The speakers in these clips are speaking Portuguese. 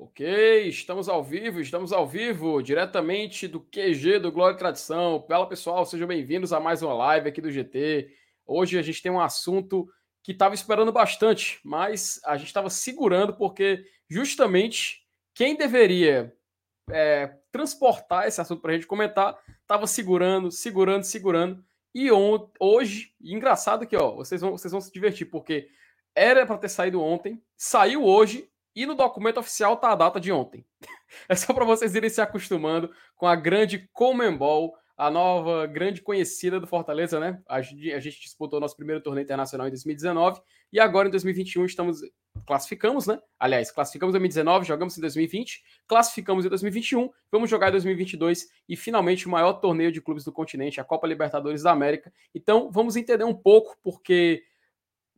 Ok, estamos ao vivo, estamos ao vivo, diretamente do QG do Glória e Tradição. Fala pessoal, sejam bem-vindos a mais uma live aqui do GT. Hoje a gente tem um assunto que estava esperando bastante, mas a gente estava segurando porque justamente quem deveria é, transportar esse assunto para a gente comentar estava segurando, segurando, segurando. E hoje, engraçado que ó, vocês vão, vocês vão se divertir porque era para ter saído ontem, saiu hoje e no documento oficial tá a data de ontem. É só para vocês irem se acostumando com a grande Comembol, a nova grande conhecida do Fortaleza, né? A gente, a gente disputou nosso primeiro torneio internacional em 2019 e agora em 2021 estamos classificamos, né? Aliás, classificamos em 2019, jogamos em 2020, classificamos em 2021, vamos jogar em 2022 e finalmente o maior torneio de clubes do continente, a Copa Libertadores da América. Então, vamos entender um pouco porque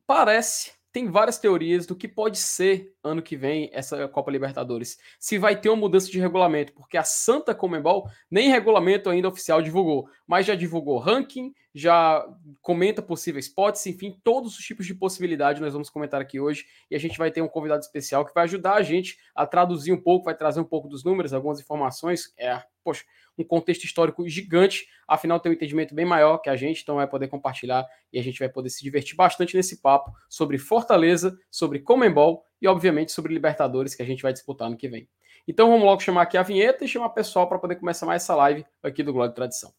parece tem várias teorias do que pode ser ano que vem essa Copa Libertadores. Se vai ter uma mudança de regulamento, porque a Santa Comembol nem regulamento ainda oficial divulgou, mas já divulgou ranking, já comenta possíveis potes, enfim, todos os tipos de possibilidade nós vamos comentar aqui hoje e a gente vai ter um convidado especial que vai ajudar a gente a traduzir um pouco, vai trazer um pouco dos números, algumas informações. É, poxa, um contexto histórico gigante, afinal tem um entendimento bem maior que a gente, então vai poder compartilhar e a gente vai poder se divertir bastante nesse papo sobre Fortaleza, sobre Comembol e obviamente sobre Libertadores que a gente vai disputar no que vem. Então vamos logo chamar aqui a vinheta e chamar o pessoal para poder começar mais essa live aqui do e Tradição.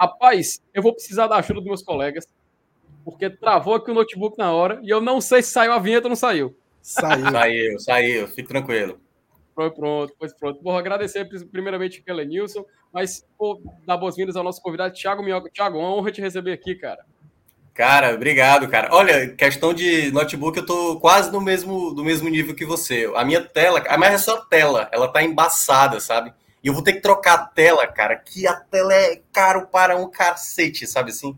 Rapaz, eu vou precisar da ajuda dos meus colegas, porque travou aqui o notebook na hora e eu não sei se saiu a vinheta ou não saiu. Saiu. saiu, saiu, fique tranquilo. Pronto, pronto, pois pronto. Vou agradecer primeiramente o Nilson, mas vou dar boas-vindas ao nosso convidado, Thiago Minhoca. Thiago, uma honra te receber aqui, cara. Cara, obrigado, cara. Olha, questão de notebook, eu tô quase no mesmo, do mesmo nível que você. A minha tela, mas é só tela, ela tá embaçada, sabe? E eu vou ter que trocar a tela, cara, que a tela é caro para um cacete, sabe assim?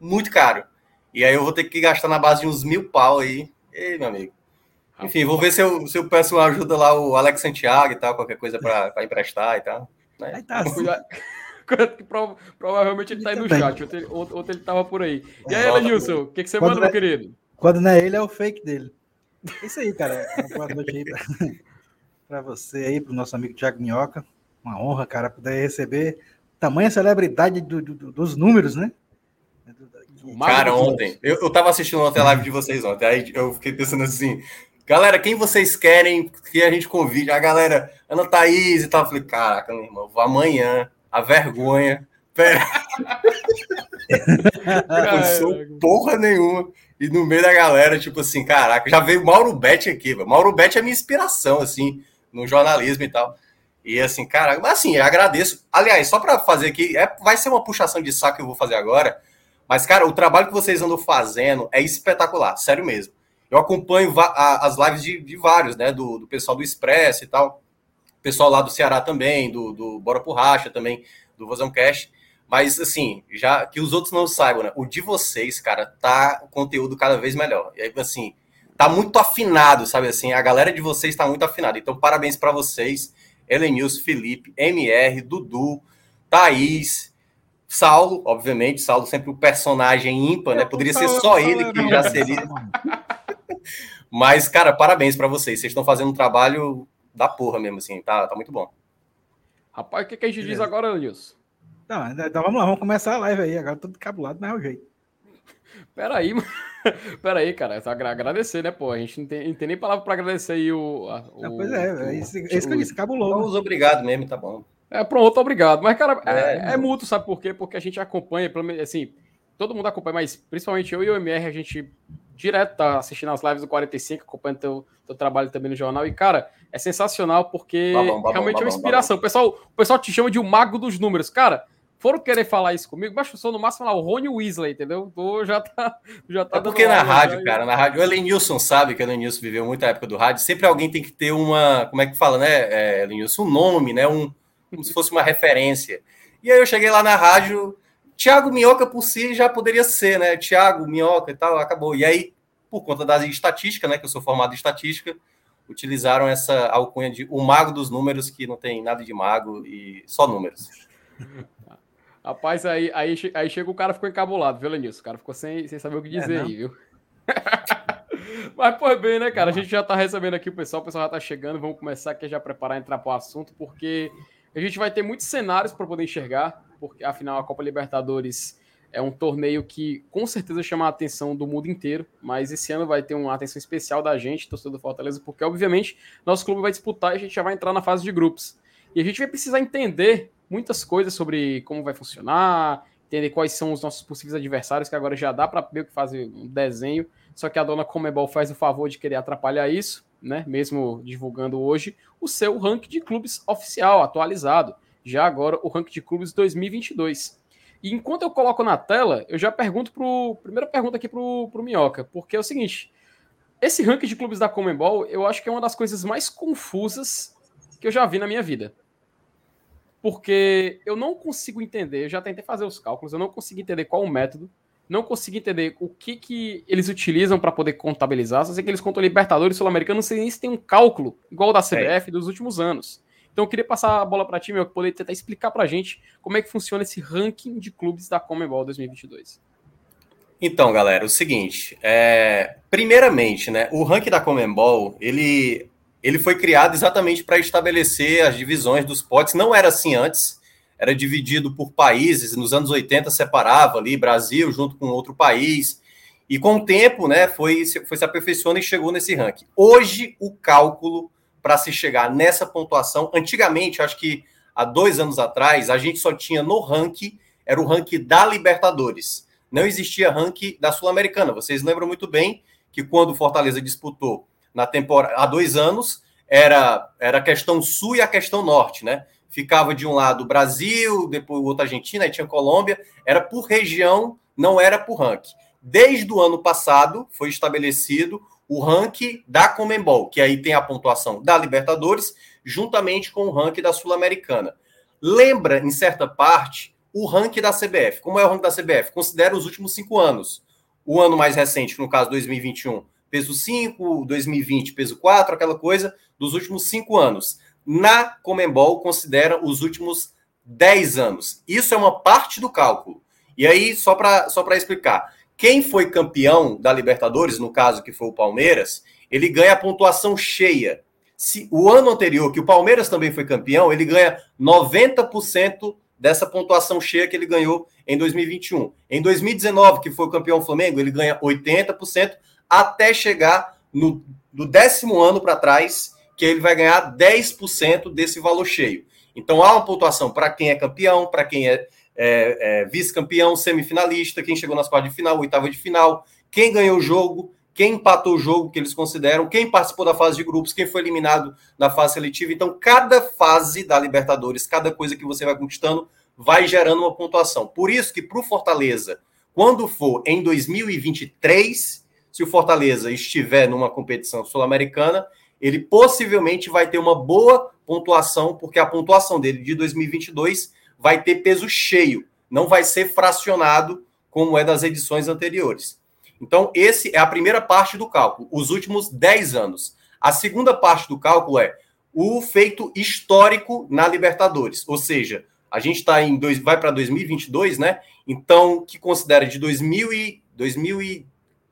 Muito caro. E aí eu vou ter que gastar na base de uns mil pau aí. Ei, meu amigo. Enfim, vou ver se eu, se eu peço uma ajuda lá, o Alex Santiago e tal, qualquer coisa para emprestar e tal. Né? Aí tá assim. Provavelmente ele tá aí no chat, outro ele, outro ele tava por aí. E aí, Elenilson, o que, que você quando manda, meu é, querido? Quando não é ele, é o fake dele. Isso aí, cara. Boa noite aí para você aí, pro nosso amigo Thiago Minhoca uma honra, cara, poder receber tamanha celebridade do, do, dos números, né? Cara, ontem, eu, eu tava assistindo ontem a live de vocês ontem, aí eu fiquei pensando assim, galera, quem vocês querem que a gente convide? A galera, Ana Thaís e tal, eu falei, caraca, meu irmão, vou amanhã, a vergonha, pera. não porra nenhuma. E no meio da galera, tipo assim, caraca, já veio Mauro Betti aqui, Mauro Betti é minha inspiração, assim, no jornalismo e tal. E assim, cara, assim, eu agradeço. Aliás, só para fazer aqui, é, vai ser uma puxação de saco que eu vou fazer agora. Mas, cara, o trabalho que vocês andam fazendo é espetacular, sério mesmo. Eu acompanho a, as lives de, de, vários, né? Do, do pessoal do Express e tal. Pessoal lá do Ceará também, do, do Bora por Racha também, do Vozão Cash. Mas, assim, já que os outros não saibam, né? O de vocês, cara, tá o conteúdo cada vez melhor. E aí, assim, tá muito afinado, sabe assim? A galera de vocês tá muito afinada. Então, parabéns para vocês. Elenilson, Felipe, MR, Dudu, Thaís, Saulo, obviamente, Saulo sempre o um personagem ímpar, né? Poderia ser só ele que já seria. Mas, cara, parabéns para vocês. Vocês estão fazendo um trabalho da porra mesmo, assim. Tá, tá muito bom. Rapaz, o que, que a gente diz agora, Elenilson? Então, então vamos lá, vamos começar a live aí. Agora tudo cabulado, mas é o jeito. Peraí, peraí, cara. Só agradecer, né, pô? A gente não tem, não tem nem palavra para agradecer aí o. o não, pois é, o, é isso, é isso que eu disse, cabuloso. Vamos obrigado mesmo, tá bom. É, pronto, obrigado. Mas, cara, é, é, é mútuo, sabe por quê? Porque a gente acompanha, assim, todo mundo acompanha, mas principalmente eu e o MR, a gente direto tá assistindo as lives do 45, acompanhando teu, teu trabalho também no jornal. E, cara, é sensacional porque babão, babão, realmente babão, é uma inspiração. O pessoal, o pessoal te chama de o mago dos números. Cara, foram querer falar isso comigo, mas eu sou no máximo lá o Rony Weasley, entendeu? Tô, já tá, já tá é porque na rádio, já, cara, na rádio, o Elenilson sabe que o Elenilson viveu muita época do rádio, sempre alguém tem que ter uma, como é que fala, né, é, Elenilson, um nome, né, um, como se fosse uma referência. E aí eu cheguei lá na rádio, Thiago Minhoca por si já poderia ser, né, Thiago Minhoca e tal, acabou. E aí, por conta das estatísticas, né, que eu sou formado em estatística, utilizaram essa alcunha de o mago dos números, que não tem nada de mago e só números. Rapaz, aí, aí, aí chega o cara ficou encabulado, viu, Lenilson? O cara ficou sem, sem saber o que é, dizer é, aí, viu? Mas, pois bem, né, cara? A gente já tá recebendo aqui o pessoal, o pessoal já tá chegando. Vamos começar aqui já preparar entrar para o assunto, porque a gente vai ter muitos cenários para poder enxergar, porque afinal a Copa Libertadores é um torneio que com certeza chama a atenção do mundo inteiro, mas esse ano vai ter uma atenção especial da gente, torcedor do Fortaleza, porque obviamente nosso clube vai disputar e a gente já vai entrar na fase de grupos. E a gente vai precisar entender muitas coisas sobre como vai funcionar, entender quais são os nossos possíveis adversários, que agora já dá para ver o que fazer um desenho, só que a dona Comebol faz o favor de querer atrapalhar isso, né? Mesmo divulgando hoje o seu ranking de clubes oficial, atualizado. Já agora o ranking de clubes 2022. E enquanto eu coloco na tela, eu já pergunto pro. Primeira pergunta aqui pro, pro Minhoca, porque é o seguinte: esse ranking de clubes da Comebol, eu acho que é uma das coisas mais confusas que eu já vi na minha vida porque eu não consigo entender, eu já tentei fazer os cálculos, eu não consigo entender qual o método, não consigo entender o que, que eles utilizam para poder contabilizar, só sei que eles contam Libertadores Sul-Americano, não sei nem se tem um cálculo igual o da CBF é. dos últimos anos. Então eu queria passar a bola para ti, meu, poder tentar explicar para a gente como é que funciona esse ranking de clubes da Comebol 2022. Então, galera, o seguinte, é... primeiramente, né, o ranking da Comembol, ele ele foi criado exatamente para estabelecer as divisões dos potes. Não era assim antes, era dividido por países. Nos anos 80 separava ali Brasil junto com outro país. E com o tempo, né, foi, foi se aperfeiçoando e chegou nesse ranking. Hoje, o cálculo para se chegar nessa pontuação, antigamente, acho que há dois anos atrás, a gente só tinha no ranking, era o ranking da Libertadores. Não existia ranking da Sul-Americana. Vocês lembram muito bem que quando o Fortaleza disputou na temporada há dois anos era era a questão sul e a questão norte, né? Ficava de um lado Brasil, depois o outro Argentina, aí tinha Colômbia, era por região, não era por ranking. Desde o ano passado foi estabelecido o ranking da Comembol, que aí tem a pontuação da Libertadores, juntamente com o ranking da Sul-Americana. Lembra, em certa parte, o ranking da CBF. Como é o ranking da CBF? Considera os últimos cinco anos. O ano mais recente, no caso 2021, peso 5, 2020, peso 4, aquela coisa dos últimos cinco anos. Na Comembol, considera os últimos 10 anos. Isso é uma parte do cálculo. E aí, só para só explicar, quem foi campeão da Libertadores, no caso que foi o Palmeiras, ele ganha a pontuação cheia. Se o ano anterior, que o Palmeiras também foi campeão, ele ganha 90% dessa pontuação cheia que ele ganhou em 2021. Em 2019, que foi o campeão Flamengo, ele ganha 80% até chegar no do décimo ano para trás, que ele vai ganhar 10% desse valor cheio. Então há uma pontuação para quem é campeão, para quem é, é, é vice-campeão, semifinalista, quem chegou nas quartas de final, oitava de final, quem ganhou o jogo, quem empatou o jogo que eles consideram, quem participou da fase de grupos, quem foi eliminado na fase seletiva. Então, cada fase da Libertadores, cada coisa que você vai conquistando, vai gerando uma pontuação. Por isso que para o Fortaleza, quando for em 2023, se o Fortaleza estiver numa competição sul-americana, ele possivelmente vai ter uma boa pontuação, porque a pontuação dele de 2022 vai ter peso cheio, não vai ser fracionado como é das edições anteriores. Então, esse é a primeira parte do cálculo, os últimos 10 anos. A segunda parte do cálculo é o feito histórico na Libertadores, ou seja, a gente está em dois, vai para 2022, né? Então, que considera de 2000 e 2000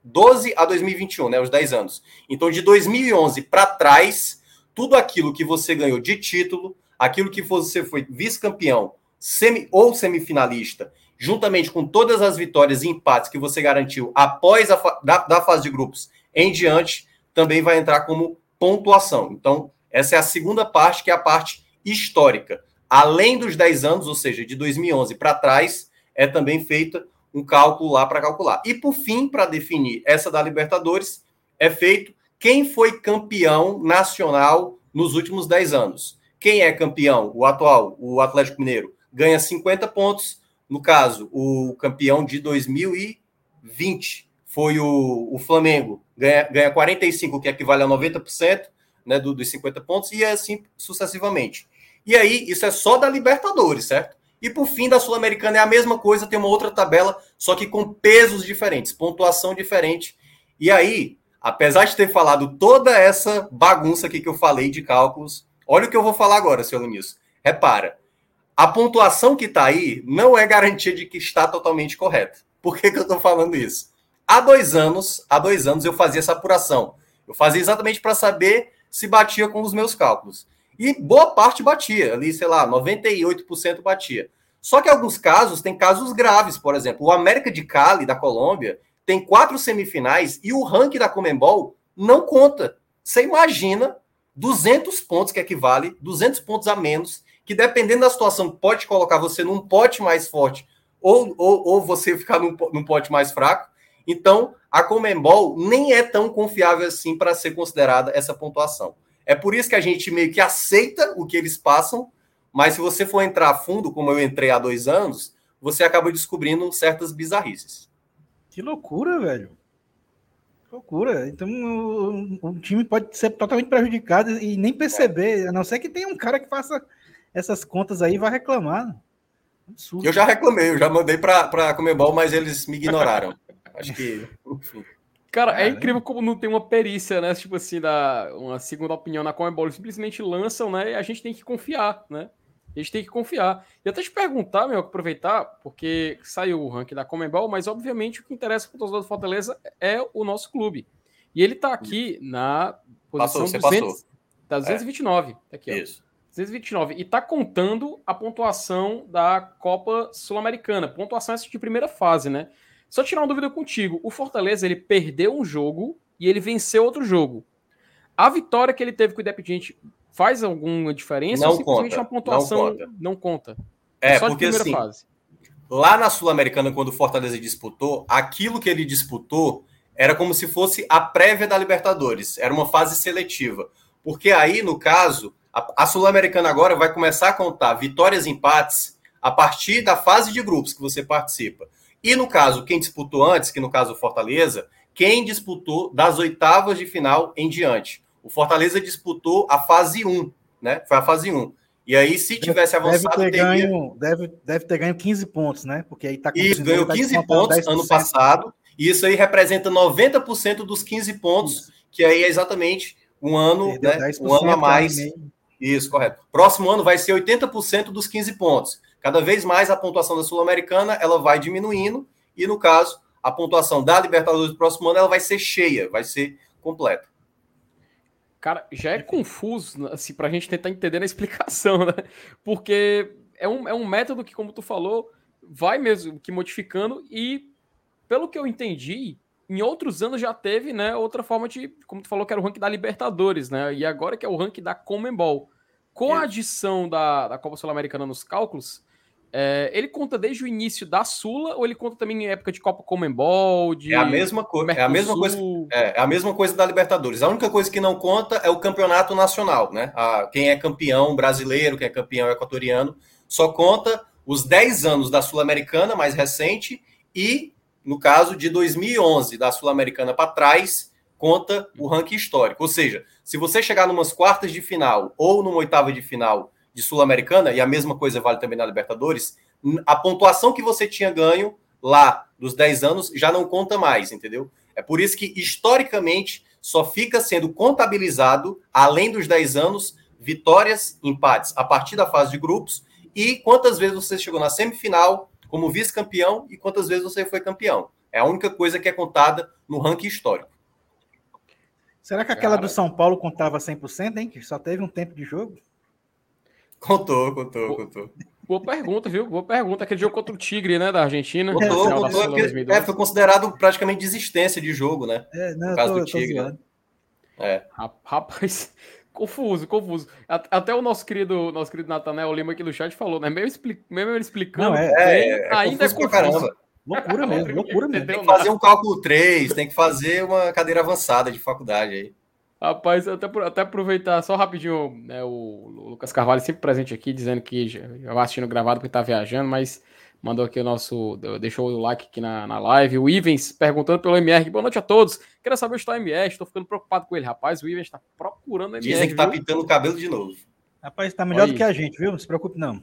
12 a 2021, né, os 10 anos. Então, de 2011 para trás, tudo aquilo que você ganhou de título, aquilo que você foi vice-campeão semi, ou semifinalista, juntamente com todas as vitórias e empates que você garantiu após a da, da fase de grupos em diante, também vai entrar como pontuação. Então, essa é a segunda parte, que é a parte histórica. Além dos 10 anos, ou seja, de 2011 para trás, é também feita um cálculo lá para calcular. E por fim, para definir essa da Libertadores, é feito quem foi campeão nacional nos últimos 10 anos. Quem é campeão? O atual, o Atlético Mineiro, ganha 50 pontos. No caso, o campeão de 2020 foi o, o Flamengo, ganha, ganha 45, que equivale a 90% né, do, dos 50 pontos, e assim sucessivamente. E aí, isso é só da Libertadores, certo? E por fim, da Sul-Americana é a mesma coisa, tem uma outra tabela, só que com pesos diferentes, pontuação diferente. E aí, apesar de ter falado toda essa bagunça aqui que eu falei de cálculos, olha o que eu vou falar agora, seu Luiz. Repara, a pontuação que está aí não é garantia de que está totalmente correta. Por que, que eu estou falando isso? Há dois anos, há dois anos eu fazia essa apuração. Eu fazia exatamente para saber se batia com os meus cálculos. E boa parte batia, ali, sei lá, 98% batia. Só que alguns casos tem casos graves, por exemplo, o América de Cali, da Colômbia, tem quatro semifinais e o ranking da Comembol não conta. Você imagina 200 pontos, que equivale 200 pontos a menos, que dependendo da situação pode colocar você num pote mais forte ou, ou, ou você ficar num, num pote mais fraco. Então, a Comembol nem é tão confiável assim para ser considerada essa pontuação. É por isso que a gente meio que aceita o que eles passam, mas se você for entrar a fundo, como eu entrei há dois anos, você acaba descobrindo certas bizarrices. Que loucura, velho. Que loucura. Então o, o, time pode ser totalmente prejudicado e nem perceber, a não ser que tenha um cara que faça essas contas aí e vai reclamar. Absurdo. Eu já reclamei, eu já mandei para a Comebol, mas eles me ignoraram. Acho que, enfim. Cara, é incrível como não tem uma perícia, né? Tipo assim, da, uma segunda opinião na Comebol. Eles simplesmente lançam, né? E a gente tem que confiar, né? A gente tem que confiar. E até te perguntar, meu, aproveitar, porque saiu o ranking da Comembol, mas obviamente o que interessa para o torcedor do Fortaleza é o nosso clube. E ele está aqui na posição passou, 200, tá 229. É. Tá aqui, Isso. Ó. 229. E está contando a pontuação da Copa Sul-Americana. Pontuação essa de primeira fase, né? Só tirar uma dúvida contigo. O Fortaleza, ele perdeu um jogo e ele venceu outro jogo. A vitória que ele teve com o Independiente faz alguma diferença? Não ou simplesmente conta, uma pontuação não conta? Não conta. É, Só porque assim, fase. lá na Sul-Americana, quando o Fortaleza disputou, aquilo que ele disputou era como se fosse a prévia da Libertadores, era uma fase seletiva. Porque aí, no caso, a, a Sul-Americana agora vai começar a contar vitórias e empates a partir da fase de grupos que você participa. E no caso, quem disputou antes, que no caso o Fortaleza, quem disputou das oitavas de final em diante. O Fortaleza disputou a fase 1, né? Foi a fase 1. E aí, se tivesse avançado, deve ter, teria... ganho, deve, deve ter ganho 15 pontos, né? Porque aí tá Isso, ganhou 15 tá pontos ano passado, e isso aí representa 90% dos 15 pontos, isso. que aí é exatamente um ano, né? Um ano a mais. Isso, correto. Próximo ano vai ser 80% dos 15 pontos. Cada vez mais a pontuação da Sul-Americana ela vai diminuindo, e no caso, a pontuação da Libertadores do próximo ano ela vai ser cheia, vai ser completa. Cara, já é confuso, assim, pra gente tentar entender a explicação, né? Porque é um, é um método que, como tu falou, vai mesmo que modificando e, pelo que eu entendi, em outros anos já teve, né, outra forma de, como tu falou, que era o ranking da Libertadores, né? E agora que é o ranking da Comembol. Com a adição da, da Copa Sul-Americana nos cálculos, é, ele conta desde o início da Sula ou ele conta também em época de Copa Comembol? De é a mesma coisa. É a mesma coisa. É, é, a mesma coisa da Libertadores. A única coisa que não conta é o campeonato nacional, né? A, quem é campeão brasileiro, quem é campeão equatoriano, só conta os 10 anos da Sul-Americana mais recente e, no caso de 2011 da Sul-Americana para trás, conta o ranking histórico. Ou seja, se você chegar numas quartas de final ou numa oitava de final de Sul-Americana, e a mesma coisa vale também na Libertadores, a pontuação que você tinha ganho lá dos 10 anos já não conta mais, entendeu? É por isso que, historicamente, só fica sendo contabilizado, além dos 10 anos, vitórias, empates a partir da fase de grupos e quantas vezes você chegou na semifinal como vice-campeão e quantas vezes você foi campeão. É a única coisa que é contada no ranking histórico. Será que aquela Cara... do São Paulo contava 100%, hein? Que só teve um tempo de jogo? Contou, contou, boa, contou. Boa pergunta, viu? Boa pergunta. Aquele jogo contra o Tigre, né, da Argentina. Contou, contou. É, é, foi considerado praticamente desistência de jogo, né? É, não, no caso tô, do Tigre. Né? É. Rapaz, confuso, confuso. Até o nosso querido, nosso querido Natanel Lima aqui no chat falou, né? Mesmo, expli mesmo ele explicando, não, é, é, é, ainda é confuso. caramba. Loucura mesmo, loucura mesmo. Tem que fazer um cálculo 3, tem que fazer uma cadeira avançada de faculdade aí. Rapaz, até, até aproveitar só rapidinho, né, o Lucas Carvalho sempre presente aqui, dizendo que já vai assistindo gravado porque tá viajando, mas mandou aqui o nosso, deixou o like aqui na, na live. O Ivens perguntando pelo MR, boa noite a todos. Quero saber onde está o MR, estou ficando preocupado com ele, rapaz. O Ivens está procurando o MR. Dizem que tá pintando o cabelo de novo. Rapaz, tá melhor Aí. do que a gente, viu? Não se preocupe, não.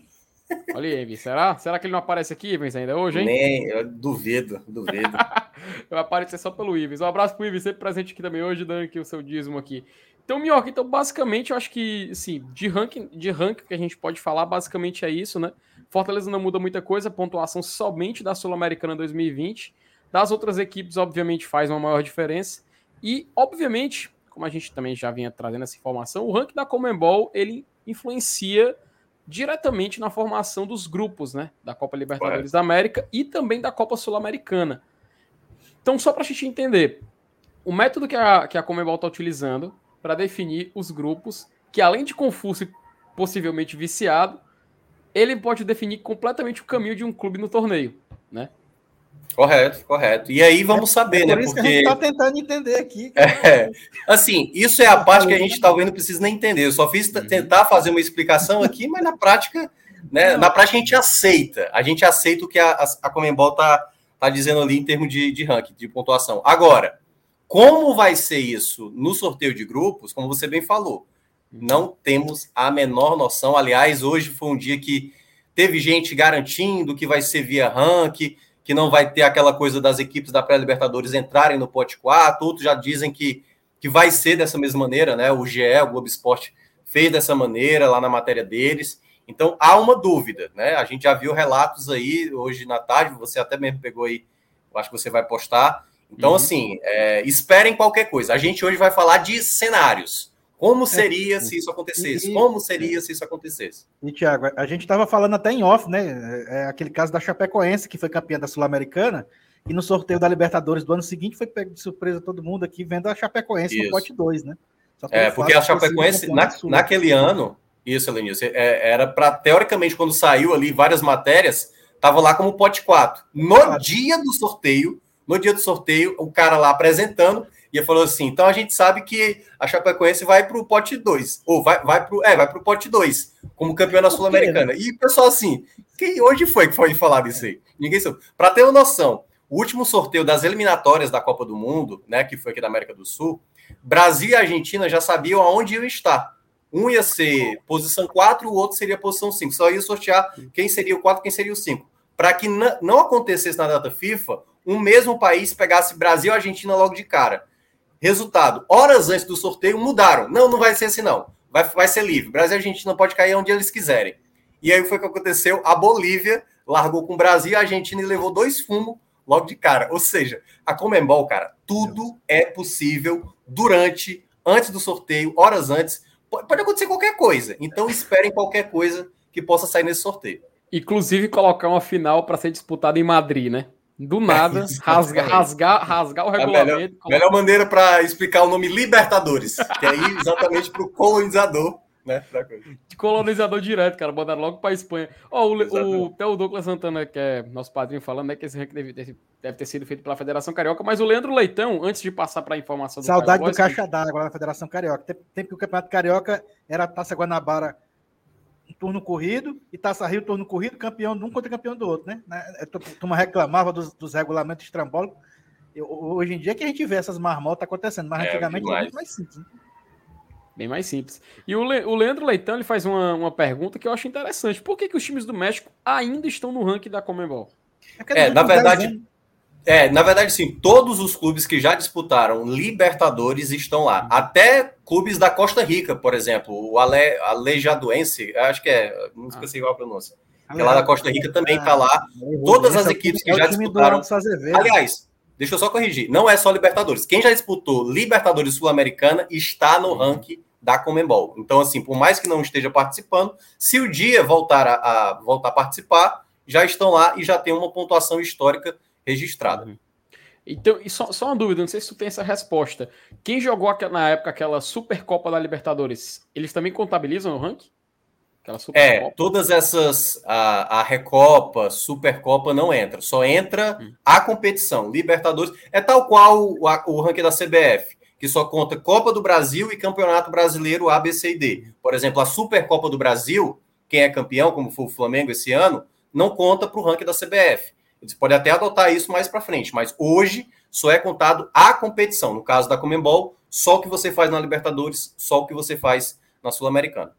Olha aí, será? Será que ele não aparece aqui, Ivens, ainda hoje, hein? Nem, eu duvido, duvido. Vai aparecer só pelo Ivens. Um abraço pro Ivens, sempre presente aqui também hoje, dando aqui o seu dízimo aqui. Então, Minhoca, então basicamente eu acho que, assim, de ranking, de ranking que a gente pode falar, basicamente é isso, né? Fortaleza não muda muita coisa, pontuação somente da Sul-Americana 2020. Das outras equipes, obviamente, faz uma maior diferença. E, obviamente, como a gente também já vinha trazendo essa informação, o ranking da Comembol, ele influencia diretamente na formação dos grupos, né? Da Copa Libertadores da América e também da Copa Sul-Americana. Então, só para a gente entender, o método que a, que a Comembol está utilizando para definir os grupos, que além de confuso e possivelmente viciado, ele pode definir completamente o caminho de um clube no torneio, né? Correto, correto. E aí vamos saber, é né? Por isso porque... que a gente está tentando entender aqui. É, assim, isso é a parte que a gente talvez não precisa nem entender. Eu só fiz uhum. tentar fazer uma explicação aqui, mas na prática, né? Na prática a gente aceita. A gente aceita o que a, a Comembol tá, tá dizendo ali em termos de, de ranking, de pontuação. Agora, como vai ser isso no sorteio de grupos, como você bem falou, não temos a menor noção. Aliás, hoje foi um dia que teve gente garantindo que vai ser via ranking que não vai ter aquela coisa das equipes da pré-Libertadores entrarem no pote 4, outros já dizem que, que vai ser dessa mesma maneira, né? O GE, o Globo Esporte, fez dessa maneira lá na matéria deles. Então há uma dúvida, né? A gente já viu relatos aí hoje na tarde, você até mesmo pegou aí, eu acho que você vai postar. Então, uhum. assim, é, esperem qualquer coisa. A gente hoje vai falar de cenários. Como é. seria é. se isso acontecesse? E, Como seria se isso acontecesse? E, Tiago, a gente estava falando até em off, né? É, é aquele caso da Chapecoense, que foi campeã da Sul-Americana, e no sorteio da Libertadores do ano seguinte foi pego de surpresa todo mundo aqui vendo a Chapecoense isso. no pote 2, né? É, porque a Chapecoense, na, naquele ano, isso, Lenilson, é, era para, teoricamente, quando saiu ali várias matérias, estava lá como pote 4. No claro. dia do sorteio, no dia do sorteio, o cara lá apresentando, e falou assim: então a gente sabe que a Chapecoense vai para o pote 2, ou vai, vai para é, vai o pote 2, como campeão da Sul-Americana. E o pessoal assim, quem hoje foi que foi falar disso aí? Ninguém sabe. Para ter uma noção, o último sorteio das eliminatórias da Copa do Mundo, né, que foi aqui da América do Sul, Brasil e Argentina já sabiam aonde iam estar. Um ia ser posição 4, o outro seria posição 5. Só ia sortear quem seria o 4, quem seria o 5. Para que não acontecesse na data FIFA, um mesmo país pegasse Brasil e Argentina logo de cara. Resultado: horas antes do sorteio mudaram. Não, não vai ser assim, não. Vai, vai ser livre. Brasil e Argentina pode cair onde eles quiserem. E aí foi o que aconteceu. A Bolívia largou com o Brasil a Argentina e levou dois fumos logo de cara. Ou seja, a Comembol, cara, tudo é possível durante, antes do sorteio, horas antes. Pode acontecer qualquer coisa. Então esperem qualquer coisa que possa sair nesse sorteio. Inclusive colocar uma final para ser disputada em Madrid, né? Do nada, rasgar, rasgar, rasgar o regulamento. A melhor, melhor maneira para explicar o nome Libertadores, que é ir exatamente para o colonizador, né? De colonizador direto, cara, botaram logo para Espanha. Oh, o, o, até o Douglas Santana, que é nosso padrinho, falando né, que esse ranking deve ter, deve ter sido feito pela Federação Carioca, mas o Leandro Leitão, antes de passar para a informação do Saudade do Caixa d'Água na Federação Carioca. Tempo, tempo que o Campeonato Carioca era a Taça Guanabara turno corrido, e Taça Rio, turno corrido, campeão de um contra campeão do outro, né? A turma reclamava dos, dos regulamentos estrambólicos. Hoje em dia é que a gente vê essas marmotas acontecendo, mas é, antigamente era muito mais simples. Né? Bem mais simples. E o, Le, o Leandro Leitão ele faz uma, uma pergunta que eu acho interessante. Por que, que os times do México ainda estão no ranking da Comembol? É, é na verdade, é, na verdade, sim, todos os clubes que já disputaram Libertadores estão lá. Até clubes da Costa Rica, por exemplo, o Ale, Alejaduense, acho que é, não esqueci qual a pronúncia. Que é lá da Costa Rica também está lá. Todas as equipes que já disputaram. Aliás, deixa eu só corrigir, não é só Libertadores. Quem já disputou Libertadores Sul-Americana está no ranking da Comembol. Então, assim, por mais que não esteja participando, se o dia voltar a, a voltar a participar, já estão lá e já tem uma pontuação histórica registrada. Uhum. Então, e só, só uma dúvida, não sei se tu tem essa resposta. Quem jogou na época aquela Supercopa da Libertadores, eles também contabilizam o ranking? é, todas essas, a, a Recopa, Supercopa não entra, só entra hum. a competição. Libertadores é tal qual o, a, o ranking da CBF, que só conta Copa do Brasil e Campeonato Brasileiro A, B, C e D. Por exemplo, a Supercopa do Brasil, quem é campeão, como foi o Flamengo esse ano, não conta para o ranking da CBF. Eles podem até adotar isso mais para frente, mas hoje só é contado a competição. No caso da Comembol, só o que você faz na Libertadores, só o que você faz na Sul-Americana.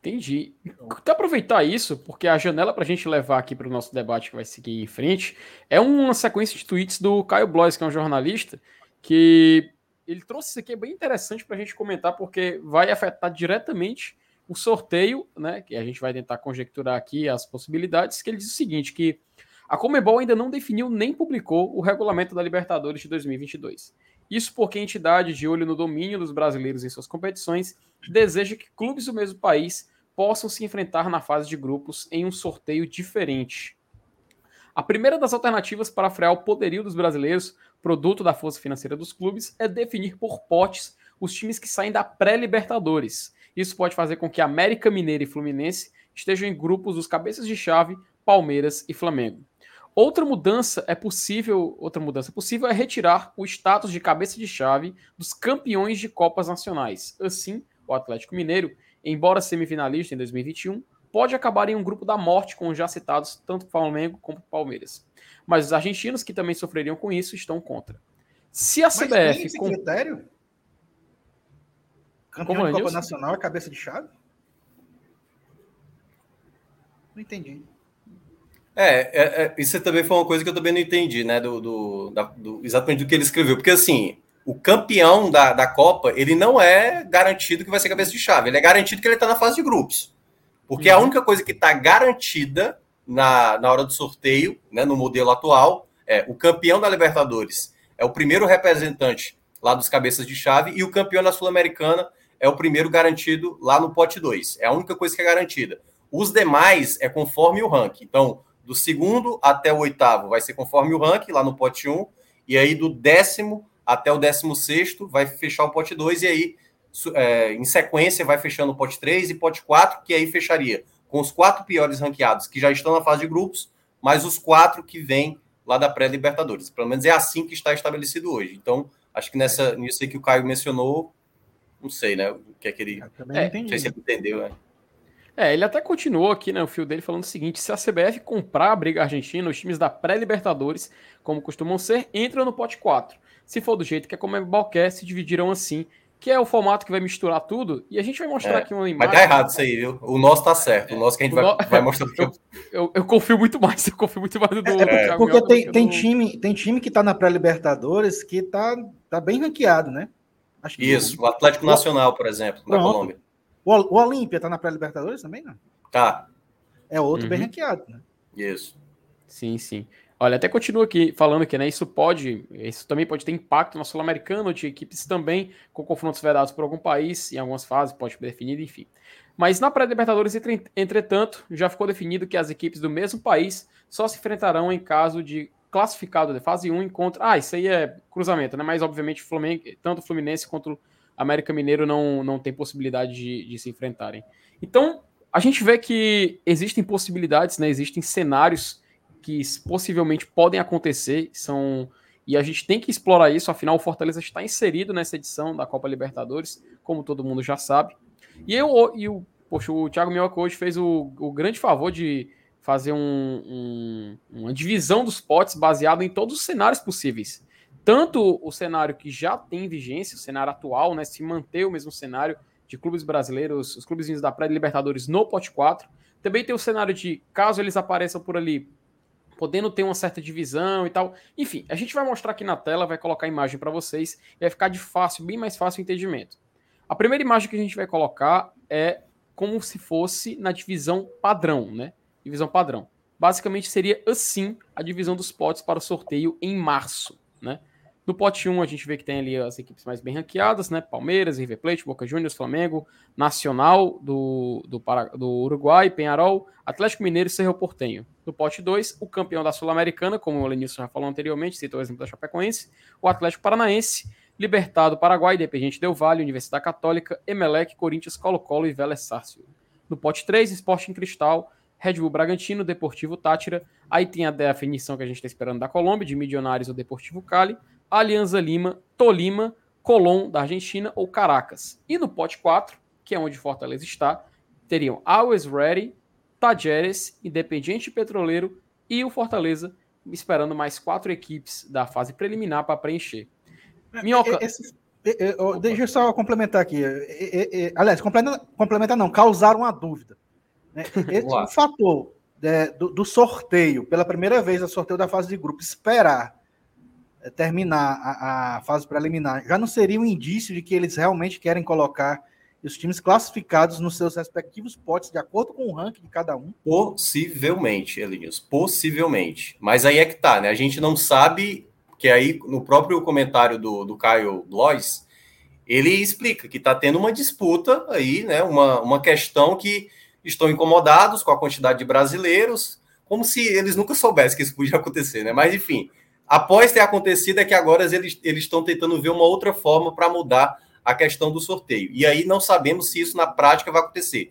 Entendi. Até aproveitar isso, porque a janela para a gente levar aqui para o nosso debate que vai seguir em frente é uma sequência de tweets do Caio Blois, que é um jornalista, que ele trouxe isso aqui é bem interessante para a gente comentar, porque vai afetar diretamente o sorteio, né? Que a gente vai tentar conjecturar aqui as possibilidades, que ele diz o seguinte: que a Comebol ainda não definiu nem publicou o regulamento da Libertadores de 2022. Isso porque a entidade, de olho no domínio dos brasileiros em suas competições, deseja que clubes do mesmo país possam se enfrentar na fase de grupos em um sorteio diferente. A primeira das alternativas para frear o poderio dos brasileiros, produto da força financeira dos clubes, é definir por potes os times que saem da pré-Libertadores. Isso pode fazer com que América Mineira e Fluminense estejam em grupos dos cabeças de chave, Palmeiras e Flamengo. Outra mudança é possível, outra mudança possível é retirar o status de cabeça de chave dos campeões de Copas Nacionais. Assim, o Atlético Mineiro, embora semifinalista em 2021, pode acabar em um grupo da morte com os já citados tanto Flamengo como Palmeiras. Mas os argentinos que também sofreriam com isso estão contra. Se a CBF Mas tem esse com... critério? Campeão como de Copa Nacional é cabeça de chave? Não entendi. É, é, é, isso também foi uma coisa que eu também não entendi, né? Do, do, da, do, exatamente do que ele escreveu. Porque assim, o campeão da, da Copa, ele não é garantido que vai ser cabeça de chave, ele é garantido que ele está na fase de grupos. Porque uhum. a única coisa que está garantida na, na hora do sorteio, né, no modelo atual, é o campeão da Libertadores é o primeiro representante lá dos cabeças de chave e o campeão da Sul-Americana é o primeiro garantido lá no pote 2. É a única coisa que é garantida. Os demais é conforme o ranking. Então, do segundo até o oitavo vai ser conforme o ranking, lá no pote 1, e aí do décimo até o décimo sexto vai fechar o pote 2, e aí é, em sequência vai fechando o pote 3 e pote 4, que aí fecharia com os quatro piores ranqueados que já estão na fase de grupos, mais os quatro que vêm lá da pré-Libertadores. Pelo menos é assim que está estabelecido hoje. Então, acho que nessa, nisso aí que o Caio mencionou, não sei, né? O que é que ele. É, não sei se ele entendeu, né? É, ele até continuou aqui, né, o fio dele falando o seguinte: se a CBF comprar a briga argentina, os times da pré-Libertadores, como costumam ser, entram no pote 4. Se for do jeito que a Comebol quer, se dividirão assim, que é o formato que vai misturar tudo, e a gente vai mostrar é, aqui uma imagem. Mas tá errado isso aí, viu? O nosso tá certo, o nosso que a gente vai, no... vai, mostrar. eu, eu, eu, confio muito mais, eu confio muito mais do, é, do é, Porque tem, tem, time, tem time que tá na pré-Libertadores que tá, tá bem ranqueado, né? Isso, o Atlético Nacional, por exemplo, na Colômbia. O, o Olímpia tá na pré-Libertadores também, não? Tá. É outro uhum. bem ranqueado, né? Isso. Sim, sim. Olha, até continua aqui falando que né, isso pode, isso também pode ter impacto na Sul-Americana, de equipes também com confrontos vedados por algum país, em algumas fases, pode ser definido, enfim. Mas na pré-Libertadores, entretanto, já ficou definido que as equipes do mesmo país só se enfrentarão em caso de classificado de fase 1 encontra. Ah, isso aí é cruzamento, né? Mas obviamente Flamengo, tanto o Fluminense quanto América Mineiro não, não tem possibilidade de, de se enfrentarem. Então, a gente vê que existem possibilidades, né? Existem cenários que possivelmente podem acontecer, são e a gente tem que explorar isso, afinal o Fortaleza está inserido nessa edição da Copa Libertadores, como todo mundo já sabe. E eu e o, poxa, o Thiago Minhoca hoje fez o, o grande favor de fazer um, um, uma divisão dos potes baseado em todos os cenários possíveis tanto o cenário que já tem vigência, o cenário atual, né, se manter o mesmo cenário de clubes brasileiros, os clubes da pré-libertadores no pote 4. Também tem o cenário de, caso eles apareçam por ali, podendo ter uma certa divisão e tal. Enfim, a gente vai mostrar aqui na tela, vai colocar a imagem para vocês, e vai ficar de fácil, bem mais fácil o entendimento. A primeira imagem que a gente vai colocar é como se fosse na divisão padrão, né? Divisão padrão. Basicamente seria assim a divisão dos potes para o sorteio em março, né? No pote 1, a gente vê que tem ali as equipes mais bem ranqueadas, né? Palmeiras, River Plate, Boca Juniors, Flamengo, Nacional do, do, do Uruguai, Penharol, Atlético Mineiro e Cerro Portenho. No pote 2, o campeão da Sul-Americana, como o Lenilson já falou anteriormente, citou o exemplo da Chapecoense, o Atlético Paranaense, Libertado Paraguai, Independente Del Valle, Universidade Católica, Emelec, Corinthians, Colo-Colo e Vélez Sársfield. No pote 3, Sporting Cristal, Red Bull Bragantino, Deportivo Tátira, aí tem a definição que a gente está esperando da Colômbia, de Milionários ou Deportivo Cali, Alianza Lima, Tolima, Colón da Argentina ou Caracas. E no pote 4, que é onde Fortaleza está, teriam Always Ready, Tajeres, Independiente Petroleiro e o Fortaleza, esperando mais quatro equipes da fase preliminar para preencher. É, Minhoca. Esse, deixa eu só complementar aqui. aliás, complementar, complementar não, causar uma dúvida. Né? Esse, o fator é, do, do, sorteio, pela primeira vez, o sorteio da fase de grupo, esperar é, terminar a, a, fase preliminar, já não seria um indício de que eles realmente querem colocar os times classificados nos seus respectivos potes, de acordo com o ranking de cada um? Possivelmente, Elinhos, possivelmente. Mas aí é que tá, né? A gente não sabe, que aí no próprio comentário do, do Caio Blois, ele explica que tá tendo uma disputa aí, né? Uma, uma questão que estão incomodados com a quantidade de brasileiros, como se eles nunca soubessem que isso podia acontecer, né? Mas enfim, após ter acontecido é que agora eles, eles estão tentando ver uma outra forma para mudar a questão do sorteio. E aí não sabemos se isso na prática vai acontecer.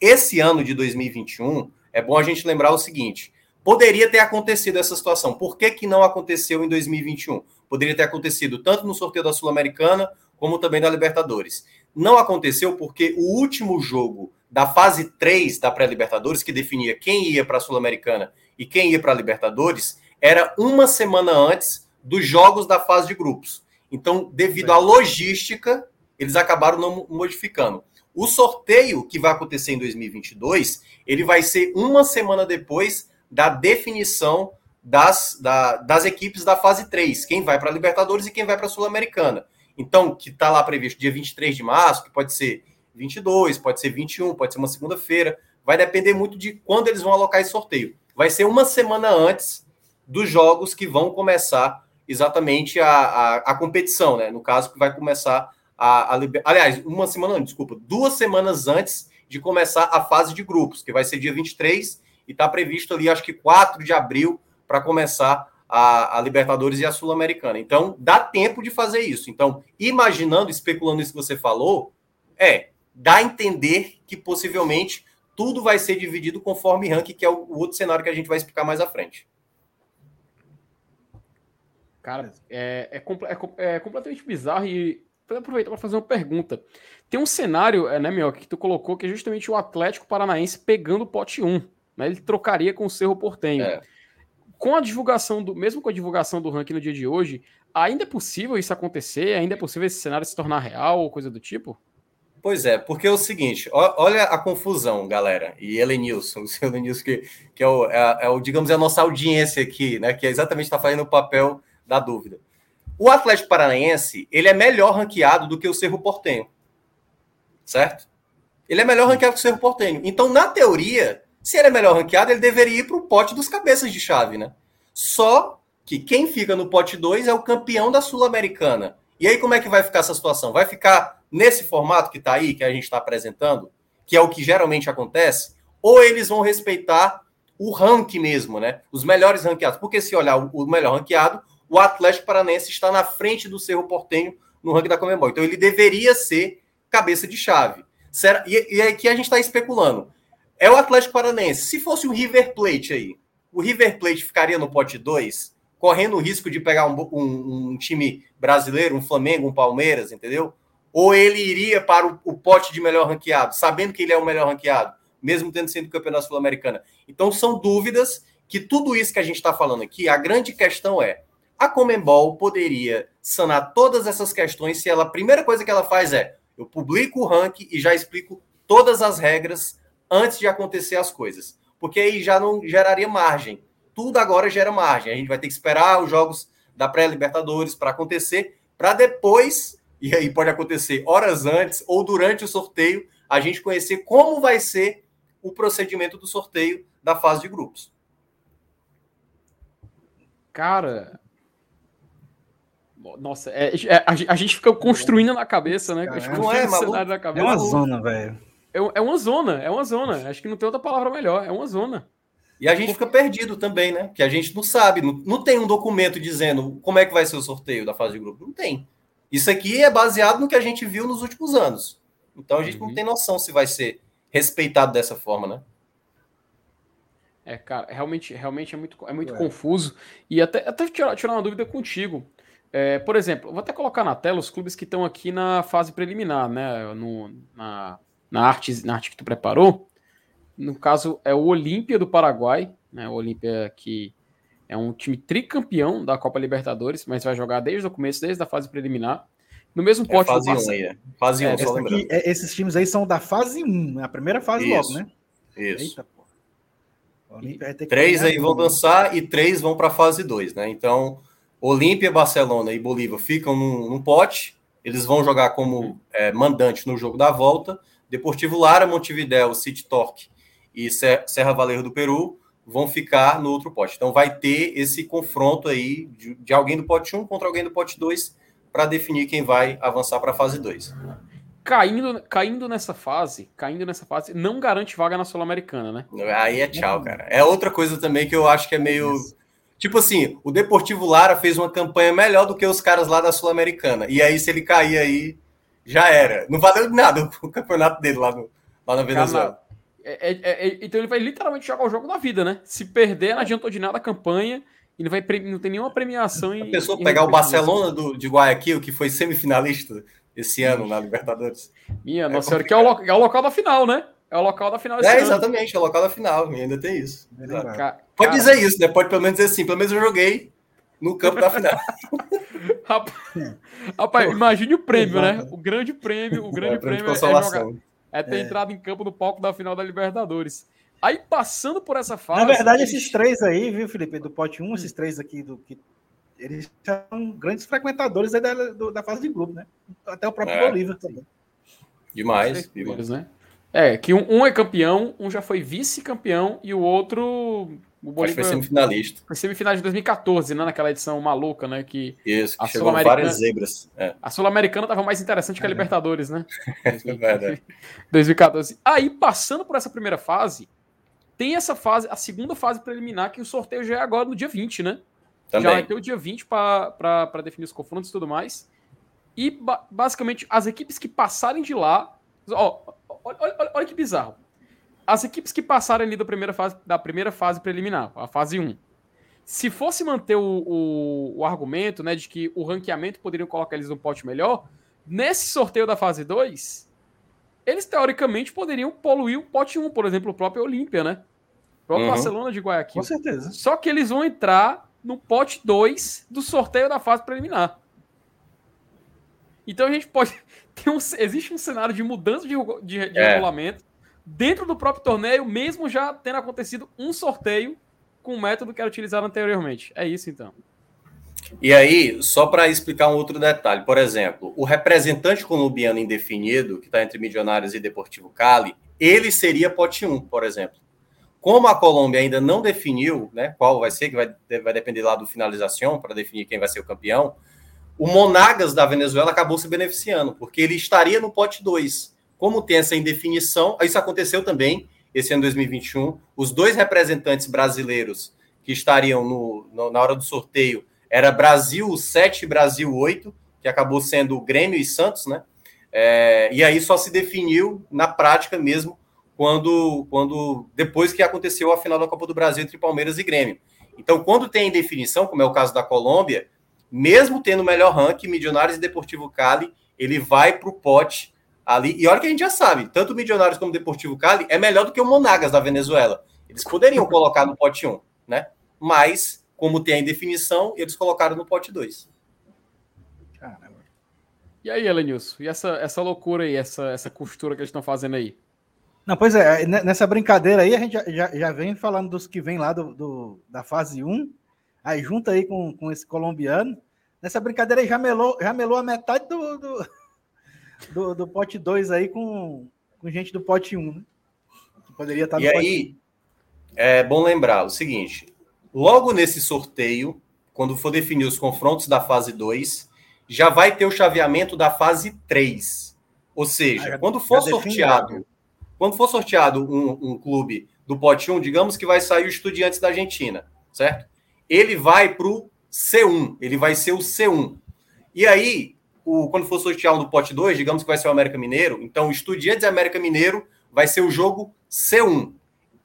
Esse ano de 2021, é bom a gente lembrar o seguinte: poderia ter acontecido essa situação. Por que, que não aconteceu em 2021? Poderia ter acontecido tanto no sorteio da Sul-Americana como também da Libertadores. Não aconteceu porque o último jogo da fase 3 da pré-Libertadores, que definia quem ia para a Sul-Americana e quem ia para a Libertadores, era uma semana antes dos jogos da fase de grupos. Então, devido à logística, eles acabaram não modificando. O sorteio que vai acontecer em 2022, ele vai ser uma semana depois da definição das, da, das equipes da fase 3, quem vai para a Libertadores e quem vai para a Sul-Americana. Então, que está lá previsto dia 23 de março, que pode ser 22, pode ser 21, pode ser uma segunda-feira. Vai depender muito de quando eles vão alocar esse sorteio. Vai ser uma semana antes dos jogos que vão começar exatamente a, a, a competição, né? No caso, que vai começar a, a. Aliás, uma semana antes, desculpa, duas semanas antes de começar a fase de grupos, que vai ser dia 23 e está previsto ali, acho que 4 de abril, para começar a, a, Libertadores e a Sul-Americana. Então, dá tempo de fazer isso. Então, imaginando, especulando isso que você falou, é, dá a entender que possivelmente tudo vai ser dividido conforme ranking, que é o, o outro cenário que a gente vai explicar mais à frente. Cara, é, é, é, é completamente bizarro e vou aproveitar para fazer uma pergunta. Tem um cenário, é, né, Mioca, que tu colocou, que é justamente o Atlético Paranaense pegando o pote 1. Né, ele trocaria com o Cerro Portenho. É. Com a divulgação do, mesmo com a divulgação do ranking no dia de hoje, ainda é possível isso acontecer? Ainda é possível esse cenário se tornar real ou coisa do tipo? Pois é, porque é o seguinte, olha a confusão, galera, e Elenilson, o Elenilson, que, que é, o, é, é, o, digamos, é a nossa audiência aqui, né, que é exatamente está fazendo o papel da dúvida. O Atlético Paranaense, ele é melhor ranqueado do que o Cerro Portenho, certo? Ele é melhor ranqueado que o Cerro Portenho. Então, na teoria, se ele é melhor ranqueado, ele deveria ir para o pote dos cabeças de chave, né? Só que quem fica no pote 2 é o campeão da Sul-Americana. E aí, como é que vai ficar essa situação? Vai ficar nesse formato que está aí, que a gente está apresentando, que é o que geralmente acontece, ou eles vão respeitar o ranking mesmo, né? Os melhores ranqueados. Porque se olhar o melhor ranqueado, o Atlético Paranense está na frente do Cerro Portenho no ranking da Comembol. Então ele deveria ser cabeça de chave. Será? E, e aqui a gente está especulando. É o Atlético Paranense. Se fosse o River Plate aí, o River Plate ficaria no pote 2, correndo o risco de pegar um, um, um time brasileiro, um Flamengo, um Palmeiras, entendeu? Ou ele iria para o, o, pote de melhor ranqueado, sabendo que ele é o melhor ranqueado, mesmo tendo sido campeão sul-americana? Então são dúvidas que tudo isso que a gente está falando aqui, a grande questão é: a Comembol poderia sanar todas essas questões se ela, a primeira coisa que ela faz é: eu publico o ranking e já explico todas as regras antes de acontecer as coisas. Porque aí já não geraria margem. Tudo agora gera margem. A gente vai ter que esperar os jogos da pré-Libertadores para acontecer, para depois e aí pode acontecer horas antes ou durante o sorteio, a gente conhecer como vai ser o procedimento do sorteio da fase de grupos. Cara, nossa, é, é, a, a, gente fica construindo na cabeça, né? Cara, não é, cenário na cabeça. É uma zona, velho. É, é, uma zona, é uma zona. Acho que não tem outra palavra melhor. É uma zona. E a gente fica perdido também, né? Que a gente não sabe, não, não tem um documento dizendo como é que vai ser o sorteio da fase de grupo. Não tem. Isso aqui é baseado no que a gente viu nos últimos anos. Então a gente uhum. não tem noção se vai ser respeitado dessa forma, né? É, cara, realmente, realmente é muito, é muito é. confuso. E até, até tirar, tirar uma dúvida contigo. É, por exemplo, vou até colocar na tela os clubes que estão aqui na fase preliminar, né? No, na, na, arte, na arte que tu preparou. No caso, é o Olímpia do Paraguai, né? O Olímpia que é um time tricampeão da Copa Libertadores, mas vai jogar desde o começo, desde a fase preliminar. no mesmo É pote do fase 1 Barça- aí, é. Fase 1, Essa só lembrando. aqui, é- esses times aí são da fase 1, né? a primeira fase Isso. logo, né? Isso. Eita, pô. O Olímpia vai ter que Três aí vão tudo. dançar e três vão para a fase 2, né? Então, Olímpia, Barcelona e Bolívia ficam num, num pote, eles vão jogar como é, mandante no jogo da volta. Deportivo Lara, Montevideo, City Torque e Se- Serra Valerro do Peru vão ficar no outro pote. Então, vai ter esse confronto aí de, de alguém do pote 1 contra alguém do pote 2 para definir quem vai avançar para a fase 2. Caindo, caindo nessa fase, caindo nessa fase, não garante vaga na Sul-Americana, né? Aí é tchau, cara. É outra coisa também que eu acho que é meio. Tipo assim, o Deportivo Lara fez uma campanha melhor do que os caras lá da Sul-Americana. E aí, se ele cair aí, já era. Não valeu nada o campeonato dele lá, no, lá na Venezuela. É- é- é- então ele vai literalmente jogar o jogo da vida, né? Se perder, não adiantou de nada a campanha. Ele vai não tem nenhuma premiação em. A pessoa pegar o. Barcelona do, de Guayaquil, que foi semifinalista esse ano na Libertadores. Minha É nossa senhora, que é o, é o local da final, né? É o local da final É, ano. exatamente, é o local da final, e ainda tem isso. Bem lembrado. Ca- Pode cara, dizer isso, né? Pode pelo menos dizer assim, pelo menos eu joguei no campo da final. Rapaz, rapaz, imagine o prêmio, né? O grande prêmio, o grande É, prêmio é, jogar, é ter É. entrado em campo no palco da final da Libertadores. Aí, passando por essa fase. Na verdade, eles- esses três aí, viu, Felipe, do pote 1, esses três aqui, do, que, eles são grandes frequentadores aí da, do- da fase de grupo, né? Até o próprio É. Bolívar também. Demais. demais. Né? É, que um, um é campeão, um já foi vice-campeão e o outro. O Acho que Bolívar foi semifinalista. foi semifinal de 2014, né? Naquela edição maluca, né? Que Isso, que A chegou várias zebras. É, a Sul-Americana tava mais interessante que a Libertadores, né? é verdade. 2014. Aí, passando por essa primeira fase, tem essa fase, a segunda fase preliminar, que o sorteio já é agora no dia 20, né? Já vai Também. ter o dia 20 para definir os confrontos e tudo mais. E ba- basicamente as equipes que passarem de lá. Ó, olha, olha- olha que bizarro. As equipes que passarem ali da primeira fase, da primeira fase preliminar, a fase 1. Se fosse manter o, o, o argumento né, de que o ranqueamento poderiam colocar eles no pote melhor, nesse sorteio da fase 2, eles teoricamente poderiam poluir o pote 1, por exemplo, o próprio Olímpia, né? O próprio Uhum. Barcelona de Guayaquil. Com certeza. Só que eles vão entrar no pote 2 do sorteio da fase preliminar. Então a gente pode. Um, existe um cenário de mudança de, de- de É. regulamento dentro do próprio torneio, mesmo já tendo acontecido um sorteio com o método que era utilizado anteriormente. É isso então. E aí, só para explicar um outro detalhe, por exemplo, o representante colombiano indefinido, que está entre Milionários e Deportivo Cali, ele seria pote 1, por exemplo. Como a Colômbia ainda não definiu né, qual vai ser, que vai, vai depender lá do finalização para definir quem vai ser o campeão, o Monagas da Venezuela acabou se beneficiando, porque ele estaria no pote 2. Como tem essa indefinição, isso aconteceu também esse ano 2021. Os dois representantes brasileiros que estariam no, no- na hora do sorteio era Brasil 7 e Brasil 8, que acabou sendo o Grêmio e Santos, né? É, e aí só se definiu na prática mesmo quando, quando depois que aconteceu a final da Copa do Brasil entre Palmeiras e Grêmio. Então, quando tem indefinição, como é o caso da Colômbia, mesmo tendo o melhor ranking, Milionários e Deportivo Cali, ele vai para o pote ali. E olha que a gente já sabe, tanto Milionários como o Deportivo Cali é melhor do que o Monagas da Venezuela. Eles poderiam colocar no pote 1, né? Mas, como tem a indefinição, eles colocaram no pote 2. Caramba. E aí, Elenilson? E essa, essa loucura aí, essa, essa costura que eles estão fazendo aí? Não, pois é, ne- nessa brincadeira aí, a gente já, já, já vem falando dos que vem lá do, do- da fase 1, aí junta aí com, com esse colombiano. Nessa brincadeira aí já melou, já melou a metade do, do, do, do pote 2 aí com, com gente do pote 1, né? Que poderia estar no E aí, é bom lembrar o seguinte: logo nesse sorteio, quando for definir os confrontos da fase 2, já vai ter o chaveamento da fase 3. Ou seja, Ah, quando for sorteado, logo. quando for sorteado um, um clube do pote 1, digamos que vai sair o Estudiantes da Argentina, certo? Ele vai para o C1, ele vai ser o C1. E aí, o, quando for sortear um do pote 2, digamos que vai ser o América Mineiro, então o Estudiantes América Mineiro vai ser o jogo C1.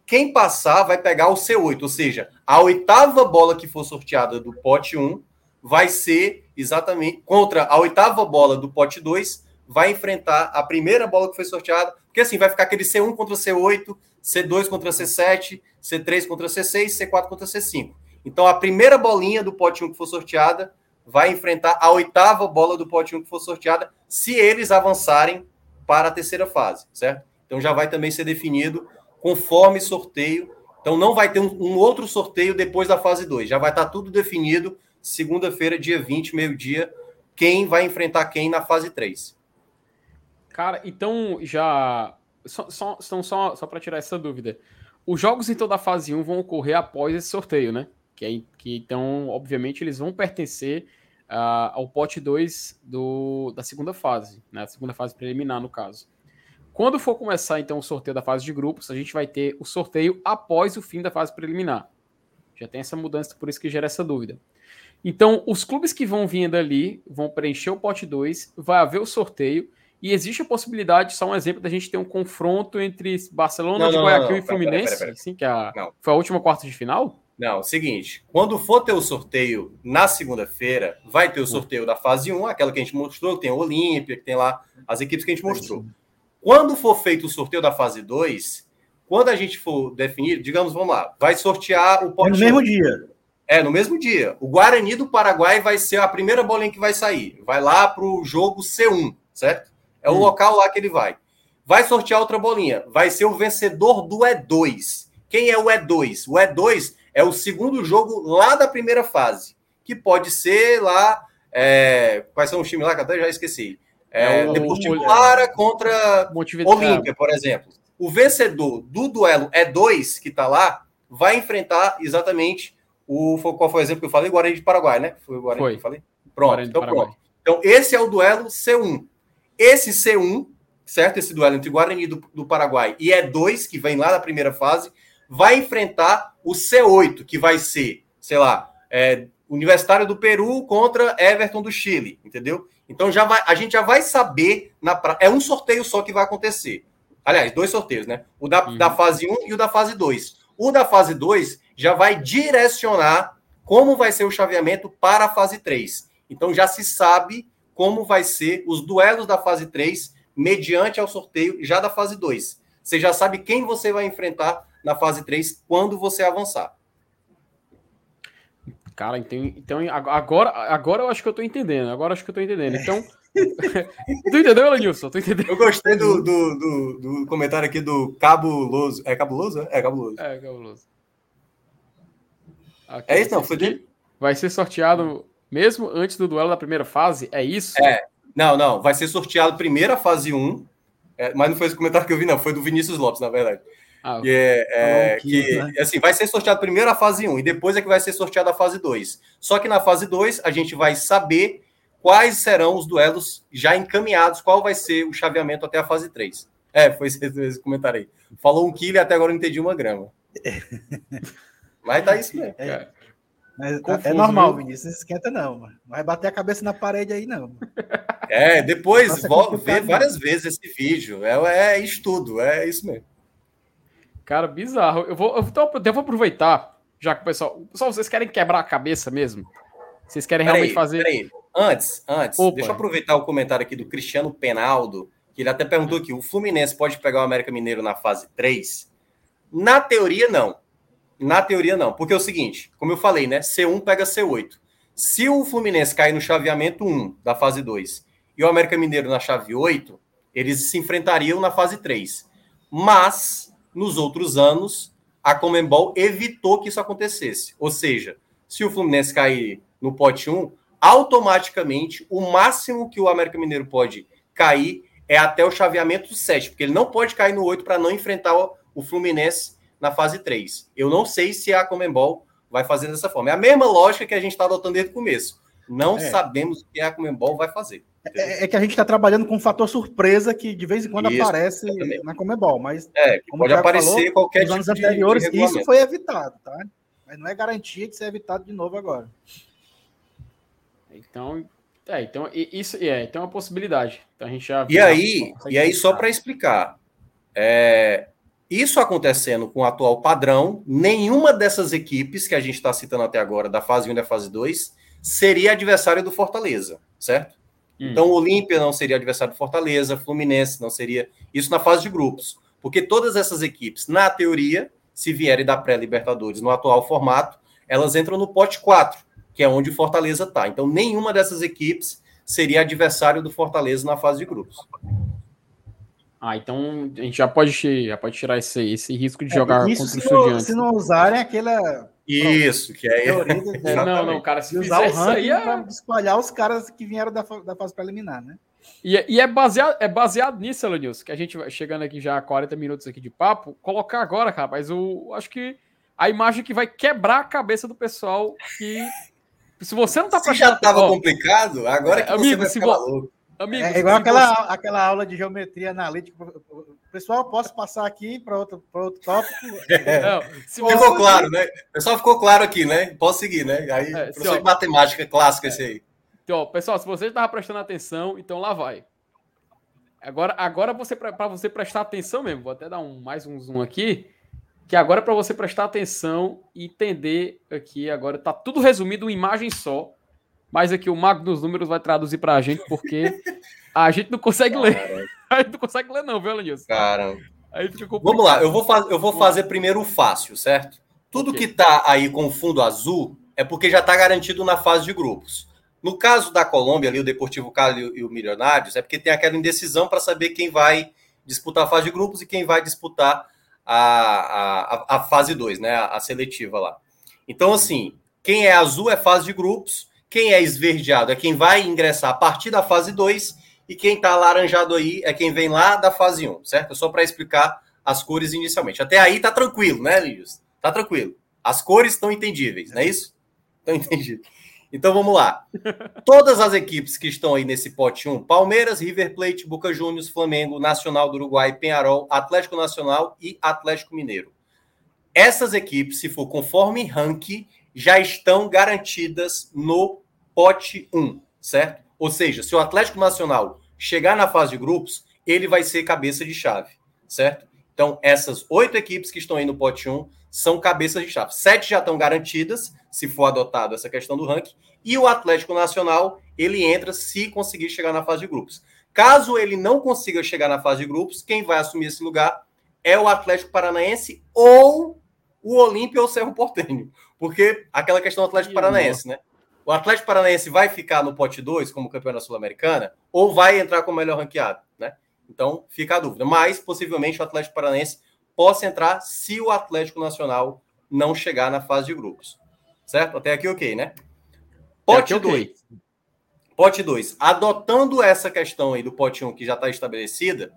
Quem passar vai pegar o C8, ou seja, a oitava bola que for sorteada do pote 1 vai ser exatamente contra a oitava bola do pote 2, vai enfrentar a primeira bola que foi sorteada, porque assim vai ficar aquele C1 contra C8, C2 contra C7, C3 contra C6, C4 contra C5. Então a primeira bolinha do pote 1 que for sorteada vai enfrentar a oitava bola do pote 1 que for sorteada, se eles avançarem para a terceira fase, certo? Então já vai também ser definido conforme sorteio. Então não vai ter um, um outro sorteio depois da fase 2. Já vai estar tudo definido segunda-feira, dia 20, meio-dia, quem vai enfrentar quem na fase 3. Cara, então já. Só, só, só, só para tirar essa dúvida. Os jogos então da fase 1 vão ocorrer após esse sorteio, né? Que, é, que então, obviamente, eles vão pertencer uh, ao pote 2 do, da segunda fase, né? A segunda fase preliminar, no caso. Quando for começar, então, o sorteio da fase de grupos, a gente vai ter o sorteio após o fim da fase preliminar. Já tem essa mudança, por isso que gera essa dúvida. Então, os clubes que vão vindo ali vão preencher o pote 2, vai haver o sorteio, e existe a possibilidade, só um exemplo, da gente ter um confronto entre Barcelona, não, de Guayaquil e Fluminense, pera, pera, pera, sim, que é a, foi a última quarta de final? Não, seguinte, quando for ter o sorteio na segunda-feira, vai ter o sorteio da fase 1, aquela que a gente mostrou, que tem a Olímpia, que tem lá as equipes que a gente mostrou. Quando for feito o sorteio da fase 2, quando a gente for definir, digamos, vamos lá, vai sortear o pote. É no mesmo dia. É, no mesmo dia. O Guarani do Paraguai vai ser a primeira bolinha que vai sair. Vai lá para o jogo C1, certo? É o hum. local lá que ele vai. Vai sortear outra bolinha. Vai ser o vencedor do E2. Quem é o E2? O E2 é o segundo jogo lá da primeira fase, que pode ser lá. É, quais são os times lá que até já esqueci? É, é o Deportivo Lara contra Olímpia, por exemplo. O vencedor do duelo E2, que está lá, vai enfrentar exatamente o. Qual foi o exemplo que eu falei? Guarani de Paraguai, né? Foi o Guarani foi. que eu falei? Pronto, então pronto. Então, esse é o duelo C1. Esse C1, certo? Esse duelo entre Guarani do, do Paraguai e E2, que vem lá da primeira fase, vai enfrentar o C8, que vai ser, sei lá, é, Universitário do Peru contra Everton do Chile, entendeu? Então já vai, a gente já vai saber na pra... é um sorteio só que vai acontecer. Aliás, dois sorteios, né? O da, uhum. da fase 1 e o da fase 2. O da fase 2 já vai direcionar como vai ser o chaveamento para a fase 3. Então já se sabe como vai ser os duelos da fase 3 mediante ao sorteio já da fase 2. Você já sabe quem você vai enfrentar na fase 3 quando você avançar. Cara, então, então agora, agora eu acho que eu tô entendendo. Agora acho que eu tô entendendo. Então. tu entendeu, Lenilson? Tu entendeu? Eu gostei do, do, do, do, comentário aqui do Cabuloso. É Cabuloso? É Cabuloso. É, Cabuloso. Aqui, é isso, não? Foi de... Vai ser sorteado mesmo antes do duelo da primeira fase? É isso? É. Não, não. Vai ser sorteado primeiro a fase 1. É, mas não foi esse comentário que eu vi, não. Foi do Vinícius Lopes, na verdade. Ah, que, é, é, que né? assim, vai ser sorteado primeiro a fase 1 e depois é que vai ser sorteada a fase 2. Só que na fase 2 a gente vai saber quais serão os duelos já encaminhados, qual vai ser o chaveamento até a fase 3. É, foi esse, esse comentário aí. Falou um quilo e até agora eu não entendi uma grama. Mas tá isso mesmo. É, mas Confuso, é normal, Vinícius, não esquenta não, mano. Não vai bater a cabeça na parede aí, não. É, depois volta, vê várias vezes esse vídeo. É, é estudo, é isso mesmo. Cara, bizarro. Eu vou, então, eu vou aproveitar, já que o pessoal. Pessoal, vocês querem quebrar a cabeça mesmo? Vocês querem realmente aí, fazer. Peraí. Antes, antes, Opa. deixa eu aproveitar o comentário aqui do Cristiano Penaldo, que ele até perguntou aqui: o Fluminense pode pegar o América Mineiro na fase 3? Na teoria, não. Na teoria, não. Porque é o seguinte, como eu falei, né? C1 pega C8. Se o Fluminense cair no chaveamento 1 da fase 2 e o América Mineiro na chave 8, eles se enfrentariam na fase 3. Mas nos outros anos, a Comembol evitou que isso acontecesse. Ou seja, se o Fluminense cair no pote 1, automaticamente o máximo que o América Mineiro pode cair é até o chaveamento 7, porque ele não pode cair no 8 para não enfrentar o Fluminense na fase 3. Eu não sei se a Comembol vai fazer dessa forma. É a mesma lógica que a gente está adotando desde o começo. Não é. sabemos o que a Comembol vai fazer. É, é, que a gente está trabalhando com um fator surpresa que de vez em quando isso, aparece exatamente. na Comebol, mas é, pode aparecer falou, qualquer nos tipo anos anteriores de isso foi evitado, tá? Mas não é garantia que seja evitado de novo agora. Então, é, então isso é, então é uma possibilidade. Então a gente já E aí, e aí só para explicar, é, isso acontecendo com o atual padrão, nenhuma dessas equipes que a gente está citando até agora, da fase 1 e da fase 2, seria adversário do Fortaleza, certo? Hum. Então, o Olímpia não seria adversário do Fortaleza, Fluminense não seria. Isso na fase de grupos. Porque todas essas equipes, na teoria, se vierem da pré-Libertadores no atual formato, elas entram no pote 4. que é onde o Fortaleza está. Então, nenhuma dessas equipes seria adversário do Fortaleza na fase de grupos. Ah, então a gente já pode, já pode tirar esse, esse risco de é, jogar contra o Estudiantes. Se não usarem aquela. Isso, que é. é não, não, cara, se usar o ranking é... para espalhar os caras que vieram da, da fase preliminar, né? E, é, e, é, baseado, é baseado nisso, Elenilson, que a gente vai chegando aqui já a 40 minutos aqui de papo, colocar agora, cara, mas eu acho que a imagem que vai quebrar a cabeça do pessoal que. Se você não tá Se já estava complicado, agora é que amigo, você vai ficar vo... Amigo, é igual aquela, você... aquela aula de geometria analítica. Pessoal, posso passar aqui para outro, outro tópico? É. Não, ficou claro, né? Pessoal, ficou claro aqui, né? Posso seguir, né? Aí, é, professor de matemática clássica esse aí. Então, pessoal, se você estava prestando atenção, então lá vai. Agora, agora você para você prestar atenção mesmo, vou até dar um mais um zoom aqui, que agora é para você prestar atenção e entender aqui agora tá tudo resumido em imagem só mas aqui o Mago dos Números vai traduzir para a gente, porque a gente não consegue ler. A gente não consegue ler, não, viu, Alanilson? Caramba. Vamos lá, eu vou, faz, eu vou fazer primeiro o fácil, certo? Tudo okay. que está aí com fundo azul é porque já está garantido na fase de grupos. No caso da Colômbia, ali, o Deportivo Cali e o Milionários, é porque tem aquela indecisão para saber quem vai disputar a fase de grupos e quem vai disputar a, a, a fase 2, né? A, a seletiva lá. Então, assim, quem é azul é fase de grupos quem é esverdeado é quem vai ingressar a partir da fase 2 e quem está laranjado aí é quem vem lá da fase 1, certo? Só para explicar as cores inicialmente. Até aí tá tranquilo, né, Lídios? Tá tranquilo. As cores estão entendíveis, não é isso? Estão entendidas. Então vamos lá. Todas as equipes que estão aí nesse pote 1, Palmeiras, River Plate, Boca Juniors, Flamengo, Nacional do Uruguai, Penharol, Atlético Nacional e Atlético Mineiro. Essas equipes, se for conforme ranking, já estão garantidas no pote 1, certo? Ou seja, se o Atlético Nacional chegar na fase de grupos, ele vai ser cabeça de chave, certo? Então, essas oito equipes que estão aí no pote 1 são cabeças de chave. Sete já estão garantidas, se for adotado essa questão do ranking, e o Atlético Nacional, ele entra se conseguir chegar na fase de grupos. Caso ele não consiga chegar na fase de grupos, quem vai assumir esse lugar é o Atlético Paranaense ou o Olímpia ou o Cerro Portenho. Porque aquela questão do Atlético Paranaense, né? O Atlético Paranaense vai ficar no pote 2 como campeão da Sul-Americana ou vai entrar como melhor ranqueado, né? Então fica a dúvida. Mas possivelmente o Atlético Paranaense possa entrar se o Atlético Nacional não chegar na fase de grupos. Certo? Até aqui ok, né? Pote 2. Okay. Pote 2. Adotando essa questão aí do pote 1 um, que já está estabelecida,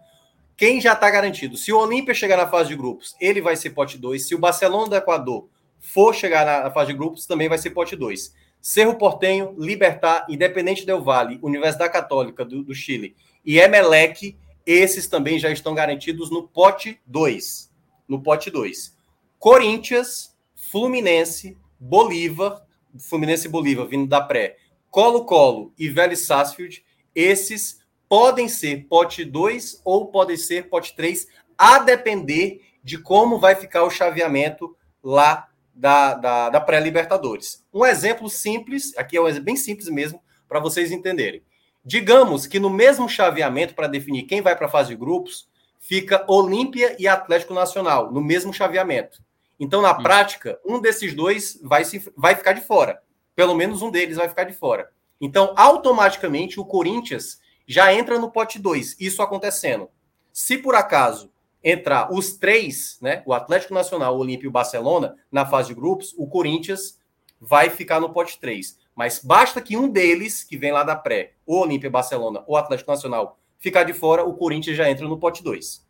quem já está garantido? Se o Olímpia chegar na fase de grupos, ele vai ser pote 2. Se o Barcelona do Equador for chegar na fase de grupos, também vai ser pote 2. Cerro Portenho, Libertar, Independente Del Vale, Universidade Católica do, do Chile e Emelec, esses também já estão garantidos no pote 2. No pote 2. Corinthians, Fluminense, Bolívar, Fluminense e Bolívar vindo da pré, Colo-Colo e Vélez Sarsfield, esses podem ser pote 2 ou podem ser pote 3, a depender de como vai ficar o chaveamento lá da, da, da pré-Libertadores. Um exemplo simples, aqui é um exemplo bem simples mesmo, para vocês entenderem. Digamos que no mesmo chaveamento, para definir quem vai para a fase de grupos, fica Olímpia e Atlético Nacional, no mesmo chaveamento. Então, na prática, um desses dois vai, se, vai ficar de fora. Pelo menos um deles vai ficar de fora. Então, automaticamente, o Corinthians já entra no pote 2. Isso acontecendo. Se por acaso entrar os três, né, o Atlético Nacional, o Olímpio e o Barcelona, na fase de grupos, o Corinthians vai ficar no pote 3. Mas basta que um deles, que vem lá da pré, o Olímpia, Barcelona ou Atlético Nacional, ficar de fora, o Corinthians já entra no pote 2.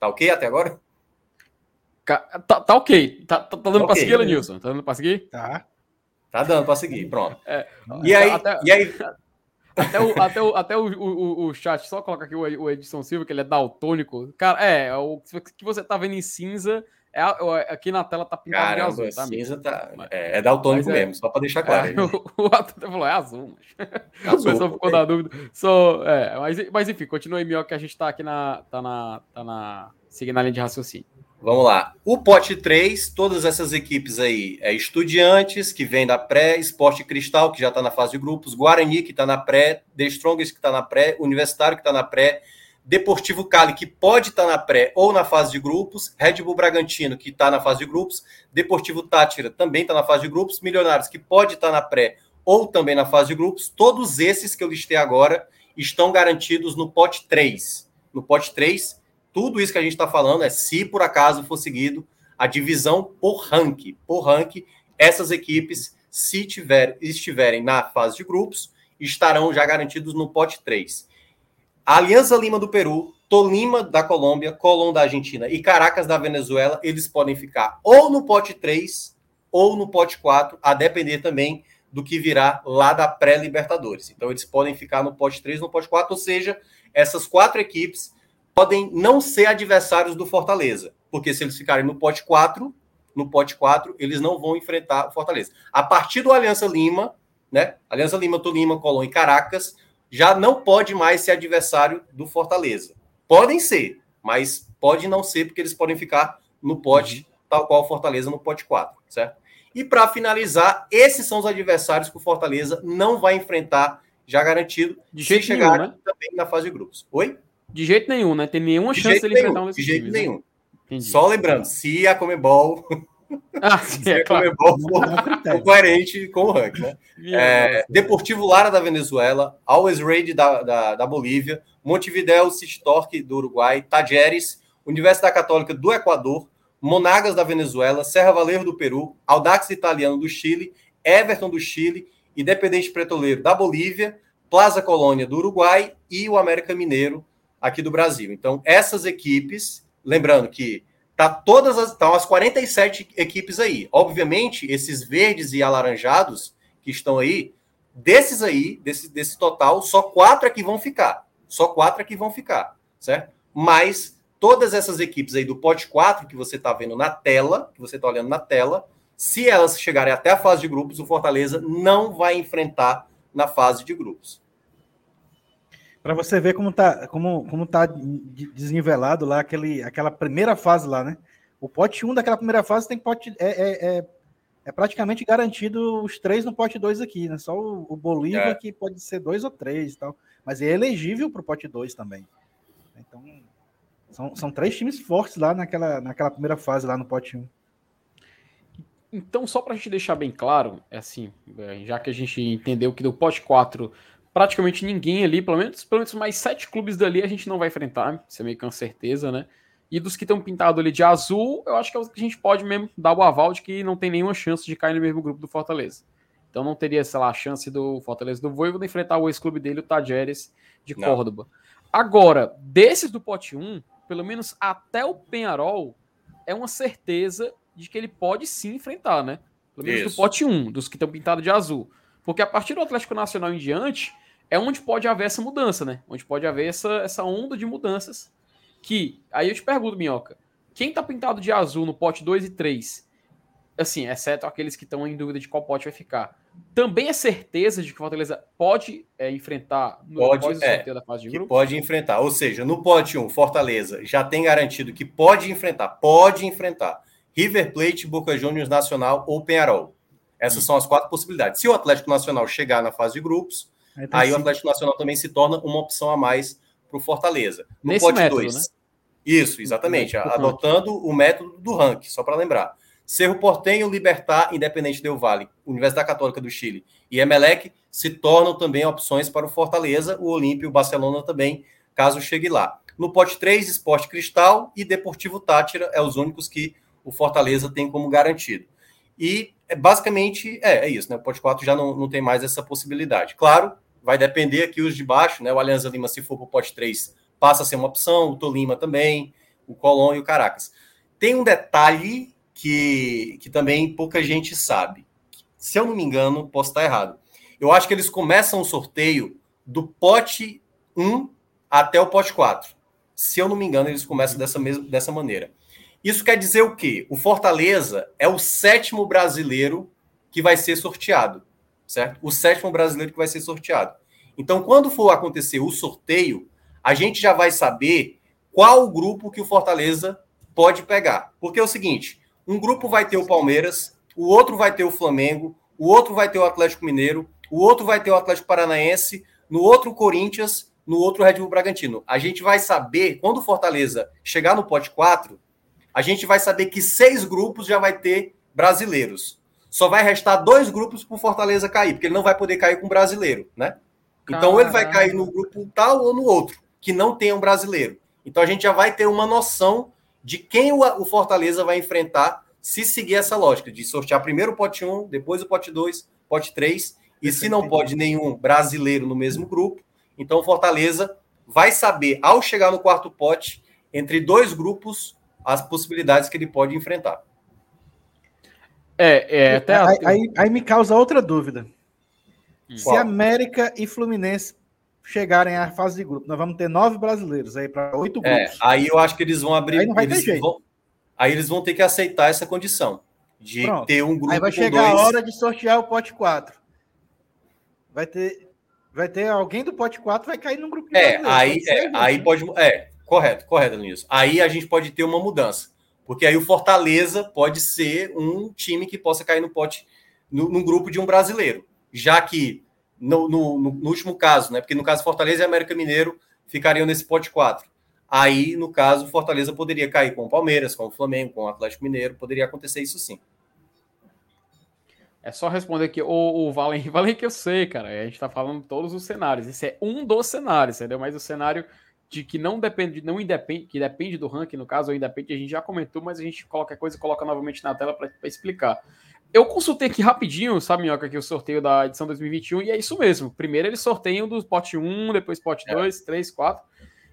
Tá ok até agora? Tá, tá ok. Tá, tá, tá dando okay, para seguir, Lenilson? Tá dando para seguir? Tá. Tá dando para seguir, pronto. É, e, aí, até... e aí, até o, até o, até o, o, o chat, só coloca aqui o, Edson Silva, que ele é daltônico. Cara, é, o que você tá vendo em cinza, é, aqui na tela tá pintado de azul, tá? cinza tá, é, é daltônico é, mesmo, só pra deixar claro. É, o, o atleta falou, é azul, mas... azul. O pessoal ficou na dúvida. So, é, mas, mas enfim, continua aí, Mio, que a gente tá aqui na, tá na, tá na, seguindo a linha de raciocínio. Vamos lá. O pote 3, todas essas equipes aí, é Estudiantes, que vem da pré, Esporte Cristal, que já está na fase de grupos, Guarani, que está na pré, The Strongest, que está na pré, Universitário, que está na pré, Deportivo Cali, que pode estar tá na pré ou na fase de grupos, Red Bull Bragantino, que está na fase de grupos, Deportivo Tátira também está na fase de grupos, Milionários, que pode estar tá na pré ou também na fase de grupos, todos esses que eu listei agora estão garantidos no pote 3. No pote 3, tudo isso que a gente está falando é se por acaso for seguido a divisão por ranking. Por ranking, essas equipes, se tiver, estiverem na fase de grupos, estarão já garantidos no pote 3. Aliança Lima do Peru, Tolima da Colômbia, Colón da Argentina e Caracas da Venezuela, eles podem ficar ou no pote 3 ou no pote 4, a depender também do que virá lá da pré-Libertadores. Então, eles podem ficar no pote 3, no pote 4, ou seja, essas quatro equipes podem não ser adversários do Fortaleza, porque se eles ficarem no pote 4, no pote 4, eles não vão enfrentar o Fortaleza. A partir do Aliança Lima, né? Aliança Lima, Tolima, Colón e Caracas, já não pode mais ser adversário do Fortaleza. Podem ser, mas pode não ser, porque eles podem ficar no pote, uhum. tal qual o Fortaleza no pote 4, certo? E para finalizar, esses são os adversários que o Fortaleza não vai enfrentar, já garantido, de se chegar né? também na fase de grupos. Oi? De jeito nenhum, né? Tem nenhuma de chance dele nenhum, enfrentar um De jeito times, né? nenhum. Né? Só lembrando, se a Comebol. Ah, sim, é, claro. Comebol for, coerente com o ranking, né? É, Deportivo Lara da Venezuela, Always Raid da, da, da Bolívia, Montevideo City Torque do Uruguai, Tajeres, Universidade Católica do Equador, Monagas da Venezuela, Serra Valerro do Peru, Audax Italiano do Chile, Everton do Chile, Independente Petroleiro da Bolívia, Plaza Colônia do Uruguai e o América Mineiro aqui do Brasil. Então, essas equipes, lembrando que tá todas as, estão as 47 equipes aí. Obviamente, esses verdes e alaranjados que estão aí, desses aí, desse, desse total, só quatro aqui vão ficar. Só quatro aqui vão ficar, certo? Mas todas essas equipes aí do pote 4 que você está vendo na tela, que você está olhando na tela, se elas chegarem até a fase de grupos, o Fortaleza não vai enfrentar na fase de grupos. Para você ver como tá, como, como tá desnivelado lá aquele, aquela primeira fase lá, né? O pote 1 daquela primeira fase tem pote. É, é, é, é praticamente garantido os três no pote 2 aqui, né? Só o, o Bolívia é. que pode ser dois ou três e tal. Mas é elegível para o pote 2 também. Então, são, são três times fortes lá naquela, naquela primeira fase, lá no pote 1. Então, só para a gente deixar bem claro, é assim, é, já que a gente entendeu que do pote 4 praticamente ninguém ali, pelo menos, pelo menos mais sete clubes dali a gente não vai enfrentar, isso é meio que uma certeza, né? E dos que estão pintados ali de azul, eu acho que é que a gente pode mesmo dar o aval de que não tem nenhuma chance de cair no mesmo grupo do Fortaleza. Então não teria, sei lá, a chance do Fortaleza do Voivoda enfrentar o ex-clube dele, o Tajeres de não. Córdoba. Agora, desses do pote 1, pelo menos até o Penharol, é uma certeza de que ele pode sim enfrentar, né? Pelo menos Isso. do pote 1, dos que estão pintados de azul. Porque a partir do Atlético Nacional em diante, é onde pode haver essa mudança, né? Onde pode haver essa, essa onda de mudanças. Que, aí eu te pergunto, Minhoca, quem tá pintado de azul no pote 2 e 3, assim, exceto aqueles que estão em dúvida de qual pote vai ficar, também é certeza de que o Fortaleza pode é, enfrentar no pode, é, da fase de grupo? Pode enfrentar. Ou seja, no pote 1, Fortaleza já tem garantido que pode enfrentar, pode enfrentar River Plate, Boca Juniors Nacional ou Penharol. Essas hum. são as quatro possibilidades. Se o Atlético Nacional chegar na fase de grupos, aí, aí o Atlético Nacional também se torna uma opção a mais para o Fortaleza. No Nesse pote 2. Né? Isso, exatamente. adotando o método do ranking, só para lembrar. Cerro Portenho, Libertar, Independente Del Vale, Universidade Católica do Chile e Emelec se tornam também opções para o Fortaleza, o Olímpio e o Barcelona também, caso chegue lá. No pote 3, Esporte Cristal e Deportivo Tátira é os únicos que o Fortaleza tem como garantido. E é, basicamente é, é isso, né? O pote 4 já não, não tem mais essa possibilidade. Claro, vai depender aqui os de baixo, né? O Alianza Lima, se for para o pote 3, passa a ser uma opção, o Tolima também, o Colón e o Caracas. Tem um detalhe que, que também pouca gente sabe. Se eu não me engano, posso estar errado. Eu acho que eles começam o sorteio do pote 1 até o pote 4. Se eu não me engano, eles começam dessa, mesma, dessa maneira. Isso quer dizer o quê? O Fortaleza é o sétimo brasileiro que vai ser sorteado, certo? O sétimo brasileiro que vai ser sorteado. Então, quando for acontecer o sorteio, a gente já vai saber qual o grupo que o Fortaleza pode pegar. Porque é o seguinte: um grupo vai ter o Palmeiras, o outro vai ter o Flamengo, o outro vai ter o Atlético Mineiro, o outro vai ter o Atlético Paranaense, no outro Corinthians, no outro Red Bull Bragantino. A gente vai saber, quando o Fortaleza chegar no pote 4, a gente vai saber que seis grupos já vai ter brasileiros. Só vai restar dois grupos para o Fortaleza cair, porque ele não vai poder cair com o brasileiro, né? Então ou ele vai cair no grupo tal ou no outro, que não tenha um brasileiro. Então a gente já vai ter uma noção de quem o Fortaleza vai enfrentar se seguir essa lógica de sortear primeiro o pote 1, depois o pote 2, pote 3, e se não pode nenhum brasileiro no mesmo grupo, então o Fortaleza vai saber, ao chegar no quarto pote, entre dois grupos, as possibilidades que ele pode enfrentar. É, é até aí, aí, aí, me causa outra dúvida. Hum. Se América e Fluminense chegarem à fase de grupo, nós vamos ter nove brasileiros aí para oito é, grupos. É, aí eu acho que eles vão abrir. Aí não vai eles ter jeito. Vão, aí eles vão ter que aceitar essa condição de Pronto. ter um grupo. Aí vai chegar dois... a hora de sortear o pote 4. Vai ter, vai ter alguém do pote 4 vai cair num grupo. É, aí, é, aí pode. É, correto, correto nisso. Aí a gente pode ter uma mudança. Porque aí o Fortaleza pode ser um time que possa cair no pote, no, grupo de um brasileiro. Já que no, no, no, último caso, né? Porque no caso Fortaleza e América Mineiro ficariam nesse pote 4. Aí, no caso, Fortaleza poderia cair com o Palmeiras, com o Flamengo, com o Atlético Mineiro, poderia acontecer isso sim. É só responder aqui, o, o Valen, Valen que eu sei, cara. A gente tá falando todos os cenários. Esse é um dos cenários, entendeu? Mas o cenário de que não depende, não independe, que depende do ranking, no caso, ou independe, a gente já comentou, mas a gente coloca coisa e coloca novamente na tela para explicar. Eu consultei aqui rapidinho, sabe, Minhoca, aqui o sorteio da edição 2021, e é isso mesmo. Primeiro eles sorteiam do pote 1, depois pote 2, 3, 4.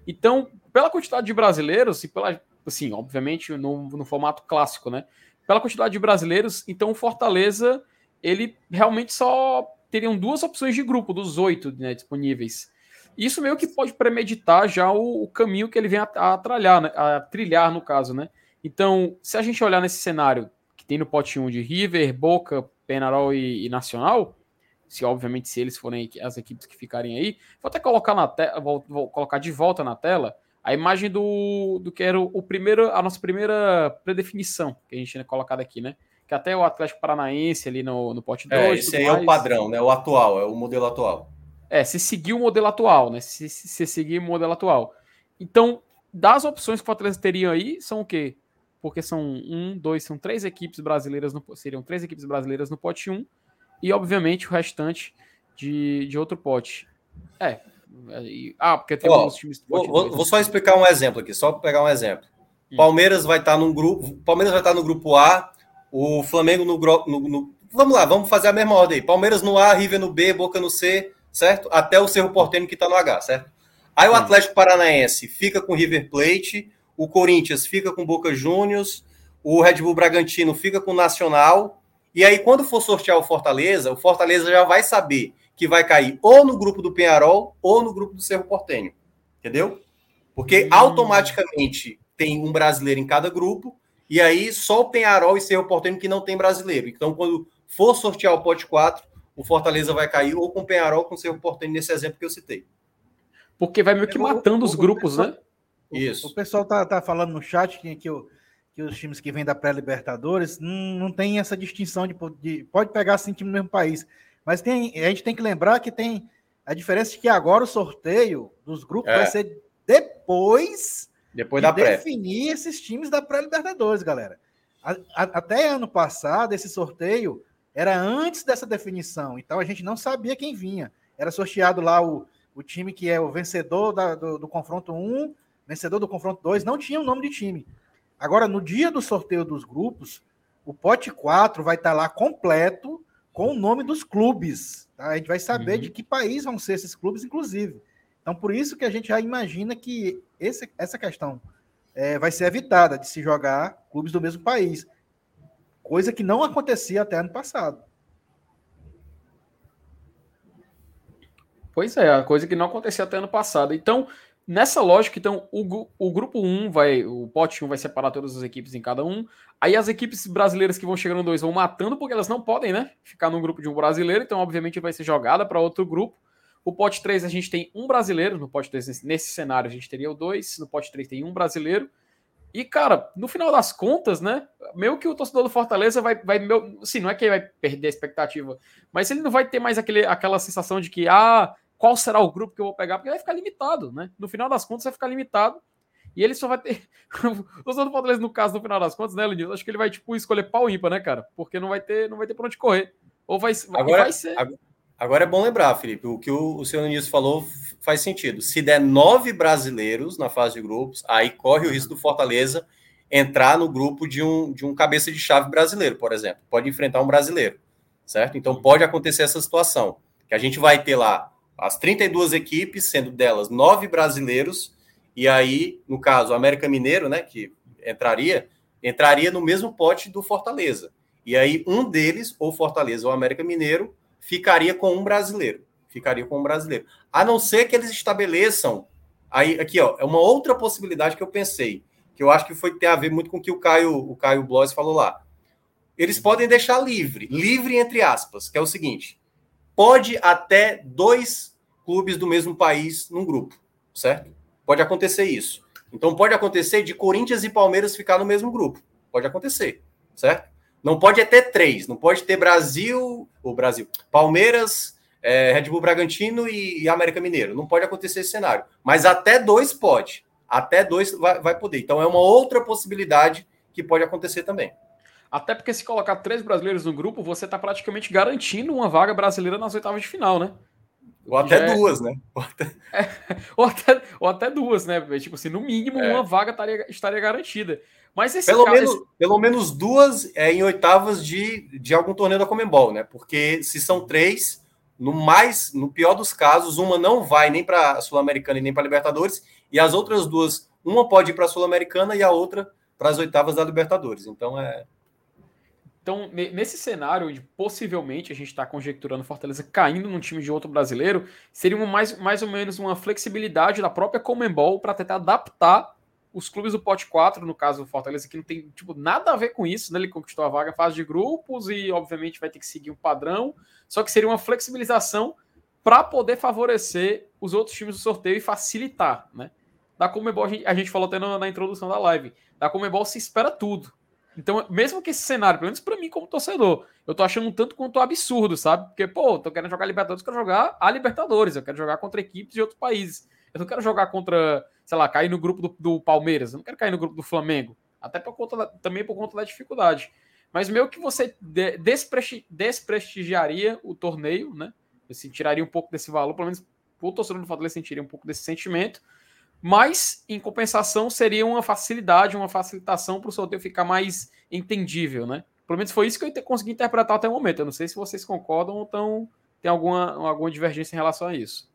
Então, pela quantidade de brasileiros, e pela, assim, obviamente, no, no formato clássico, né? Pela quantidade de brasileiros, então o Fortaleza, ele realmente só teriam duas opções de grupo, dos oito né, disponíveis. Isso meio que pode premeditar já o, o caminho que ele vem a, a, trilhar, né, a trilhar, no caso, né? Então, se a gente olhar nesse cenário que tem no pote 1 de River, Boca, Penarol e, e Nacional, se obviamente se eles forem as equipes que ficarem aí, vou até colocar na tela, vou, vou, colocar de volta na tela a imagem do, do que era o, o, primeiro, a nossa primeira predefinição que a gente tinha colocado aqui, né? Que até o Atlético Paranaense ali no, no pote 2. É, esse aí mais. é o padrão, né? O atual, é o modelo atual. É, se seguir o modelo atual, né? Se, se, se seguir o modelo atual. Então, das opções que o Fortaleza teria aí, são o quê? Porque são um, dois, são três equipes brasileiras, no, seriam três equipes brasileiras no pote 1, e obviamente o restante de, de outro pote. É. ah, porque tem alguns times do pote vou, 2, vou só explicar um exemplo aqui, só pegar um exemplo. Hum. Palmeiras vai estar num grupo. Palmeiras vai estar no grupo A, o Flamengo no, no, no Vamos lá, vamos fazer a mesma ordem aí. Palmeiras no A, River no B, Boca no C, certo? Até o Cerro Porteño que está no H, certo? Aí o Atlético Paranaense fica com o River Plate, o Corinthians fica com Boca Juniors, o Red Bull Bragantino fica com o Nacional. E aí, quando for sortear o Fortaleza, o Fortaleza já vai saber que vai cair ou no grupo do Penharol ou no grupo do Cerro Portenho. Entendeu? Porque hum. automaticamente tem um brasileiro em cada grupo, e aí só o Penharol e Cerro Portenho que não tem brasileiro. Então, quando for sortear o pote 4, o Fortaleza vai cair ou com o Penharol ou com o Cerro Portenho, nesse exemplo que eu citei. Porque vai meio que matando os grupos, né? Isso. O pessoal tá, tá falando no chat que, que, o, que os times que vêm da pré-Libertadores não, não tem essa distinção de, de, Pode pegar assim time no mesmo país. Mas tem, a gente tem que lembrar que tem a diferença de que agora o sorteio dos grupos é. vai ser depois, depois de da definir pré. esses times da pré-Libertadores, galera. A, a, até ano passado, esse sorteio era antes dessa definição. Então a gente não sabia quem vinha. Era sorteado lá o, o time que é o vencedor da, do, do confronto 1 vencedor do confronto 2, não tinha o um nome de time. Agora, no dia do sorteio dos grupos, o pote 4 vai estar lá completo com o nome dos clubes. Tá? A gente vai saber uhum. de que país vão ser esses clubes, inclusive. Então, por isso que a gente já imagina que esse, essa questão é, vai ser evitada de se jogar clubes do mesmo país. Coisa que não acontecia até ano passado. Pois é, a coisa que não acontecia até ano passado. Então, Nessa lógica, então, o, o grupo 1 vai, o pote 1 vai separar todas as equipes em cada um. Aí as equipes brasileiras que vão chegando 2 vão matando, porque elas não podem, né? Ficar no grupo de um brasileiro, então, obviamente, vai ser jogada para outro grupo. O pote 3 a gente tem um brasileiro, no pote 3, nesse, nesse cenário, a gente teria o 2, no pote 3 tem um brasileiro. E, cara, no final das contas, né? Meio que o torcedor do Fortaleza vai. vai meu, assim, não é que ele vai perder a expectativa, mas ele não vai ter mais aquele, aquela sensação de que, ah, qual será o grupo que eu vou pegar, porque vai ficar limitado, né? No final das contas, vai ficar limitado. E ele só vai ter. o do Fortaleza, no caso, no final das contas, né, Lenilson? Acho que ele vai, tipo, escolher pau ímpar, né, cara? Porque não vai ter, não vai ter pra onde correr. Ou vai, agora, vai ser. Agora é bom lembrar, Felipe, o que o, o senhor Nunes falou faz sentido. Se der nove brasileiros na fase de grupos, aí corre o risco do Fortaleza entrar no grupo de um, de um cabeça de chave brasileiro, por exemplo. Pode enfrentar um brasileiro, certo? Então pode acontecer essa situação, que a gente vai ter lá as 32 equipes, sendo delas nove brasileiros, e aí, no caso, o América Mineiro, né, que entraria, entraria no mesmo pote do Fortaleza. E aí um deles, ou Fortaleza ou América Mineiro, ficaria com um brasileiro. Ficaria com um brasileiro. A não ser que eles estabeleçam. Aí, aqui, ó, é uma outra possibilidade que eu pensei, que eu acho que foi ter a ver muito com o que o Caio, o Caio Blois falou lá. Eles podem deixar livre, livre entre aspas, que é o seguinte: pode até dois clubes do mesmo país num grupo, certo? Pode acontecer isso. Então pode acontecer de Corinthians e Palmeiras ficar no mesmo grupo. Pode acontecer, certo? Não pode ter três, não pode ter Brasil, o Brasil, Palmeiras, é, Red Bull Bragantino e, e, América Mineiro. Não pode acontecer esse cenário. Mas até dois pode. Até dois vai, vai poder. Então é uma outra possibilidade que pode acontecer também. Até porque se colocar três brasileiros no grupo, você está praticamente garantindo uma vaga brasileira nas oitavas de final, né? Ou até é... duas, né? Ou até... É, ou, até, ou até duas, né? Tipo assim, no mínimo, é. uma vaga estaria, estaria garantida. Mas esse pelo, caso, menos, esse... pelo menos duas é, em oitavas de, de algum torneio da Comembol, né? Porque se são três, no mais, no pior dos casos, uma não vai nem para a Sul-Americana e nem para a Libertadores, e as outras duas, uma pode ir para a Sul-Americana e a outra para as oitavas da Libertadores. Então é. Então, nesse cenário onde possivelmente a gente está conjecturando Fortaleza caindo num time de outro brasileiro, seria mais, mais ou menos uma flexibilidade da própria Comembol para tentar adaptar os clubes do pote 4, no caso do Fortaleza, que não tem tipo, nada a ver com isso, né? Ele conquistou a vaga fase de grupos e, obviamente, vai ter que seguir um padrão. Só que seria uma flexibilização para poder favorecer os outros times do sorteio e facilitar, né? Da Comebol, a gente, falou até na, na, introdução da live, da Comebol se espera tudo. Então, mesmo que esse cenário, pelo menos para mim como torcedor, eu tô achando um tanto quanto absurdo, sabe? Porque, pô, tô querendo jogar Libertadores, quero jogar a Libertadores, eu quero jogar contra equipes de outros países. Eu não quero jogar contra, sei lá, cair no grupo do, do Palmeiras. Eu não quero cair no grupo do Flamengo. Até por conta da, também por conta da dificuldade. Mas meio que você despresti, desprestigiaria o torneio, né? Você tiraria um pouco desse valor, pelo menos o torcedor do Fortaleza sentiria um pouco desse sentimento. Mas, em compensação, seria uma facilidade, uma facilitação para o sorteio ficar mais entendível, né? Pelo menos foi isso que eu consegui interpretar até o momento. Eu não sei se vocês concordam ou tão, tem alguma, alguma divergência em relação a isso.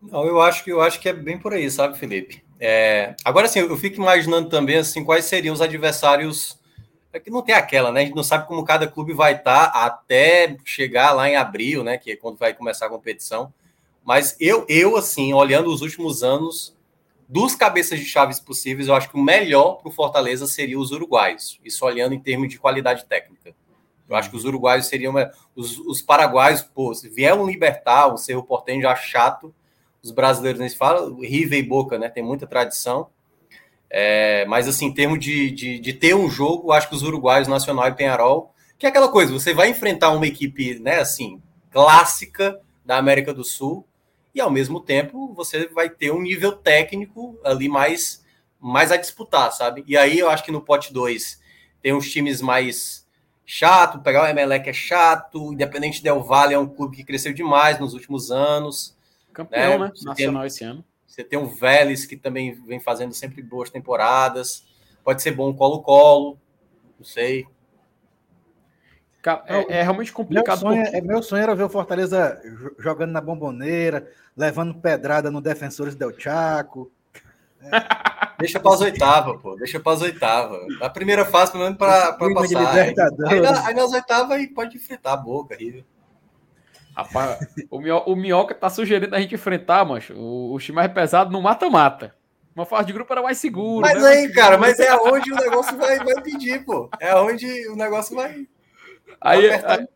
Não, eu acho que eu acho que é bem por aí, sabe, Felipe? É, agora sim, eu fico imaginando também assim quais seriam os adversários. É que não tem aquela, né? A gente não sabe como cada clube vai estar até chegar lá em abril, né? Que é quando vai começar a competição. Mas eu, eu assim, olhando os últimos anos, dos cabeças de chaves possíveis, eu acho que o melhor para o Fortaleza seria os uruguaios. Isso olhando em termos de qualidade técnica. Eu acho que os uruguaios seriam. Os, os paraguaios, pô, se vier um Libertar, um Cerro Portenho já chato, os brasileiros nem se fala, River e Boca, né? Tem muita tradição. É, mas, assim, em termos de, de, de, ter um jogo, acho que os uruguaios, Nacional e Penharol, que é aquela coisa, você vai enfrentar uma equipe, né, assim, clássica da América do Sul, e ao mesmo tempo você vai ter um nível técnico ali mais, mais a disputar, sabe? E aí eu acho que no pote 2 tem uns times mais chato, pegar o Emelec é chato, Independente Del Valle é um clube que cresceu demais nos últimos anos, Campeão, né? né? Nacional tem, esse ano. Você tem um Vélez que também vem fazendo sempre boas temporadas. Pode ser bom Colo-Colo, não sei. É, é, realmente complicado. Meu sonho, porque... é, meu sonho era ver o Fortaleza jogando na bomboneira, levando pedrada no Defensores Del Chaco. É. Deixa para as oitavas, pô. Deixa para as oitavas. A primeira fase, pelo menos, para passar. Aí, aí, aí, nas oitavas pode enfrentar a boca, River. Rapaz, o, Minhoca, o Minhoca tá sugerindo a gente enfrentar, mancho, o, o time mais pesado no mata-mata. Uma fase de grupo era mais seguro. Mas né? aí, cara, mas é onde o negócio vai, vai pedir, pô. É onde o negócio vai. Aí, aí,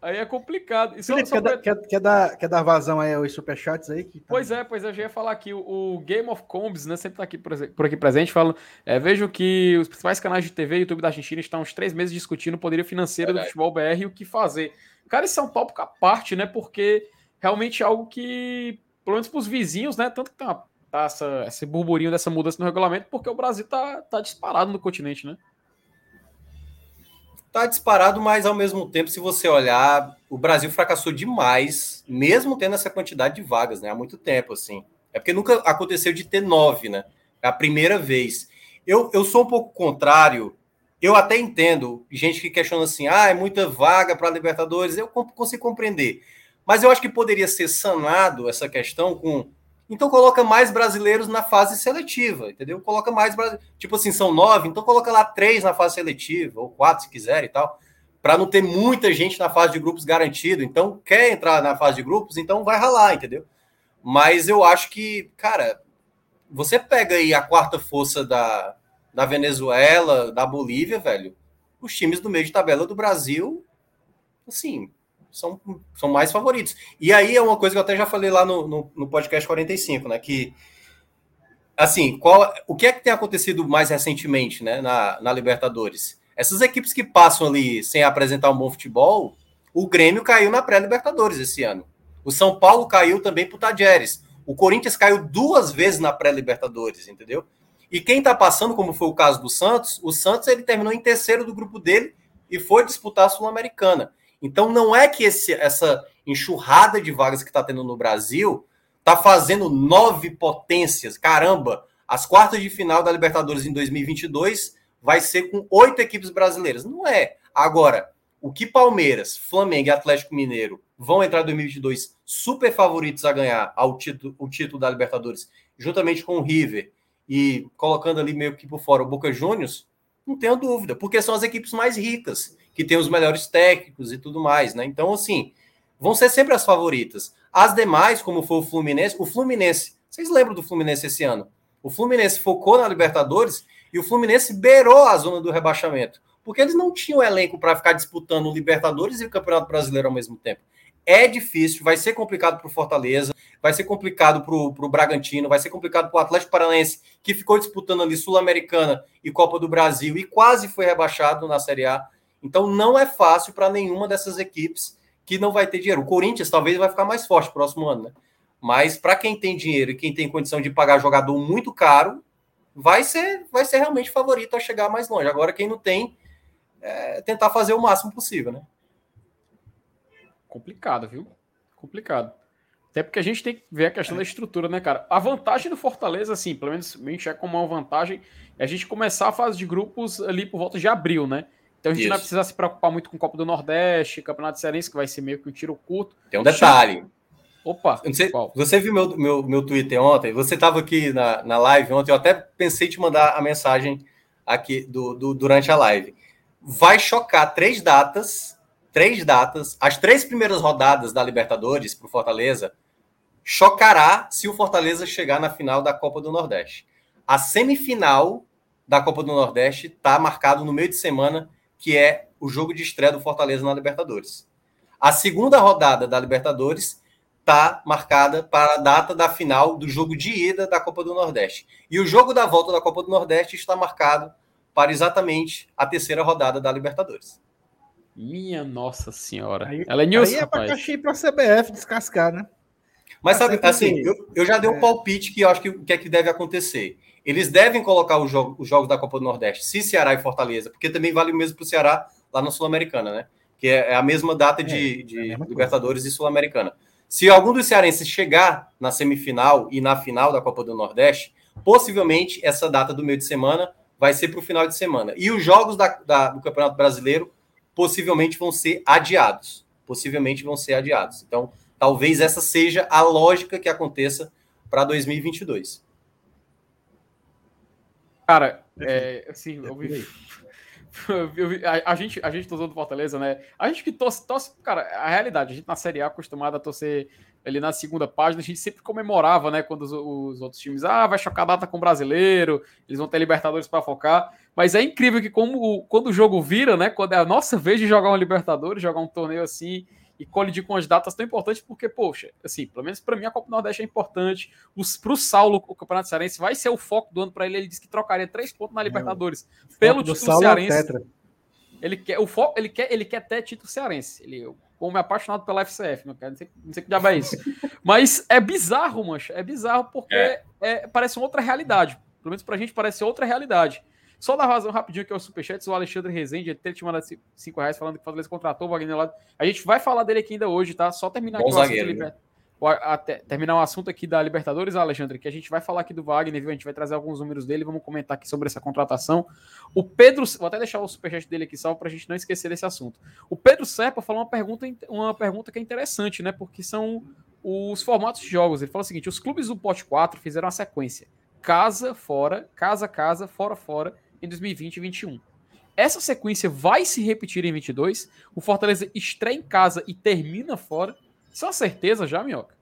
aí, é complicado. Isso Felipe, quer, pra... quer, quer, dar, quer dar vazão aí aos superchats aí? Que tá... Pois é, pois é, eu já ia falar aqui. O, Game of Combs, né, sempre tá aqui por aqui presente, falando. É, vejo que os principais canais de TV e YouTube da Argentina estão uns três meses discutindo o poderio financeiro Verdade. do futebol BR e o que fazer. Cara, isso é um tópico à parte, né? Porque realmente é algo que, pelo menos para os vizinhos, né? Tanto que tem uma tá essa, esse burburinho dessa mudança no regulamento, porque o Brasil tá, tá disparado no continente, né? Tá disparado, mas ao mesmo tempo, se você olhar, o Brasil fracassou demais, mesmo tendo essa quantidade de vagas, né? Há muito tempo, assim. É porque nunca aconteceu de ter nove, né? É a primeira vez. Eu, eu sou um pouco contrário. Eu até entendo gente que questiona assim: ah, é muita vaga para Libertadores. Eu consigo compreender. Mas eu acho que poderia ser sanado essa questão com. Então coloca mais brasileiros na fase seletiva, entendeu? Coloca mais tipo assim, são nove, então coloca lá três na fase seletiva, ou quatro se quiser e tal, para não ter muita gente na fase de grupos garantido. Então, quer entrar na fase de grupos, então vai ralar, entendeu? Mas eu acho que, cara, você pega aí a quarta força da, da Venezuela, da Bolívia, velho, os times do meio de tabela do Brasil, assim, são, são mais favoritos. E aí é uma coisa que eu até já falei lá no, no, no podcast 45, né? Que assim, qual, o que é que tem acontecido mais recentemente né, na, na Libertadores? Essas equipes que passam ali sem apresentar um bom futebol, o Grêmio caiu na pré-Libertadores esse ano. O São Paulo caiu também para o Tajeres. O Corinthians caiu duas vezes na pré-Libertadores, entendeu? E quem está passando, como foi o caso do Santos, o Santos ele terminou em terceiro do grupo dele e foi disputar a Sul-Americana. Então não é que esse, essa enxurrada de vagas que está tendo no Brasil está fazendo nove potências. Caramba, as quartas de final da Libertadores em 2022 vai ser com oito equipes brasileiras. Não é. Agora, o que Palmeiras, Flamengo e Atlético Mineiro vão entrar em 2022 super favoritos a ganhar ao título, o título da Libertadores, juntamente com o River e colocando ali meio que por fora o Boca Juniors, não tenho dúvida, porque são as equipes mais ricas que tem os melhores técnicos e tudo mais, né? Então, assim, vão ser sempre as favoritas. As demais, como foi o Fluminense, o Fluminense, vocês lembram do Fluminense esse ano? O Fluminense focou na Libertadores e o Fluminense beirou a zona do rebaixamento, porque eles não tinham elenco para ficar disputando o Libertadores e o Campeonato Brasileiro ao mesmo tempo. É difícil, vai ser complicado para o Fortaleza, vai ser complicado para o Bragantino, vai ser complicado para o Atlético Paranaense, que ficou disputando ali Sul-Americana e Copa do Brasil e quase foi rebaixado na Série A. Então não é fácil para nenhuma dessas equipes que não vai ter dinheiro. O Corinthians talvez vai ficar mais forte próximo ano, né? Mas para quem tem dinheiro e quem tem condição de pagar jogador muito caro, vai ser, vai ser realmente favorito a chegar mais longe. Agora, quem não tem, é tentar fazer o máximo possível, né? Complicado, viu? Complicado. Até porque a gente tem que ver a questão é. da estrutura, né, cara? A vantagem do Fortaleza, assim, pelo menos a gente é como uma vantagem, é a gente começar a fase de grupos ali por volta de abril, né? Então a gente Isso. não vai precisar se preocupar muito com o Copa do Nordeste, Campeonato Cearense, que vai ser meio que um tiro curto. Tem um detalhe. Opa! Sei, você viu meu, meu, meu Twitter ontem? Você estava aqui na, na live ontem, eu até pensei te mandar a mensagem aqui do, do, durante a live. Vai chocar três datas, três datas, as três primeiras rodadas da Libertadores para o Fortaleza, chocará se o Fortaleza chegar na final da Copa do Nordeste. A semifinal da Copa do Nordeste está marcado no meio de semana que é o jogo de estreia do Fortaleza na Libertadores. A segunda rodada da Libertadores está marcada para a data da final do jogo de ida da Copa do Nordeste. E o jogo da volta da Copa do Nordeste está marcado para exatamente a terceira rodada da Libertadores. Minha Nossa Senhora. Aí, Ela é news, aí é para a CBF descascar, né? Mas sabe, assim, eu, eu já dei um é. palpite que eu acho que o que é que deve acontecer. Eles devem colocar os, jogo, os jogos da Copa do Nordeste, se Ceará e Fortaleza, porque também vale o mesmo para o Ceará lá na Sul-Americana, né? Que é, é a mesma data de, é, de é Libertadores coisa. e Sul-Americana. Se algum dos cearenses chegar na semifinal e na final da Copa do Nordeste, possivelmente essa data do meio de semana vai ser para o final de semana. E os jogos da, da, do Campeonato Brasileiro possivelmente vão ser adiados. Possivelmente vão ser adiados. Então, talvez essa seja a lógica que aconteça para 2022. Cara, é, assim, eu vi, eu vi, a, a, gente, a gente torceu do Fortaleza, né? A gente que torce, torce, cara, a realidade, a gente na Série A acostumado a torcer ali na segunda página, a gente sempre comemorava, né? Quando os, os outros times, ah, vai chocar data com o brasileiro, eles vão ter Libertadores para focar. Mas é incrível que, como quando o jogo vira, né? Quando é a nossa vez de jogar um Libertadores, jogar um torneio assim, e colidir com as datas tão importantes, porque, poxa, assim, pelo menos para mim a Copa do Nordeste é importante. Para o Saulo, o Campeonato Cearense vai ser o foco do ano para ele. Ele disse que trocaria três pontos na Libertadores é, pelo título Saulo é cearense. Ele quer, o foco, ele quer, ele quer ter título cearense. Ele, como é apaixonado pela FCF, não, quero, não sei, não sei que diabo é isso. Mas é bizarro, mancha. É bizarro porque é. É, parece uma outra realidade. Pelo menos pra gente parece outra realidade. Só dar razão rapidinho que é o Superchat, o Alexandre Rezende, ele te mandado 5 reais falando que o Fortaleza contratou o Wagner lá. A gente vai falar dele aqui ainda hoje, tá? Só terminar Bom aqui zagueiro, o assunto né? até, terminar o um assunto aqui da Libertadores, Alexandre, que a gente vai falar aqui do Wagner, viu? A gente vai trazer alguns números dele, vamos comentar aqui sobre essa contratação. O Pedro, vou até deixar o superchat dele aqui só para a gente não esquecer desse assunto. O Pedro Serpa falou uma pergunta, uma pergunta que é interessante, né? Porque são os formatos de jogos. Ele falou o seguinte: os clubes do Pote 4 fizeram a sequência casa, fora, casa, casa, fora, fora em 2020 e 2021. Essa sequência vai se repetir em 22. O Fortaleza estreia em casa e termina fora. Isso é uma certeza já, Minhoca?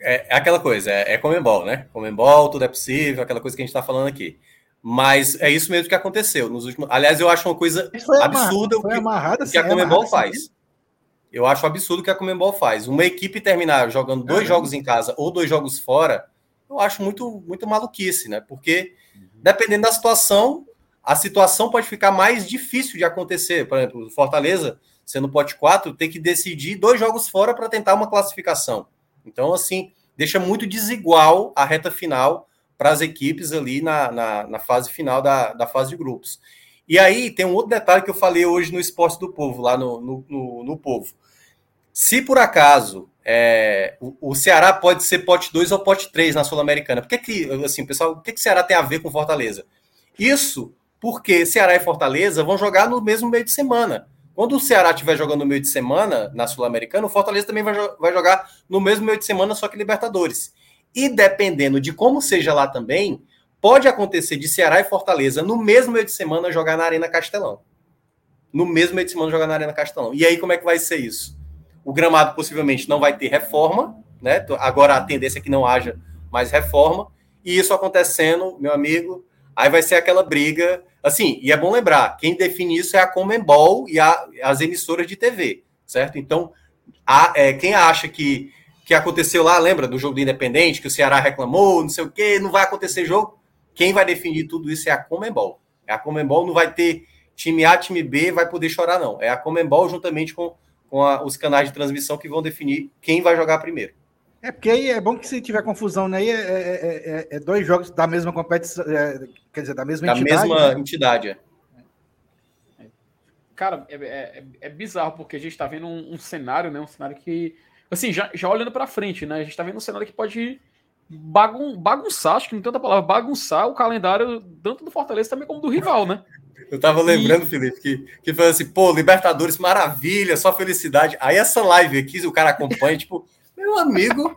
É, é aquela coisa, é, é Comembol, né? Comembol, tudo é possível, aquela coisa que a gente está falando aqui. Mas é isso mesmo que aconteceu nos últimos. Aliás, eu acho uma coisa absurda o que, o que a Comembol faz. Eu acho absurdo o que a Comembol faz. Uma equipe terminar jogando dois uhum. jogos em casa ou dois jogos fora, eu acho muito, muito maluquice, né? Porque dependendo da situação, a situação pode ficar mais difícil de acontecer. Por exemplo, Fortaleza, sendo pote 4, tem que decidir dois jogos fora para tentar uma classificação. Então, assim, deixa muito desigual a reta final para as equipes ali na, na, na, fase final da, da fase de grupos. E aí tem um outro detalhe que eu falei hoje no Esporte do Povo, lá no, no, no, no Povo. Se por acaso é, o, o, Ceará pode ser pote 2 ou pote 3 na Sul-Americana, por que, que assim, pessoal, o que, que o Ceará tem a ver com Fortaleza? Isso porque Ceará e Fortaleza vão jogar no mesmo meio de semana. Quando o Ceará estiver jogando no meio de semana na Sul-Americana, o Fortaleza também vai, vai jogar no mesmo meio de semana, só que Libertadores. E dependendo de como seja lá também, pode acontecer de Ceará e Fortaleza no mesmo meio de semana jogar na Arena Castelão. No mesmo meio de semana jogar na Arena Castelão. E aí como é que vai ser isso? O gramado possivelmente não vai ter reforma, né? Agora a tendência é que não haja mais reforma. E isso acontecendo, meu amigo, aí vai ser aquela briga. Assim, e é bom lembrar, quem define isso é a Comembol e a, as emissoras de TV, certo? Então, a, é, quem acha que, que aconteceu lá, lembra do jogo do Independente, que o Ceará reclamou, não sei o quê, não vai acontecer jogo? Quem vai definir tudo isso é a Comembol. É a Comembol não vai ter time A, time B, vai poder chorar, não. É a Comembol juntamente com com a, os canais de transmissão que vão definir quem vai jogar primeiro. É porque aí é bom que se tiver confusão, né? Aí é, é, é, é dois jogos da mesma competição, é, quer dizer, da mesma da entidade. Da mesma né? entidade, é. Cara, é, é, bizarro porque a gente está vendo um, um, cenário, né? Um cenário que, assim, já, já olhando para frente, né? A gente está vendo um cenário que pode bagun bagunçar, acho que não tem outra palavra, bagunçar o calendário tanto do Fortaleza também como do rival, né? Eu tava lembrando, e... Felipe, que, que foi assim, pô, Libertadores, maravilha, só felicidade. Aí essa live aqui, o cara acompanha, tipo, meu amigo,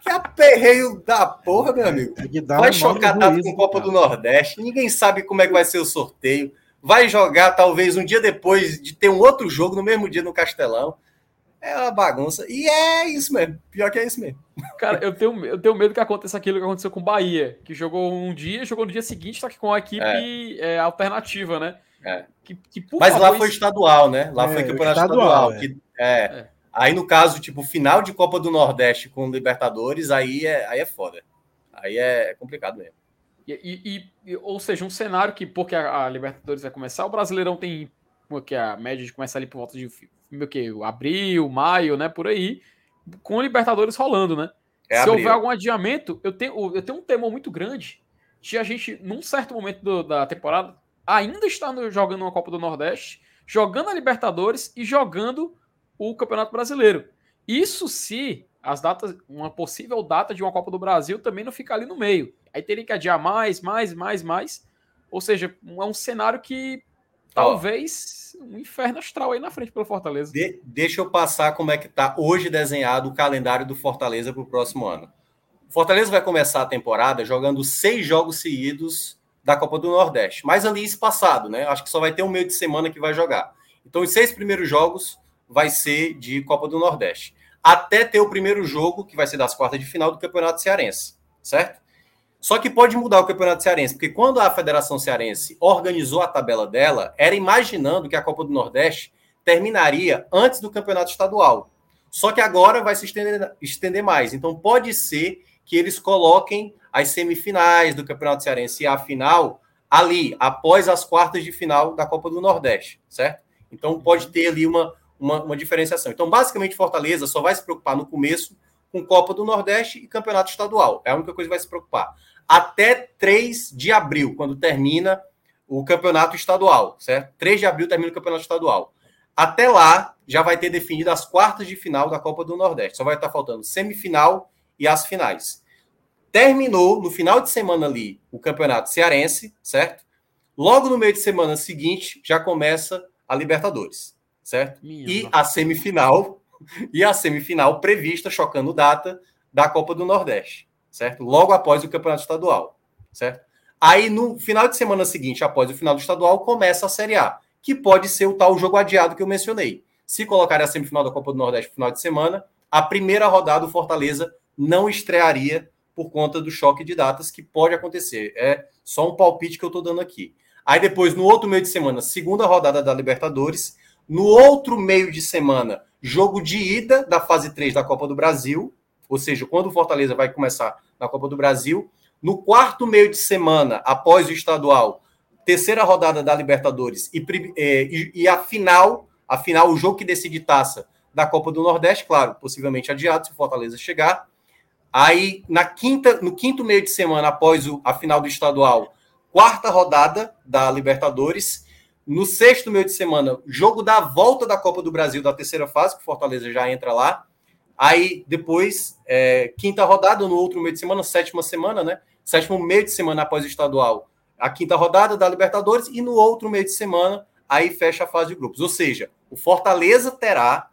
que aperreio da porra, meu amigo. Vai chocar tanto com Copa cara. do Nordeste, ninguém sabe como é que vai ser o sorteio. Vai jogar, talvez, um dia depois de ter um outro jogo, no mesmo dia no Castelão. É uma bagunça. E é isso mesmo. Pior que é isso mesmo. Cara, eu tenho, eu tenho medo que aconteça aquilo que aconteceu com o Bahia, que jogou um dia, jogou no dia seguinte, só que com a equipe é. É, alternativa, né? É. Que, que, Mas lá foi estadual, né? Lá foi é, campeonato estadual. estadual é. que, é, Aí, no caso, tipo, final de Copa do Nordeste com Libertadores, aí é, aí é foda. Aí é complicado mesmo. E, e, ou seja, um cenário que, porque a, a Libertadores vai começar, o Brasileirão tem que a média de começar ali por volta de meu que abril, maio, né, por aí, com o Libertadores rolando, né? É Se abril. houver algum adiamento, eu tenho, eu tenho um temor muito grande de a gente, num certo momento do, da temporada, ainda estar jogando uma Copa do Nordeste, jogando a Libertadores e jogando o Campeonato Brasileiro. Isso se as datas, uma possível data de uma Copa do Brasil também não ficar ali no meio. Aí teria que adiar mais, mais, mais, mais. Ou seja, é um cenário que talvez um inferno astral aí na frente pelo Fortaleza. De, deixa eu passar como é que está hoje desenhado o calendário do Fortaleza para o próximo ano. O Fortaleza vai começar a temporada jogando seis jogos seguidos da Copa do Nordeste, mas ali espaçado, né? Acho que só vai ter um meio de semana que vai jogar. Então, os seis primeiros jogos vai ser de Copa do Nordeste. Até ter o primeiro jogo, que vai ser das quartas de final do Campeonato Cearense, certo? Só que pode mudar o Campeonato Cearense, porque quando a Federação Cearense organizou a tabela dela, era imaginando que a Copa do Nordeste terminaria antes do Campeonato Estadual. Só que agora vai se estender, estender mais. Então pode ser que eles coloquem as semifinais do Campeonato Cearense e a final ali, após as quartas de final da Copa do Nordeste, certo? Então pode ter ali uma, uma, uma diferenciação. Então, basicamente, Fortaleza só vai se preocupar no começo com Copa do Nordeste e Campeonato Estadual. É a única coisa que vai se preocupar. Até 3 de abril, quando termina o Campeonato Estadual, certo? 3 de abril termina o Campeonato Estadual. Até lá, já vai ter definido as quartas de final da Copa do Nordeste. Só vai estar faltando semifinal e as finais. Terminou no final de semana ali o Campeonato Cearense, certo? Logo no meio de semana seguinte já começa a Libertadores, certo? Minha e a semifinal e a semifinal prevista chocando data da Copa do Nordeste, certo? Logo após o Campeonato Estadual, certo? Aí no final de semana seguinte, após o final do estadual, começa a Série A, que pode ser o tal jogo adiado que eu mencionei. Se colocar a semifinal da Copa do Nordeste no final de semana, a primeira rodada do Fortaleza não estrearia por conta do choque de datas que pode acontecer. É só um palpite que eu estou dando aqui. Aí depois, no outro meio de semana, segunda rodada da Libertadores. No outro meio de semana, jogo de ida da fase 3 da Copa do Brasil. Ou seja, quando o Fortaleza vai começar na Copa do Brasil. No quarto meio de semana, após o estadual, terceira rodada da Libertadores e, é, e, e a final, a final, o jogo que decide taça da Copa do Nordeste, claro, possivelmente adiado se o Fortaleza chegar. Aí, na quinta, no quinto meio de semana, após o, a final do estadual, quarta rodada da Libertadores. No sexto meio de semana, jogo da volta da Copa do Brasil da terceira fase, que o Fortaleza já entra lá. Aí, depois, é, quinta rodada, no outro meio de semana, sétima semana, né? Sétimo meio de semana após o estadual, a quinta rodada da Libertadores. E no outro meio de semana, aí fecha a fase de grupos. Ou seja, o Fortaleza terá,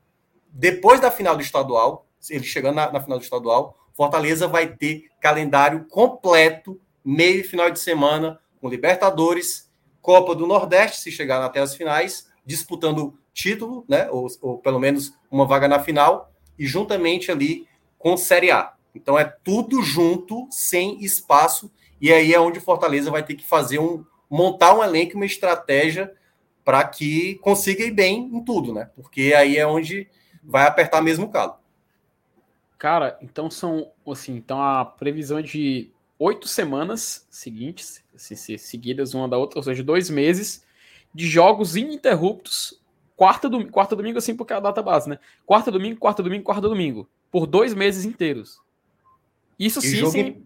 depois da final do estadual, ele chegando na, na final do estadual, Fortaleza vai ter calendário completo, meio e final de semana, com Libertadores, Copa do Nordeste, se chegar até as finais, disputando título, né? Ou, ou pelo menos uma vaga na final, e juntamente ali com Série A. Então é tudo junto, sem espaço, e aí é onde Fortaleza vai ter que fazer um montar um elenco, uma estratégia para que consiga ir bem em tudo, né? Porque aí é onde vai apertar mesmo o calo. Cara, então são assim, então a previsão é de oito semanas seguintes, seguidas uma da outra, ou seja, dois meses de jogos ininterruptos, quarta, do, quarta domingo, assim, porque é a data base, né? Quarta domingo, quarta domingo, quarta domingo, por dois meses inteiros. Isso sim, jogo, sim.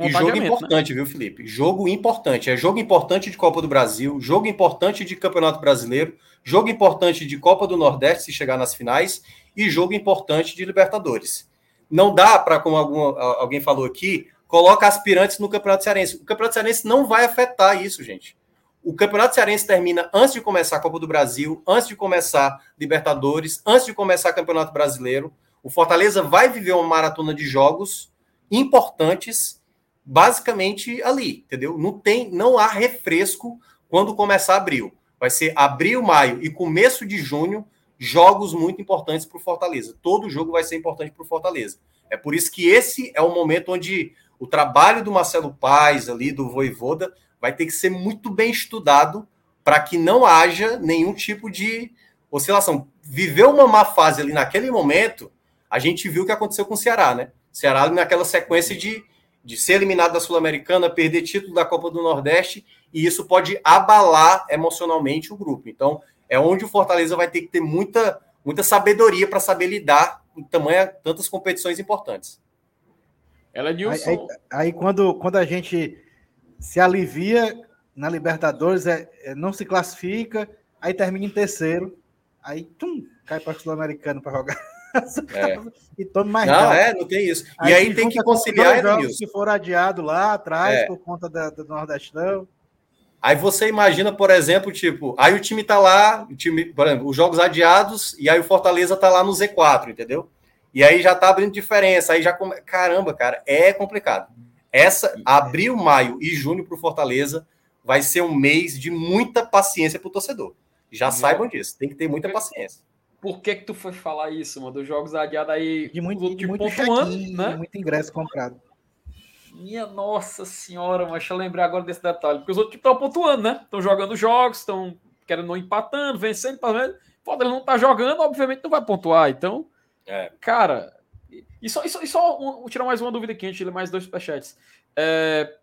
E jogo né? importante, né? viu, Felipe? Jogo importante. É jogo importante de Copa do Brasil, jogo importante de Campeonato Brasileiro, jogo importante de Copa do Nordeste, se chegar nas finais, e jogo importante de Libertadores não dá para, como algum, alguém falou aqui, coloca aspirantes no Campeonato Cearense. O Campeonato Cearense não vai afetar isso, gente. O Campeonato Cearense termina antes de começar a Copa do Brasil, antes de começar Libertadores, antes de começar Campeonato Brasileiro. O Fortaleza vai viver uma maratona de jogos importantes, basicamente ali, entendeu? Não tem, não há refresco quando começar abril. Vai ser abril, maio e começo de junho jogos muito importantes para o Fortaleza. Todo jogo vai ser importante para o Fortaleza. É por isso que esse é o momento onde o trabalho do Marcelo Paes, ali, do Voivoda, vai ter que ser muito bem estudado para que não haja nenhum tipo de oscilação. Viveu uma má fase ali naquele momento, a gente viu o que aconteceu com o Ceará, né? O Ceará naquela sequência de, de ser eliminado da Sul-Americana, perder título da Copa do Nordeste, e isso pode abalar emocionalmente o grupo. Então, é onde o Fortaleza vai ter que ter muita, muita sabedoria para saber lidar com tamanha, tantas competições importantes. Ela é aí, aí, aí, quando, quando a gente se alivia na Libertadores, é, é não se classifica, aí termina em terceiro, aí tum, cai para o Sul-Americano para jogar. É. e tome mais Não, é, não tem isso. Aí e aí tem que conciliar, jogos que for adiado lá atrás é. por conta da, do Nordestão. Aí você imagina, por exemplo, tipo, aí o time tá lá, o time, por exemplo, os jogos adiados, e aí o Fortaleza tá lá no Z4, entendeu? E aí já tá abrindo diferença, aí já come... caramba, cara, é complicado. Essa abril, maio e junho para o Fortaleza vai ser um mês de muita paciência para o torcedor. Já saibam disso, tem que ter muita paciência. Por que que tu foi falar isso, mano? Dos jogos adiados aí, de muito, de muito pontuando, né? Muito ingresso comprado. Minha nossa senhora, mas deixa eu lembrar agora desse detalhe. Porque os outros estão pontuando, né? Estão jogando jogos, estão querendo não empatando, vencendo, pelo Pode ele não tá jogando, obviamente não vai pontuar. Então, é. cara. E só, e só, e só um, tirar mais uma dúvida aqui, a gente mais dois superchats. É,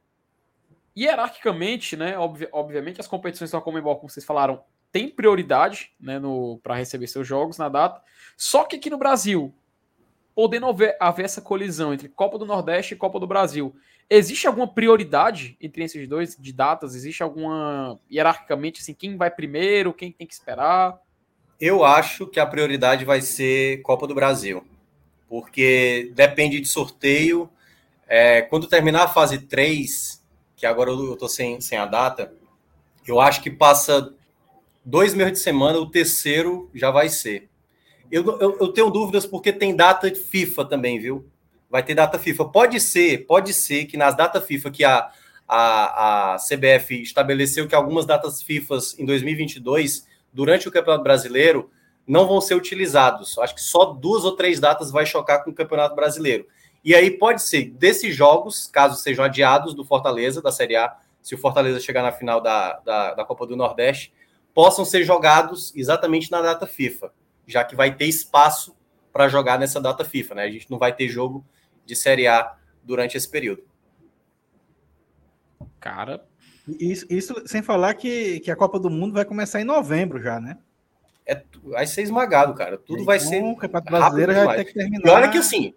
hierarquicamente, né? Obvi obviamente, as competições da Comembol, como vocês falaram, tem prioridade né, para receber seus jogos na data. Só que aqui no Brasil, podendo haver, haver, essa colisão entre Copa do Nordeste e Copa do Brasil, existe alguma prioridade entre esses dois de datas? Existe alguma hierarquicamente assim, quem vai primeiro, quem tem que esperar? Eu acho que a prioridade vai ser Copa do Brasil, porque depende de sorteio. É, quando terminar a fase 3, que agora eu estou sem, sem a data, eu acho que passa dois meses de semana, o terceiro já vai ser. Eu, eu, eu, tenho dúvidas porque tem data FIFA também, viu? Vai ter data FIFA. Pode ser, pode ser que nas datas FIFA que a, a, a CBF estabeleceu que algumas datas FIFA em 2022, durante o Campeonato Brasileiro, não vão ser utilizados. Acho que só duas ou três datas vai chocar com o Campeonato Brasileiro. E aí pode ser desses jogos, caso sejam adiados do Fortaleza, da Série A, se o Fortaleza chegar na final da, da, da Copa do Nordeste, possam ser jogados exatamente na data FIFA, já que vai ter espaço para jogar nessa data FIFA, né? A gente não vai ter jogo de Série A durante esse período. Cara. Isso, isso sem falar que, que a Copa do Mundo vai começar em novembro já, né? É, vai ser esmagado, cara. Tudo então, vai ser. O Campeonato Brasileiro já vai ter que terminar. E olha que assim,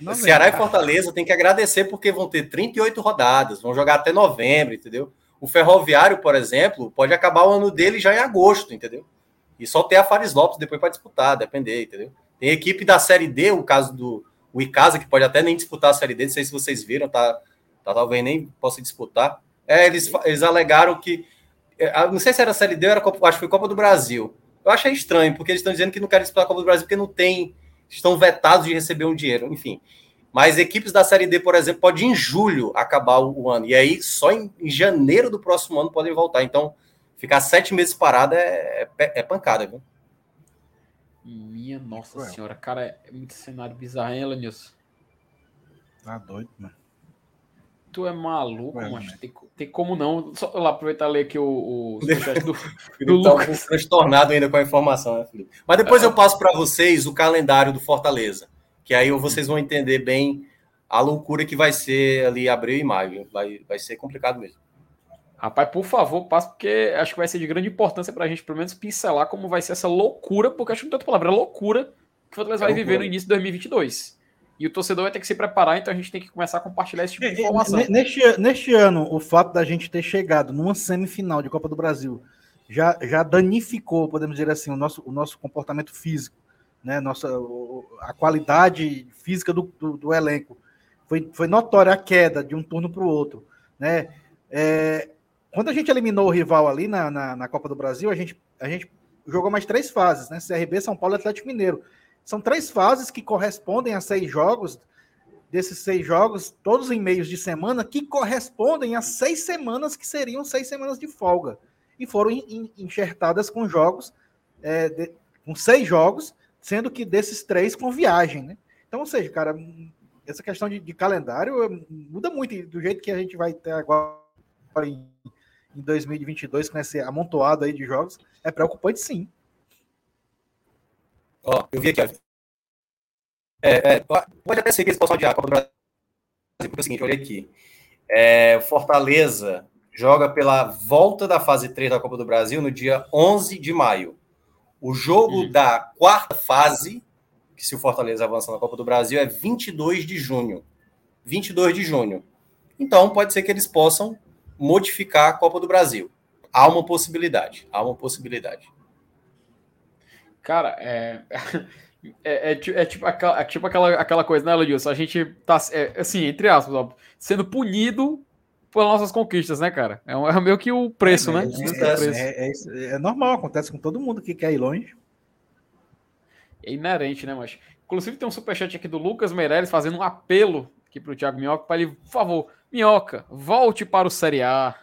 novembro, Ceará e Fortaleza tem que agradecer porque vão ter 38 rodadas, vão jogar até novembro, entendeu? O Ferroviário, por exemplo, pode acabar o ano dele já em agosto, entendeu? E só ter a Fares Lopes depois para disputar, depender, entendeu? Tem equipe da Série D, o caso do o Icasa, que pode até nem disputar a Série D, não sei se vocês viram, tá, tá talvez nem possa disputar. É, eles, eles alegaram que. É, não sei se era a Série D ou era Copa, acho que foi Copa do Brasil. Eu achei estranho, porque eles estão dizendo que não querem disputar a Copa do Brasil porque não tem. Estão vetados de receber um dinheiro, enfim. Mas equipes da Série D, por exemplo, pode em julho acabar o ano. E aí, só em, em janeiro do próximo ano podem voltar. Então, ficar sete meses parado é, é, é pancada, viu? Minha nossa Ué. senhora, cara, é muito cenário bizarro, hein, Elenilson? Tá doido, mano. Tu é maluco, Ué, mas tem, tem como não. Só lá aproveitar e ler aqui o, o do, do tá Lucas. Um transtornado ainda com a informação, né, Felipe? Mas depois é. eu passo para vocês o calendário do Fortaleza que aí vocês vão entender bem a loucura que vai ser ali abril e maio. Vai, vai ser complicado mesmo. Rapaz, por favor, passe, porque acho que vai ser de grande importância para a gente, pelo menos, pincelar como vai ser essa loucura, porque acho que não tem outra palavra, é loucura que o Fortaleza é vai viver no início de 2022. E o torcedor vai ter que se preparar, então a gente tem que começar a compartilhar esse tipo de informação. Neste, neste ano, o fato da gente ter chegado numa semifinal de Copa do Brasil já, já danificou, podemos dizer assim, o nosso, o nosso comportamento físico né? Nossa, a qualidade física do, do, do elenco foi, foi notória a queda de um turno para o outro, né? É, quando a gente eliminou o rival ali na, na, na, Copa do Brasil, a gente, a gente jogou mais três fases, né? CRB, São Paulo e Atlético Mineiro. São três fases que correspondem a seis jogos. Desses seis jogos, todos em meios de semana, que correspondem a seis semanas que seriam seis semanas de folga. E foram enxertadas com jogos, é, de, com seis jogos, sendo que desses três com viagem, né? Então, ou seja, cara, essa questão de, de calendário eh, muda muito do jeito que a gente vai ter agora em, em 2022 com esse amontoado aí de jogos, é preocupante sim. Ó, eu vi aqui, ó. É, é, pode até ser que eles possam adiar a Copa do Brasil, porque é o seguinte, olha aqui. É, Fortaleza joga pela volta da fase 3 da Copa do Brasil no dia 11 de maio. O jogo hum. da quarta fase, que se o Fortaleza avança na Copa do Brasil, é 22 de junho. 22 de junho. Então, pode ser que eles possam modificar a Copa do Brasil. Há uma possibilidade. Há uma possibilidade. Cara, é. É, é, é, tipo, aquela, é tipo aquela, aquela coisa, né, Ledilson? A gente tá, é, assim, entre aspas, ó, sendo punido pelas nossas conquistas, né, cara? É, é meio que o preço, é, né? É, é, é, normal, acontece com todo mundo que quer ir longe. É inerente, né, mas Inclusive tem um superchat aqui do Lucas Meirelles fazendo um apelo aqui pro Thiago Minhoca para ele, por favor, Minhoca, volte para o Série A.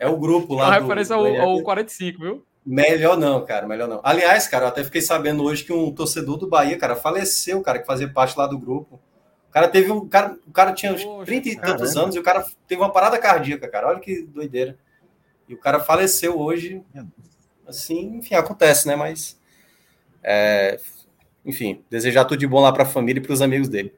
É o grupo lá. É uma referência ao, ao 45, viu? Melhor não, cara, melhor não. Aliás, cara, eu até fiquei sabendo hoje que um torcedor do Bahia, cara, faleceu, cara, que fazia parte lá do grupo cara teve um. Cara, o cara tinha uns Poxa, 30 e tantos caramba. anos e o cara teve uma parada cardíaca, cara. Olha que doideira. E o cara faleceu hoje. Assim, enfim, acontece, né? Mas. É, enfim, desejar tudo de bom lá para a família e para os amigos dele.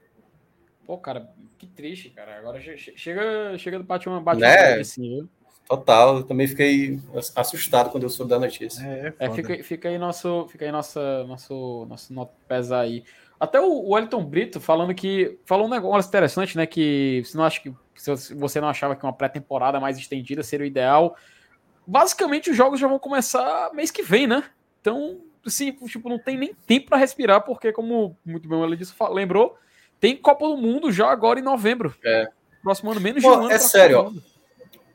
Pô, cara, que triste, cara. Agora chega, chega do bate uma bate né? assim, viu? Total, eu também fiquei assustado quando eu soube da notícia. É, é, é fica, fica, aí nosso, fica aí nossa, nosso, nosso nosso pesar aí. Até o Wellington Brito falando que falou um negócio interessante, né? Que você não acha que se você não achava que uma pré-temporada mais estendida seria o ideal. Basicamente, os jogos já vão começar mês que vem, né? Então, assim, tipo, não tem nem tempo para respirar, porque, como muito bem ele disse, lembrou, tem Copa do Mundo já agora em novembro. É. Próximo ano, menos Pô, de um ano. É sério, ó.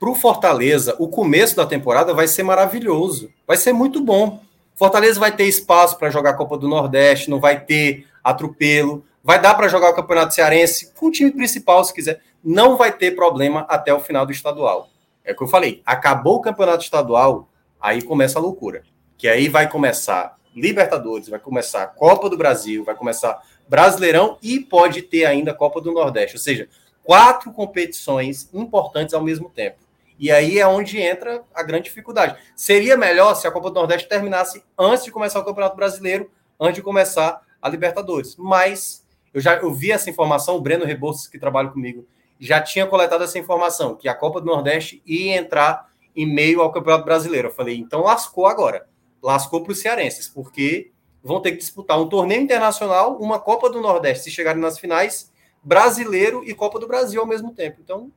Pro Fortaleza, o começo da temporada vai ser maravilhoso. Vai ser muito bom. Fortaleza vai ter espaço para jogar a Copa do Nordeste, não vai ter atropelo. Vai dar para jogar o Campeonato Cearense com o time principal, se quiser. Não vai ter problema até o final do estadual. É o que eu falei. Acabou o Campeonato Estadual, aí começa a loucura. Que aí vai começar Libertadores, vai começar Copa do Brasil, vai começar Brasileirão e pode ter ainda Copa do Nordeste. Ou seja, quatro competições importantes ao mesmo tempo. E aí é onde entra a grande dificuldade. Seria melhor se a Copa do Nordeste terminasse antes de começar o Campeonato Brasileiro, antes de começar a Libertadores. Mas eu já eu vi essa informação, o Breno Rebouças, que trabalha comigo, já tinha coletado essa informação, que a Copa do Nordeste ia entrar em meio ao Campeonato Brasileiro. Eu falei, então lascou agora. Lascou para os cearenses, porque vão ter que disputar um torneio internacional, uma Copa do Nordeste, se chegarem nas finais, brasileiro e Copa do Brasil ao mesmo tempo. Então,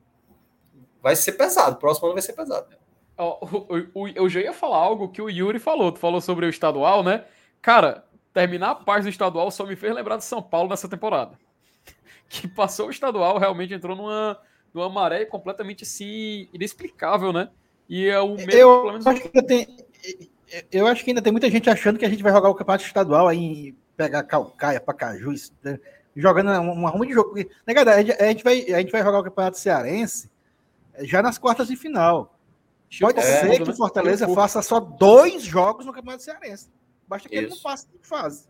vai ser pesado. O próximo ano vai ser pesado. Oh, eu já ia falar algo que o Yuri falou. Tu falou sobre o estadual, né? Cara, terminar a parte do estadual só me fez lembrar de São Paulo nessa temporada. Que passou o estadual, realmente entrou numa, numa maré completamente assim, inexplicável, né? E é o mesmo. Eu, pelo menos... acho que tem, eu acho que ainda tem muita gente achando que a gente vai jogar o campeonato estadual aí, pegar Calcaia, Pacaju, né? jogando uma ruma de jogo. Negada, a gente, vai, a gente vai jogar o campeonato cearense já nas quartas de final. Pode é, ser que o Fortaleza faça só dois jogos no campeonato cearense. Basta que Isso. ele não passe de fase.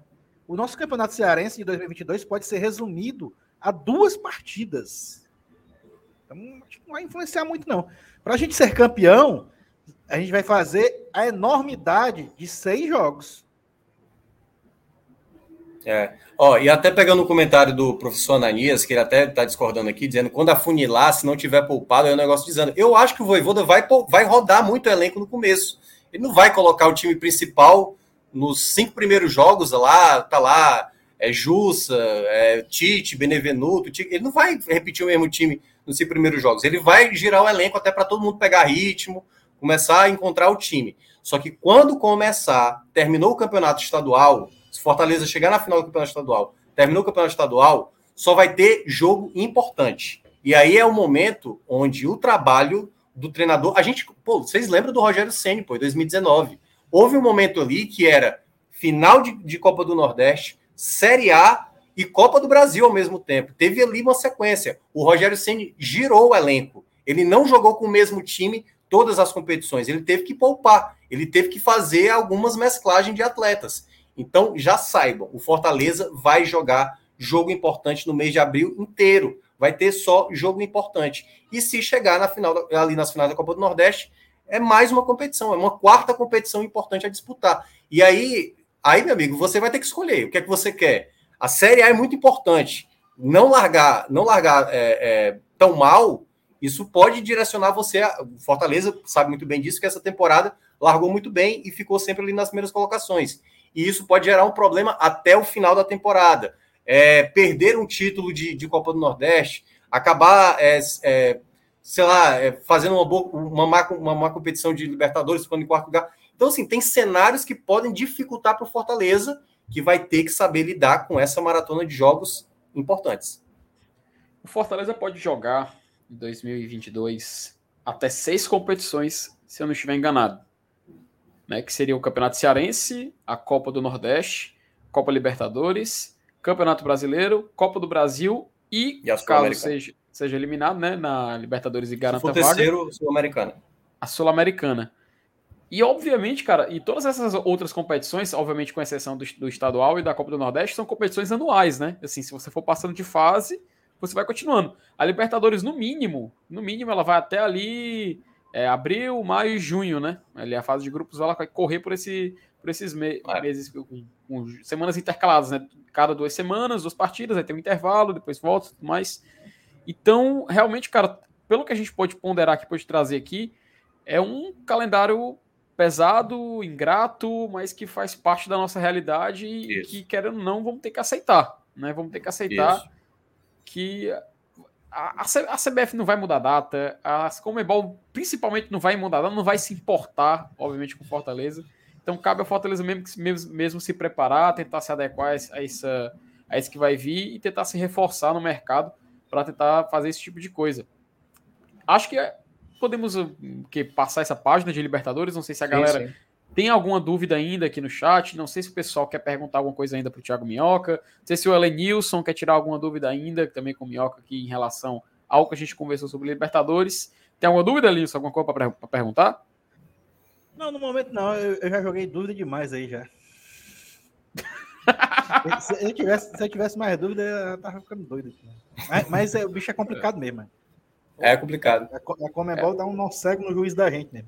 O nosso campeonato cearense de 2022 pode ser resumido a duas partidas. Então, acho que não vai influenciar muito, não. Para a gente ser campeão, a gente vai fazer a enormidade de seis jogos. É. Ó, e até pegando o comentário do professor Ananias, que ele até está discordando aqui, dizendo quando afunilar, se não tiver poupado, é um negócio dizendo. Eu acho que o Voivoda vai, vai rodar muito o elenco no começo. Ele não vai colocar o time principal nos cinco primeiros jogos lá, tá lá, é Jussa, é Tite, Benevenuto, Tite, ele não vai repetir o mesmo time nos cinco primeiros jogos. Ele vai girar o elenco até para todo mundo pegar ritmo, começar a encontrar o time. Só que quando começar, terminou o campeonato estadual, se Fortaleza chegar na final do campeonato estadual, terminou o campeonato estadual, só vai ter jogo importante. E aí é o momento onde o trabalho do treinador. A gente, pô, vocês lembram do Rogério Senni, pô, em 2019. Houve um momento ali que era final de, de Copa do Nordeste, Série A e Copa do Brasil ao mesmo tempo. Teve ali uma sequência. O Rogério Senni girou o elenco. Ele não jogou com o mesmo time todas as competições. Ele teve que poupar, ele teve que fazer algumas mesclagens de atletas. Então, já saibam, o Fortaleza vai jogar jogo importante no mês de abril inteiro. Vai ter só jogo importante. E se chegar na final, ali nas finais da Copa do Nordeste, é mais uma competição, é uma quarta competição importante a disputar. E aí, aí, meu amigo, você vai ter que escolher o que é que você quer. A Série A é muito importante. Não largar, não largar é, é, tão mal isso pode direcionar você. A, Fortaleza sabe muito bem disso, que essa temporada largou muito bem e ficou sempre ali nas primeiras colocações. E isso pode gerar um problema até o final da temporada. É, perder um título de, de Copa do Nordeste, acabar, é, é, sei lá, é, fazendo uma, boa, uma, má, uma má competição de Libertadores, ficando em quarto lugar. Então, assim, tem cenários que podem dificultar para o Fortaleza, que vai ter que saber lidar com essa maratona de jogos importantes. O Fortaleza pode jogar 2022 até seis competições, se eu não estiver enganado. Né, que seria o Campeonato Cearense, a Copa do Nordeste, Copa Libertadores, Campeonato Brasileiro, Copa do Brasil e, e caso seja, seja eliminado né, na Libertadores e garanta a vaga, terceiro, Sul-Americana. A Sul-Americana. E, obviamente, cara, e todas essas outras competições, obviamente com exceção do, do estadual e da Copa do Nordeste, são competições anuais, né? Assim, se você for passando de fase, você vai continuando. A Libertadores, no mínimo, no mínimo, ela vai até ali é abril, maio e junho, né? Ali a fase de grupos ela vai correr por, esse, por esses me é. meses, com, com, semanas intercaladas, né? Cada duas semanas, duas partidas, aí tem um intervalo, depois volta e tudo mais. Então, realmente, cara, pelo que a gente pode ponderar aqui, pode trazer aqui, é um calendário pesado, ingrato, mas que faz parte da nossa realidade e que, querendo ou não, vamos ter que aceitar. Né? Vamos ter que aceitar Isso. que a, a, CBF não vai mudar a data, a Comebol principalmente não vai mudar a data, não vai se importar, obviamente, com Fortaleza. Então cabe ao Fortaleza mesmo, mesmo, mesmo se preparar, tentar se adequar a, isso, a isso que vai vir e tentar se reforçar no mercado para tentar fazer esse tipo de coisa. Acho que podemos que, passar essa página de Libertadores. Não sei se a galera sim, sim. Tem alguma dúvida ainda aqui no chat. Não sei se o pessoal quer perguntar alguma coisa ainda para o Thiago Minhoca. Não sei se o Elenilson quer tirar alguma dúvida ainda, também com o Minhoca aqui em relação ao que a gente conversou sobre Libertadores. Tem alguma dúvida, Elenilson? Alguma coisa para perguntar? Não, no momento não. Eu, eu já joguei dúvida demais aí já. se, eu tivesse, se eu tivesse mais dúvida, eu tava ficando doido. Mas, mas é, o bicho é complicado mesmo, mano. É complicado. A, Comebol é. dá um nó cego no juiz da gente, né?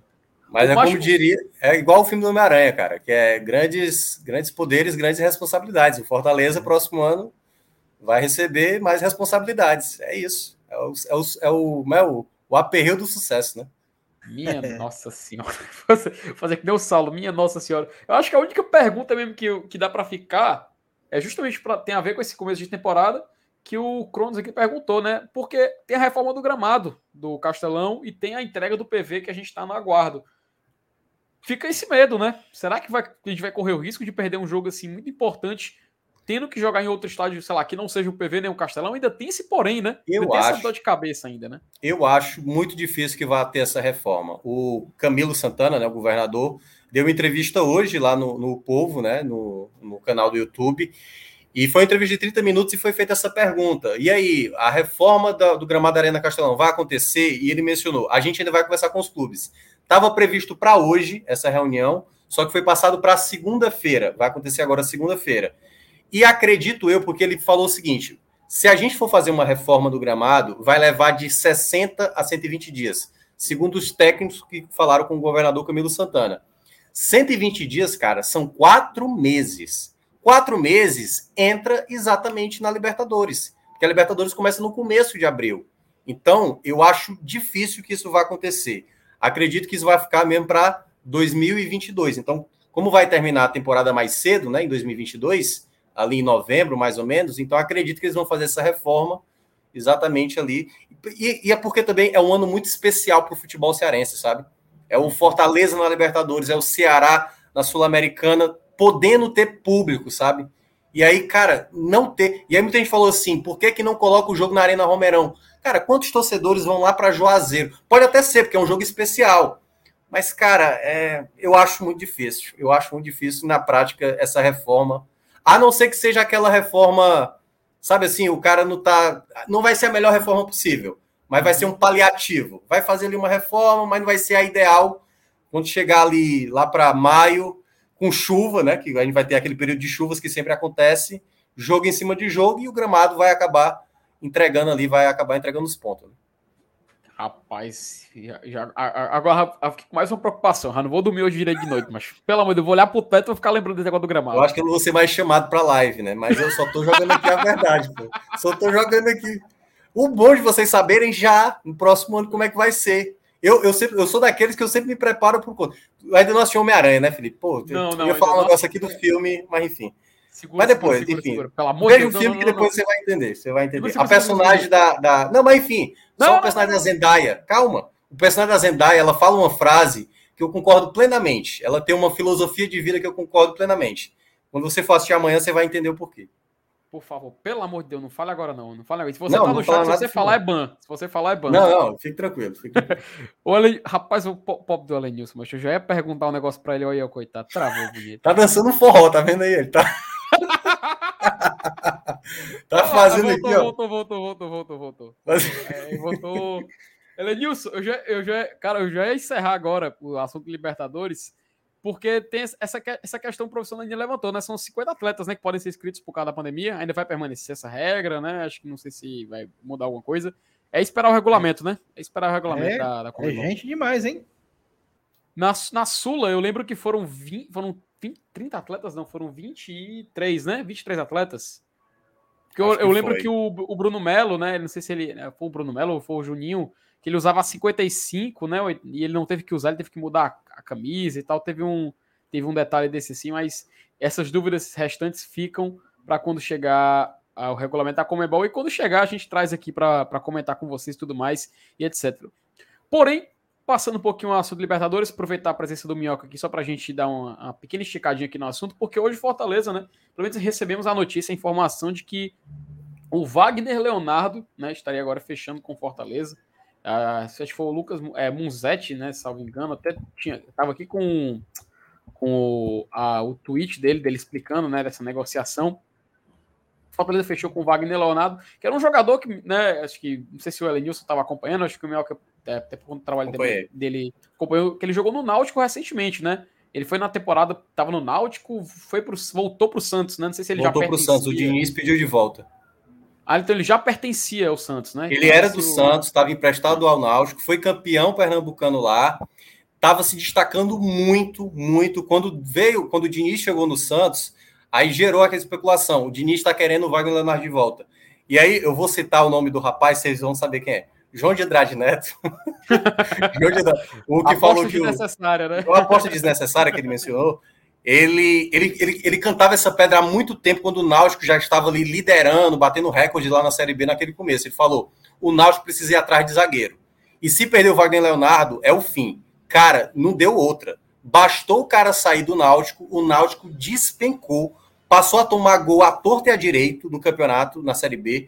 Mas é como diria, é igual o filme do Homem-Aranha, cara, que é grandes, grandes poderes, grandes responsabilidades. O Fortaleza, próximo ano, vai receber mais responsabilidades. É isso. É o, é o, é o, é o, o aperreio do sucesso, né? Minha nossa senhora. Fazer que deu o Saulo, minha nossa senhora. Eu acho que a única pergunta mesmo que, que dá para ficar é justamente para tem a ver com esse começo de temporada que o Cronos aqui perguntou, né? Porque tem a reforma do gramado do Castelão e tem a entrega do PV que a gente está no aguardo. Fica esse medo, né? Será que vai, a gente vai correr o risco de perder um jogo assim muito importante, tendo que jogar em outro estádio, sei lá, que não seja o PV nem o Castelão? Ainda tem esse porém, né? Eu ainda acho, tem essa dor de cabeça ainda, né? Eu acho muito difícil que vá ter essa reforma. O Camilo Santana, né, o governador, deu uma entrevista hoje lá no, no Povo, né, no, no canal do YouTube, e foi uma entrevista de 30 minutos e foi feita essa pergunta. E aí, a reforma do, do gramado da Arena Castelão vai acontecer? E ele mencionou: a gente ainda vai conversar com os clubes. Estava previsto para hoje essa reunião, só que foi passado para segunda-feira. Vai acontecer agora segunda-feira. E acredito eu, porque ele falou o seguinte: se a gente for fazer uma reforma do gramado, vai levar de 60 a 120 dias, segundo os técnicos que falaram com o governador Camilo Santana. 120 dias, cara, são quatro meses quatro meses entra exatamente na Libertadores, porque a Libertadores começa no começo de abril. Então, eu acho difícil que isso vá acontecer. Acredito que isso vai ficar mesmo para 2022. Então, como vai terminar a temporada mais cedo, né, em 2022, ali em novembro, mais ou menos, então acredito que eles vão fazer essa reforma exatamente ali. E, e é porque também é um ano muito especial para o futebol cearense, sabe? É o Fortaleza na Libertadores, é o Ceará na Sul-Americana, podendo ter público, sabe? E aí, cara, não ter. E aí muita gente falou assim: por que, que não coloca o jogo na Arena Romerão? Cara, quantos torcedores vão lá para Juazeiro? Pode até ser, porque é um jogo especial. Mas, cara, é, eu acho muito difícil. Eu acho muito difícil na prática essa reforma. A não ser que seja aquela reforma, sabe assim, o cara não tá. Não vai ser a melhor reforma possível, mas vai ser um paliativo. Vai fazer ali uma reforma, mas não vai ser a ideal. Quando chegar ali lá para maio, com chuva, né? Que a gente vai ter aquele período de chuvas que sempre acontece, jogo em cima de jogo, e o gramado vai acabar entregando ali, vai acabar entregando os pontos. Né? Rapaz, já, já, agora fico com mais uma preocupação. Já não vou dormir hoje direito de noite, mas pelo amor de Deus, eu vou olhar pro teto e vou ficar lembrando desse negócio do gramado. Eu acho que eu não vou ser mais chamado pra live, né? Mas eu só tô jogando aqui a verdade, pô. Só tô jogando aqui. O bom de vocês saberem já no próximo ano como é que vai ser. Eu, eu, sempre, eu sou daqueles que eu sempre me preparo por conta. Ainda não assisti Homem-Aranha, né, Felipe? Pô, não, eu ia falar um negócio aqui do filme, mas enfim. Segura, mas depois, segura, enfim. Segura, Pelo amor veja o filme não, que depois você vai entender. Você vai entender. a personagem da, da. Não, mas enfim, só o personagem da Zendaya. Calma. O personagem da Zendaya, ela fala uma frase que eu concordo plenamente. Ela tem uma filosofia de vida que eu concordo plenamente. Quando você for assistir amanhã, você vai entender o porquê. Por favor, pelo amor de Deus, não fale agora não. Não fale agora. Se você não, tá no chat, se você falar é ban. Se você falar é ban. Não, não, fique tranquilo. Fique tranquilo. o Ale... Rapaz, o pop do Alenilson, mas eu já ia perguntar um negócio pra ele. Olha aí, coitado. Travou bonito. tá dançando forró, tá vendo aí? Ele tá. tá fazendo voltou, aqui, ó. Voltou, voltou, voltou, voltou, voltou. É, voltou. Elenilson, eu já, eu já, cara, eu já ia encerrar agora o assunto Libertadores porque tem essa, essa questão profissional que levantou, né? São 50 atletas né, que podem ser inscritos por causa da pandemia, ainda vai permanecer essa regra, né? Acho que não sei se vai mudar alguma coisa. É esperar o regulamento, né? É esperar o regulamento É, da, da É gente demais, hein? Na, na Sula, eu lembro que foram 20, foram 20, 30 atletas, não, foram 23, né? 23 atletas. Porque eu, eu lembro foi. que o, o Bruno Melo, né? Não sei se ele né, foi o Bruno Melo ou foi o Juninho, que ele usava 55, né? E ele não teve que usar, ele teve que mudar a, a camisa e tal. Teve um, teve um detalhe desse assim, mas essas dúvidas restantes ficam para quando chegar ao regulamento da Comebol e quando chegar a gente traz aqui para comentar com vocês tudo mais e etc. Porém, passando um pouquinho o assunto Libertadores, aproveitar a presença do Minhoca aqui só para a gente dar uma, uma pequena esticadinha aqui no assunto, porque hoje Fortaleza, né? Pelo menos recebemos a notícia, a informação de que o Wagner Leonardo, né, estaria agora fechando com Fortaleza. Ah, acho que foi o Lucas é, Munzetti, né, salvo engano, até tinha, tava aqui com, com o, a, o tweet dele, dele explicando, né, dessa negociação. Fortaleza fechou com o Wagner Leonardo, que era um jogador que, né, acho que, não sei se o Elenilson estava acompanhando, acho que o Minhoca, até, até por conta do trabalho dele, Acompanhei. dele, acompanhou, que ele jogou no Náutico recentemente, né, ele foi na temporada, tava no Náutico, foi pro, voltou pro Santos, né, não sei se ele Voltou já pro Santos, o Diniz pediu de volta. Ah, então ele já pertencia ao Santos, né? Ele Então, era do o- Santos, estava emprestado ao Náutico, foi campeão pernambucano lá, estava se destacando muito, muito. Quando veio, quando o Diniz chegou no Santos, aí gerou aquela especulação. O Diniz está querendo o Wagner Leonardo de volta. E aí eu vou citar o nome do rapaz, vocês vão saber quem é. João de Andrade Neto. João de Andrade, o que Aposta falou que o, desnecessária, né? uma aposta desnecessária que ele mencionou. Ele, ele, ele, ele cantava essa pedra há muito tempo, quando o Náutico já estava ali liderando, batendo recorde lá na Série B naquele começo. Ele falou: o Náutico precisa ir atrás de zagueiro. E se perder o Wagner Leonardo, é o fim. Cara, não deu outra. Bastou o cara sair do Náutico, o Náutico despencou, passou a tomar gol à torta e à direito no campeonato, na Série B.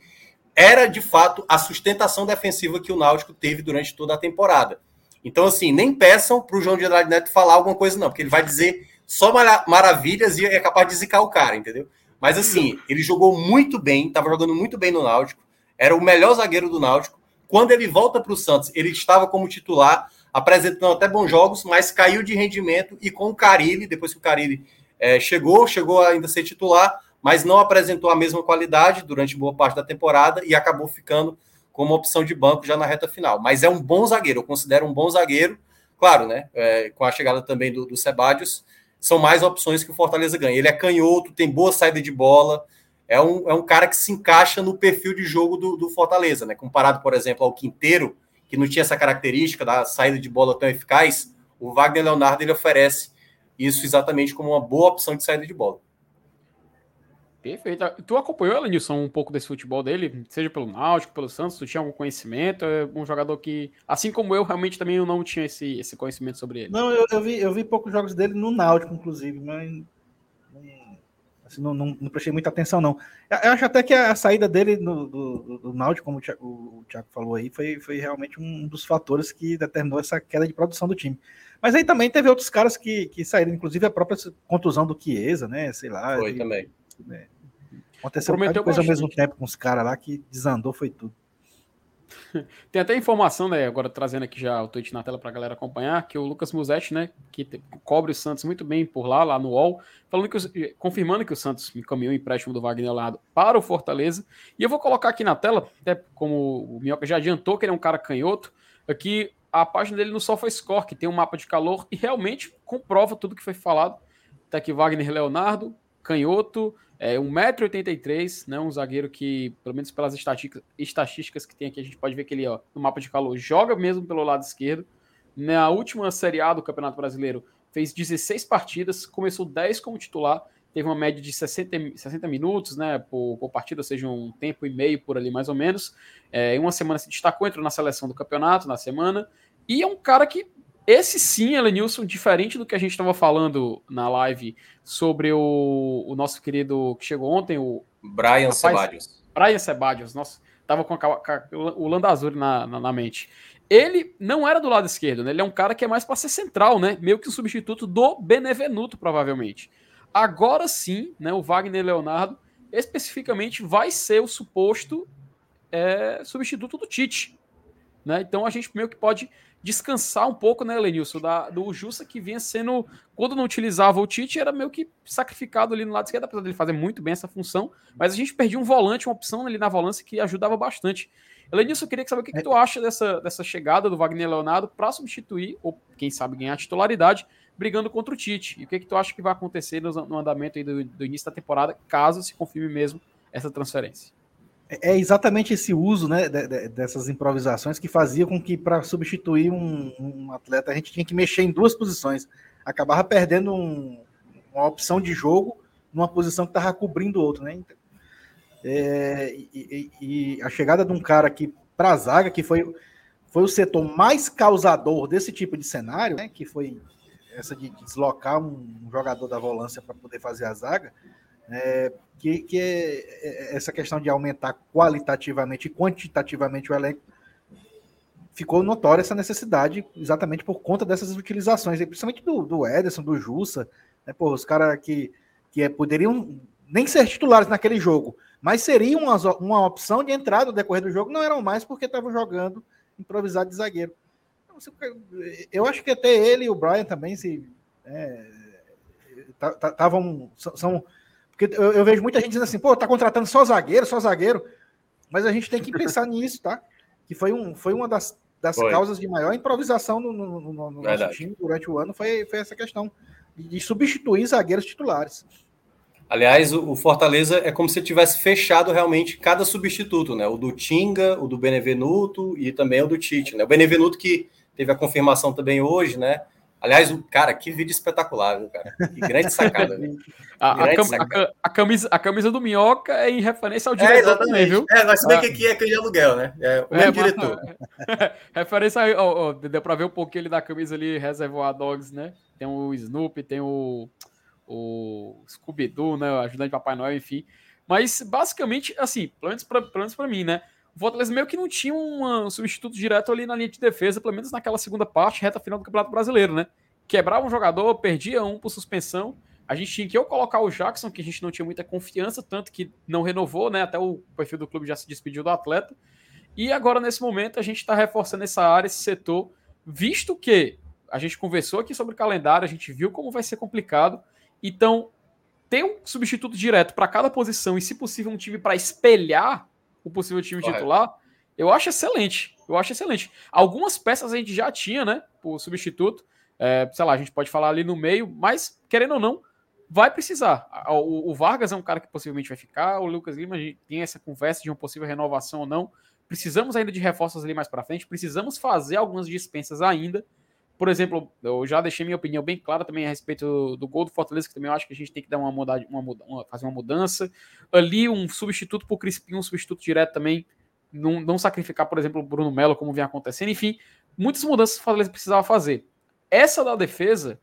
Era, de fato, a sustentação defensiva que o Náutico teve durante toda a temporada. Então, assim, nem peçam para o João de Andrade Neto falar alguma coisa, não, porque ele vai dizer só mara- maravilhas e é capaz de zicar o cara, entendeu? Mas, assim, ele jogou muito bem, estava jogando muito bem no Náutico, era o melhor zagueiro do Náutico. Quando ele volta para o Santos, ele estava como titular, apresentando até bons jogos, mas caiu de rendimento e com o Carilli, depois que o Carilli eh, chegou, chegou a ainda ser titular, mas não apresentou a mesma qualidade durante boa parte da temporada e acabou ficando como opção de banco já na reta final. Mas é um bom zagueiro, eu considero um bom zagueiro. Claro, né? é, com a chegada também do, do Sebadios, são mais opções que o Fortaleza ganha. Ele é canhoto, tem boa saída de bola, é um, é um cara que se encaixa no perfil de jogo do, do Fortaleza, né? Comparado, por exemplo, ao Quinteiro, que não tinha essa característica da saída de bola tão eficaz, o Wagner Leonardo ele oferece isso exatamente como uma boa opção de saída de bola. Perfeito. Tu acompanhou, Elenilson, um pouco desse futebol dele, seja pelo Náutico, pelo Santos, tu tinha algum conhecimento? É um jogador que, assim como eu, realmente também eu não tinha esse, esse conhecimento sobre ele. Não, eu, eu vi, eu vi poucos jogos dele no Náutico, inclusive, mas não, assim, não, não, não prestei muita atenção, não. Eu, acho até que a saída dele no, do, do, do Náutico, como o Thiago, o Thiago falou aí, foi, foi realmente um dos fatores que determinou essa queda de produção do time. Mas aí também teve outros caras que, que saíram, inclusive a própria contusão do Chiesa, né? Sei lá. Foi ele- também. Né, Aconteceu Prometeu coisa ao bastante. mesmo tempo com os caras lá que desandou, foi tudo. Tem até informação, né, agora trazendo aqui já o tweet na tela pra galera acompanhar, que o Lucas Musetti, né, que cobre o Santos muito bem por lá, lá no UOL, falando que, os- confirmando que o Santos encaminhou o empréstimo do Wagner Leonardo para o Fortaleza. E eu vou colocar aqui na tela, até como o Minhoca já adiantou que ele é um cara canhoto, aqui a página dele no SofaScore, que tem um mapa de calor e realmente comprova tudo que foi falado. Tá aqui Wagner Leonardo, canhoto, é 1,83m, né? Um zagueiro que, pelo menos pelas estatísticas, estatísticas que tem aqui, a gente pode ver que ele, ó, no mapa de calor, joga mesmo pelo lado esquerdo. Na última Série A do Campeonato Brasileiro, fez 16 partidas, começou 10 como titular, teve uma média de 60, mi- 60 minutos, né, por, por partida, ou seja, um tempo e meio por ali, mais ou menos. É, em uma semana se destacou, entrou na seleção do campeonato, na semana, e é um cara que, esse sim, Elenilson, diferente do que a gente estava falando na live sobre o, o nosso querido que chegou ontem, o Brian Sebadios. Brian Sebadios, nossa, tava com, a, o Landazuri na, na, na mente. Ele não era do lado esquerdo, né? Ele é um cara que é mais para ser central, né? Meio que o substituto do Benevenuto, provavelmente. Agora sim, né? O Wagner Leonardo especificamente vai ser o suposto é, substituto do Tite. Né? Então a gente meio que pode descansar um pouco, né, Lenilson, da, do Jussa que vinha sendo, quando não utilizava o Tite, era meio que sacrificado ali no lado esquerdo, apesar dele fazer muito bem essa função, mas a gente perdia um volante, uma opção ali na volância que ajudava bastante. Elenilson, eu queria saber o que, que tu acha dessa, dessa chegada do Wagner Leonardo para substituir, ou quem sabe ganhar titularidade, brigando contra o Tite. E o que, que tu acha que vai acontecer no, no andamento do, do início da temporada, caso se confirme mesmo essa transferência? É, exatamente esse uso né, dessas improvisações que fazia com que, para substituir um, um, atleta, a gente tinha que mexer em duas posições. Acabava perdendo um, uma opção de jogo numa posição que estava cobrindo outro. Né? É, e, e, a chegada de um cara aqui para a zaga, que foi, foi o setor mais causador desse tipo de cenário, né, que foi essa de deslocar um jogador da volância para poder fazer a zaga, é, que, que é, é, essa questão de aumentar qualitativamente e quantitativamente o elenco, ficou notória essa necessidade exatamente por conta dessas utilizações, principalmente do, do Ederson, do Jussa, né, pô, os caras que, que é, poderiam nem ser titulares naquele jogo, mas seriam uma, uma opção de entrada no decorrer do jogo, não eram mais porque estavam jogando improvisado de zagueiro. Eu acho que até ele e o Brian também se estavam é, são porque eu, eu, vejo muita gente dizendo assim, pô, tá contratando só zagueiro, só zagueiro. Mas a gente tem que pensar nisso, tá? Que foi, um, foi uma das, das causas de maior improvisação no, no, no, no nosso time durante o ano, foi, foi essa questão de, de substituir zagueiros titulares. Aliás, o Fortaleza é como se tivesse fechado realmente cada substituto, né? O do Tinga, o do Benevenuto e também o do Tite, né? O Benevenuto que teve a confirmação também hoje, né? Aliás, o cara, que vídeo espetacular, viu, cara? Que grande sacada, a, a, sacada. A, a, camisa, a camisa do Minhoca é em referência ao é, diretor é, também, viu? É, nós sabemos ah. que aqui é aquele aluguel, né? É o é, diretor. referência aí, ó, ó, deu pra ver um pouquinho ali da camisa ali, Reservoir Dogs, né? Tem o Snoopy, tem o, o Scooby-Doo, né? O ajudante de Papai Noel, enfim. Mas, basicamente, assim, pelo menos pra, pelo menos pra mim, né? o Fortaleza meio que não tinha um substituto direto ali na linha de defesa, pelo menos naquela segunda parte, reta final do Campeonato Brasileiro, né? Quebrava um jogador, perdia um por suspensão. A gente tinha que ou colocar o Jackson, que a gente não tinha muita confiança, tanto que não renovou, né? Até o perfil do clube já se despediu do atleta. E agora, nesse momento, a gente está reforçando essa área, esse setor, visto que a gente conversou aqui sobre o calendário, a gente viu como vai ser complicado. Então, ter um substituto direto para cada posição e, se possível, um time para espelhar o possível time Correto. titular, eu acho excelente. Eu acho excelente. Algumas peças a gente já tinha, né? Por substituto. É, sei lá, a gente pode falar ali no meio, mas, querendo ou não, vai precisar. O, o, Vargas é um cara que possivelmente vai ficar, o Lucas Lima tem essa conversa de uma possível renovação ou não. Precisamos ainda de reforços ali mais para frente, precisamos fazer algumas dispensas ainda. Por exemplo, eu já deixei minha opinião bem clara também a respeito do, do gol do Fortaleza, que também eu acho que a gente tem que dar uma, muda, uma, uma fazer uma mudança. Ali, um substituto para o Crispim, um substituto direto também. Não, não sacrificar, por exemplo, o Bruno Melo, como vem acontecendo. Enfim, muitas mudanças o Fortaleza precisava fazer. Essa da defesa,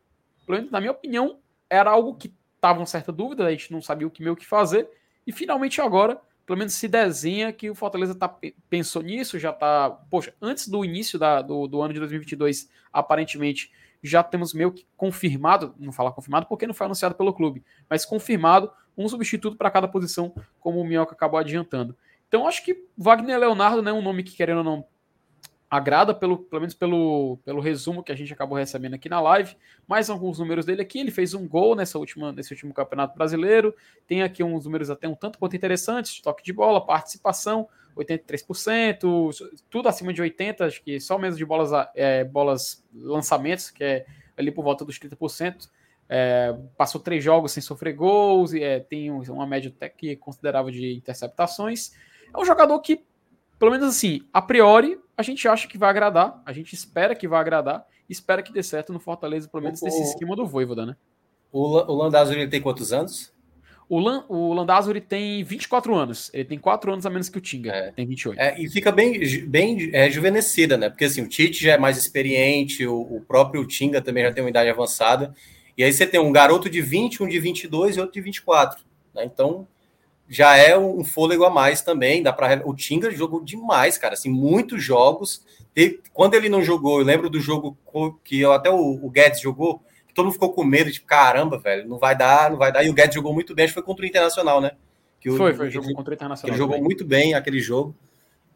na minha opinião, era algo que estava uma certa dúvida, a gente não sabia o que meio que fazer. E finalmente agora pelo menos se desenha que o Fortaleza tá, pensou nisso, já tá. Poxa, antes do início da, do, do ano de 2022, aparentemente, já temos meio que confirmado, não falar confirmado porque não foi anunciado pelo clube, mas confirmado um substituto para cada posição, como o Minhoca acabou adiantando. Então acho que Wagner Leonardo né, é um nome que, querendo ou não, agrada, pelo, pelo menos pelo, pelo resumo que a gente acabou recebendo aqui na live. Mais alguns números dele aqui. Ele fez um gol nessa última, nesse último campeonato brasileiro. Tem aqui uns números até um tanto quanto interessantes: toque de bola, participação, 83%, tudo acima de 80%, acho que só menos de bolas, é, bolas lançamentos, que é ali por volta dos 30%. É, passou três jogos sem sofrer gols, é, tem uma média até que considerável de interceptações. É um jogador que pelo menos assim, a priori, a gente acha que vai agradar, a gente espera que vai agradar, espera que dê certo no Fortaleza, pelo menos o, nesse esquema do Voivoda, né? O, o Landázuri tem quantos anos? O, Lan, o Landázuri tem 24 anos, ele tem 4 anos a menos que o Tinga, é. tem 28. É, e fica bem, bem é, juvenescida, né? Porque assim, o Tite já é mais experiente, o, o próprio Tinga também já tem uma idade avançada, e aí você tem um garoto de 20, um de 22 e outro de 24, né? Então, já é um fôlego a mais também. Dá para o Tinga jogou demais, cara. Assim, muitos jogos. quando ele não jogou, eu lembro do jogo que eu, até o, o, Guedes jogou, que todo mundo ficou com medo, tipo, caramba, velho, não vai dar, não vai dar. E o Guedes jogou muito bem, acho que foi contra o Internacional, né? Que foi, foi, jogou contra o Internacional. Ele jogou muito bem aquele jogo.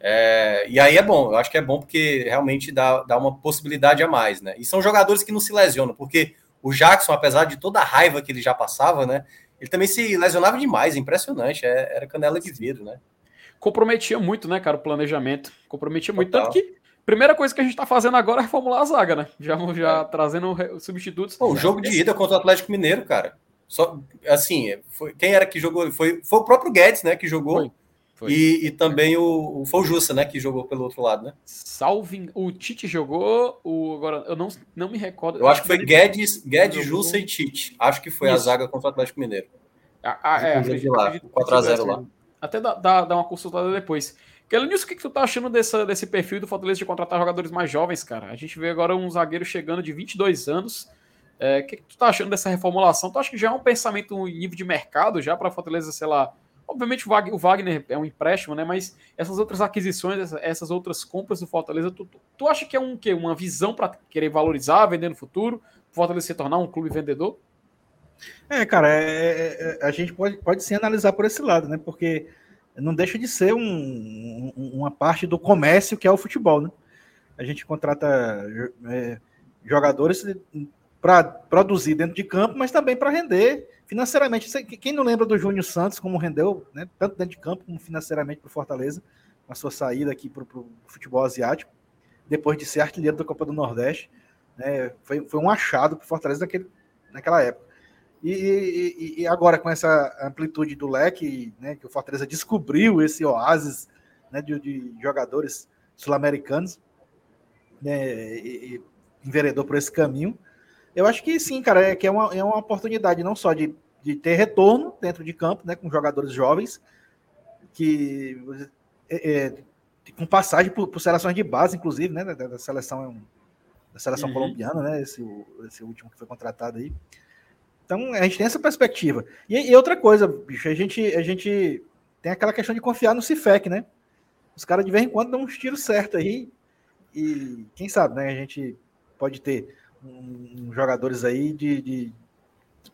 É, e aí é bom, eu acho que é bom porque realmente dá, dá uma possibilidade a mais, né? E são jogadores que não se lesionam, porque o Jackson, apesar de toda a raiva que ele já passava, né? Ele também se lesionava demais, impressionante. É, era canela de vidro, né? comprometia muito, né, cara, o planejamento. Comprometia muito. Total. Tanto que primeira coisa que a gente tá fazendo agora é reformular a zaga, né? Já, já é. trazendo substitutos. Pô, o jogo de ida contra o Atlético Mineiro, cara. Só, assim, foi, quem era que jogou? Foi, foi o próprio Guedes, né, que jogou. Foi. Foi. E, e, também o, foi o Jussa, né, que jogou pelo outro lado, né? Salvin, o Tite jogou, o agora eu não, não me recordo. Eu acho que foi Guedes, Guedes, Jussa e Tite. Acho que foi Isso. a zaga contra o Atlético Mineiro. Ah, ah é, acredito, lá, 4 a 0 lá. Até dar, dar, uma consultada depois. Kelenius, o que, que tu tá achando dessa, desse perfil do Fortaleza de contratar jogadores mais jovens, cara? A gente vê agora um zagueiro chegando de 22 anos. É, o que, que tu tá achando dessa reformulação? Tu acha que já é um pensamento em nível de mercado já para Fortaleza, sei lá, Obviamente o Wagner é um empréstimo, né? Mas essas outras aquisições, essas outras compras do Fortaleza, tu, tu, acha que é um que uma visão para querer valorizar, vender no futuro, Fortaleza se tornar um clube vendedor? É, cara, é, é, é, a gente pode, pode sim analisar por esse lado, né? Porque não deixa de ser um, um, uma parte do comércio que é o futebol, né? A gente contrata é, jogadores para produzir dentro de campo, mas também para render financeiramente. Quem não lembra do Júnior Santos, como rendeu, né, tanto dentro de campo como financeiramente para o Fortaleza, na sua saída aqui para o futebol asiático, depois de ser artilheiro da Copa do Nordeste, né, foi, foi um achado para o Fortaleza naquele, naquela época. E, e, e, agora, com essa amplitude do leque, né, que o Fortaleza descobriu esse oásis né, de, de jogadores sul-americanos, né, e, e enveredou por esse caminho, eu acho que sim, cara, é que é uma, é uma oportunidade não só de, de ter retorno dentro de campo, né, com jogadores jovens, que é, é, com passagem por, por, seleções de base, inclusive, né, da, da seleção da seleção uhum. colombiana, né, esse, esse último que foi contratado aí. Então, a gente tem essa perspectiva. E, e, outra coisa, bicho, a gente, a gente tem aquela questão de confiar no Cifec, né? Os caras de vez em quando dão uns tiros certos aí. E quem sabe, né? A gente pode ter um, jogadores aí de, de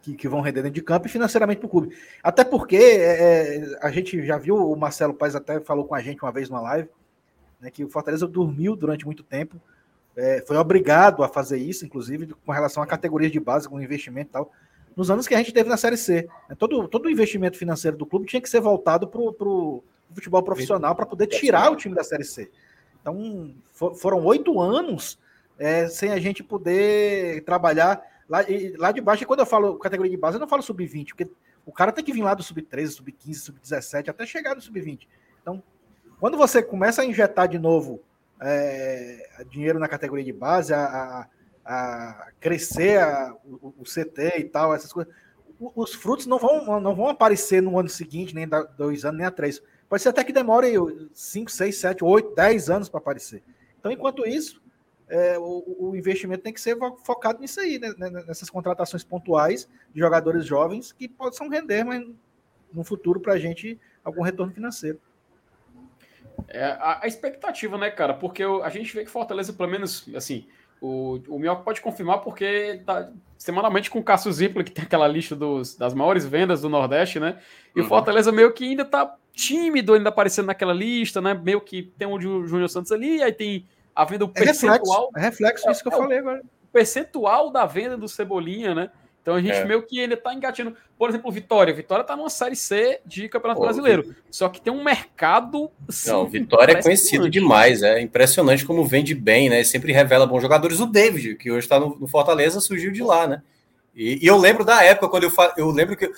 que, que, vão render dentro de campo e financeiramente para o clube. Até porque é, é, a gente já viu, o Marcelo Paes até falou com a gente uma vez numa live, né, que o Fortaleza dormiu durante muito tempo, é, foi obrigado a fazer isso, inclusive, com relação a categorias de base, com investimento e tal, nos anos que a gente teve na Série C. Né, todo, todo o investimento financeiro do clube tinha que ser voltado para o futebol profissional para poder tirar o time da Série C. Então, for, foram oito anos é, sem a gente poder trabalhar lá, lá de baixo. E quando eu falo categoria de base, eu não falo sub-20, porque o cara tem que vir lá do sub-13, sub-15, sub-17, até chegar no sub-20. Então, quando você começa a injetar de novo é, dinheiro na categoria de base, a, a, a crescer a, o, o, CT e tal, essas coisas, os frutos não vão, não vão aparecer no ano seguinte, nem dois anos, nem a três. Pode ser até que demore 5, 6, 7, 8, 10 anos para aparecer. Então, enquanto isso, é, o, o, investimento tem que ser focado nisso aí, né, né, nessas contratações pontuais de jogadores jovens que possam render, mas no futuro para a gente algum retorno financeiro. É, a, a, expectativa, né, cara? Porque o, a gente vê que Fortaleza, pelo menos, assim, o, o Mioca pode confirmar porque tá semanalmente com o Cássio Zipla, que tem aquela lista dos, das maiores vendas do Nordeste, né? E uhum. o Fortaleza meio que ainda tá tímido, ainda aparecendo naquela lista, né? Meio que tem o Júnior Santos ali, aí tem a venda, o é percentual. Reflexo, é reflexo isso que eu é, falei agora. O percentual da venda do Cebolinha, né? Então a gente é. meio que ele tá engatinhando. Por exemplo, Vitória. Vitória tá numa série C de Campeonato Pô, Brasileiro. Só que tem um mercado. Sim, Não, Vitória é conhecido demais. É impressionante como vende bem, né? Sempre revela bons jogadores. O David, que hoje está no, no, Fortaleza, surgiu de lá, né? E, e, eu lembro da época quando eu eu lembro que.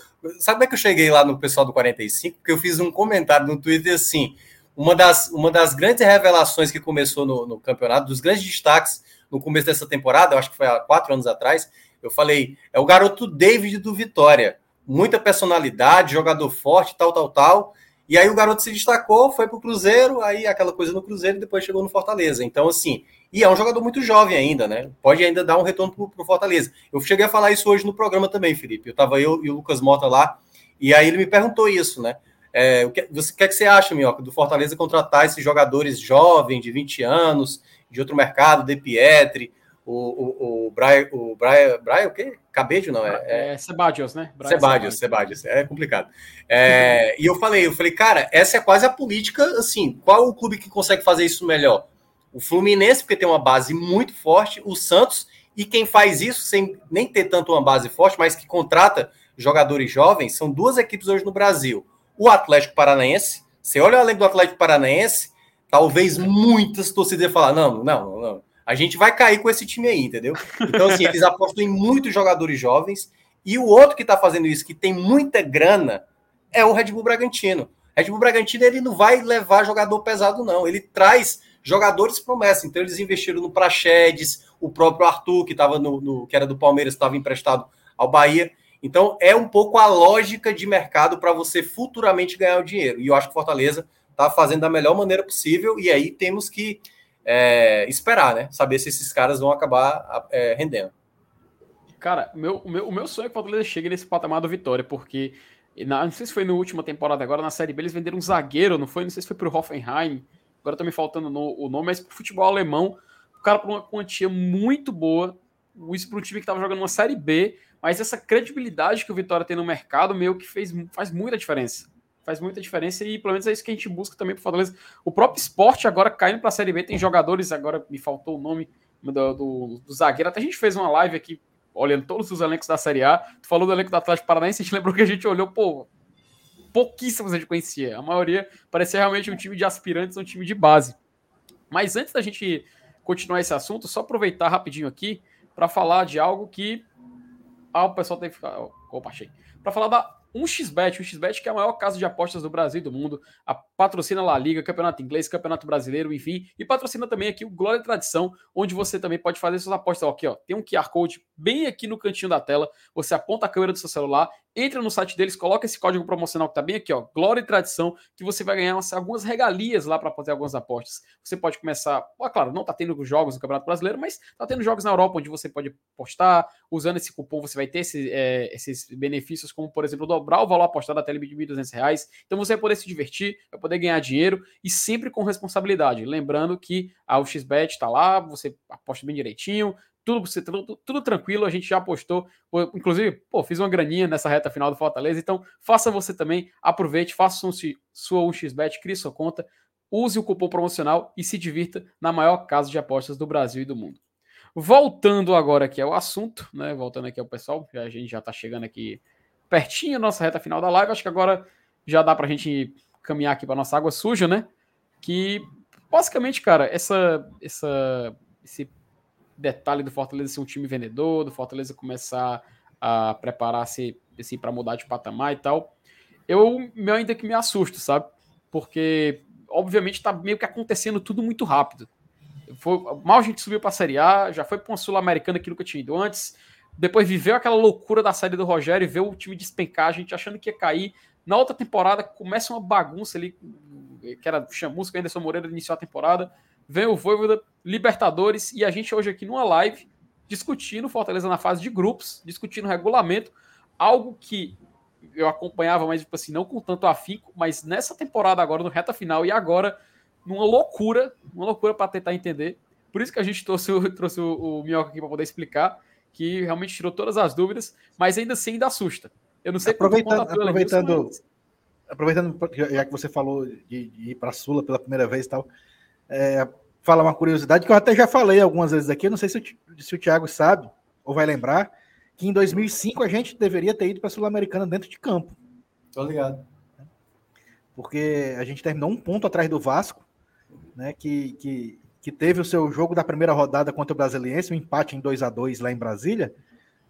Sabe como é que eu cheguei lá no pessoal do 45? Porque eu fiz um comentário no Twitter assim uma das, uma das grandes revelações que começou no, no, campeonato, dos grandes destaques no começo dessa temporada, eu acho que foi há quatro anos atrás, eu falei, é o garoto David do Vitória. Muita personalidade, jogador forte, tal, tal, tal. E aí o garoto se destacou, foi para o Cruzeiro, aí aquela coisa no Cruzeiro e depois chegou no Fortaleza. Então, assim, e é um jogador muito jovem ainda, né? Pode ainda dar um retorno para o Fortaleza. Eu cheguei a falar isso hoje no programa também, Felipe. Eu estava eu e o Lucas Mota lá, e aí ele me perguntou isso, né? É, o, que, você, o que, é que você acha, Minhoca, do Fortaleza contratar esses jogadores jovens, de 20 anos, de outro mercado, De Pietri, o, o, o Brian, o Brian, Brian, o quê? Cabejo, não, é... É, é Sebadios, né? Brian Sebadios, Sebadios, é complicado. É, e eu falei, eu falei, cara, essa é quase a política, assim, qual o clube que consegue fazer isso melhor? O Fluminense, porque tem uma base muito forte, o Santos, e quem faz isso sem nem ter tanto uma base forte, mas que contrata jogadores jovens, são duas equipes hoje no Brasil o Atlético Paranaense, Você olha o elenco do Atlético Paranaense, talvez muitas torcidas falar: não, não, não. A gente vai cair com esse time aí, entendeu? Então, assim, eles apostam em muitos jogadores jovens. E o outro que está fazendo isso, que tem muita grana, é o Red Bull Bragantino. Red Bull Bragantino ele não vai levar jogador pesado, não. Ele traz jogadores promessa. Então, eles investiram no Praxedes, o próprio Arthur, que estava no, no, que era do Palmeiras, estava emprestado ao Bahia. Então, é um pouco a lógica de mercado para você futuramente ganhar o dinheiro. E eu acho que Fortaleza está fazendo da melhor maneira possível, e aí temos que é, esperar, né? Saber se esses caras vão acabar é, rendendo. Cara, meu, o, meu, o meu sonho é que o Fortaleza chegue nesse patamar do Vitória, porque não sei se foi na última temporada agora, na Série B, eles venderam um zagueiro, não foi? Não sei se foi pro Hoffenheim, agora tá me faltando no, o nome, mas pro futebol alemão, o cara por uma quantia muito boa, isso um time que estava jogando uma Série B, mas essa credibilidade que o Vitória tem no mercado meio que fez, faz muita diferença. Faz muita diferença e pelo menos é isso que a gente busca também para Fortaleza. O próprio esporte agora caindo para a Série B, tem jogadores, agora me faltou o nome do, do, do, zagueiro, até a gente fez uma live aqui olhando todos os elencos da Série A. Tu falou do elenco do Atlético Paranaense, a gente lembrou que a gente olhou, pô, pouquíssimos a gente conhecia. A maioria parecia realmente um time de aspirantes, um time de base. Mas antes da gente continuar esse assunto, só aproveitar rapidinho aqui para falar de algo que ah, o pessoal tem que ficar. Opa, achei. Para falar da 1xBet, 1xBet que é a maior casa de apostas do Brasil e do mundo, a patrocina La Liga, Campeonato Inglês, Campeonato Brasileiro, enfim, e patrocina também aqui o Glória e Tradição, onde você também pode fazer suas apostas. Ó, aqui, ó, tem um QR Code bem aqui no cantinho da tela, você aponta a câmera do seu celular, entra no site deles, coloca esse código promocional que tá bem aqui, ó, Glória e Tradição, que você vai ganhar algumas regalias lá para fazer algumas apostas. Você pode começar, ó, claro, não tá tendo jogos no Campeonato Brasileiro, mas tá tendo jogos na Europa onde você pode apostar, usando esse cupom você vai ter esse, é, esses benefícios, como por exemplo, dobrar o valor apostado até limite de R$ 1.200. Então você vai poder se divertir, vai poder ganhar dinheiro e sempre com responsabilidade. Lembrando que a UXBet está lá, você aposta bem direitinho, tudo, tudo, tudo tranquilo, a gente já apostou. Inclusive, pô, fiz uma graninha nessa reta final do Fortaleza, então faça você também, aproveite, faça um, sua 1xBet, crie sua conta, use o cupom promocional e se divirta na maior casa de apostas do Brasil e do mundo. Voltando agora aqui ao assunto, né? Voltando aqui ao pessoal, a gente já está chegando aqui pertinho da nossa reta final da live. Acho que agora já dá para a gente caminhar aqui para nossa água suja, né? Que basicamente, cara, essa, essa, esse detalhe do Fortaleza ser um time vendedor, do Fortaleza começar a preparar-se assim, para mudar de patamar e tal, eu meu ainda que me assusto, sabe? Porque, obviamente, está meio que acontecendo tudo muito rápido. Foi, mal a gente subiu para a Série A, já foi para uma Sul-Americana que nunca tinha ido antes, depois viveu aquela loucura da saída do Rogério e ver o time despencar, a gente achando que ia cair. Na outra temporada começa uma bagunça ali, que era chamusca, Anderson Moreira iniciou a temporada vem o Voivoda, Libertadores, e a gente hoje aqui numa live discutindo Fortaleza na fase de grupos, discutindo regulamento, algo que eu acompanhava, mas tipo assim, não com tanto afinco, mas nessa temporada agora, no reta final, e agora, numa loucura, uma loucura para tentar entender. Por isso que a gente trouxe, trouxe o, o Minhoca aqui para poder explicar, que realmente tirou todas as dúvidas, mas ainda assim ainda assusta. Eu não sei aproveitando, aproveitando, mas... aproveitando, já que você falou de, de ir para a Sula pela primeira vez e tal, é, falar uma curiosidade que eu até já falei algumas vezes aqui, não sei se o, se o Thiago sabe ou vai lembrar, que em 2005 a gente deveria ter ido para a Sul-Americana dentro de campo. Tô ligado. Porque a gente terminou um ponto atrás do Vasco, né, que, que, que teve o seu jogo da primeira rodada contra o Brasiliense, um empate em 2 a 2 lá em Brasília,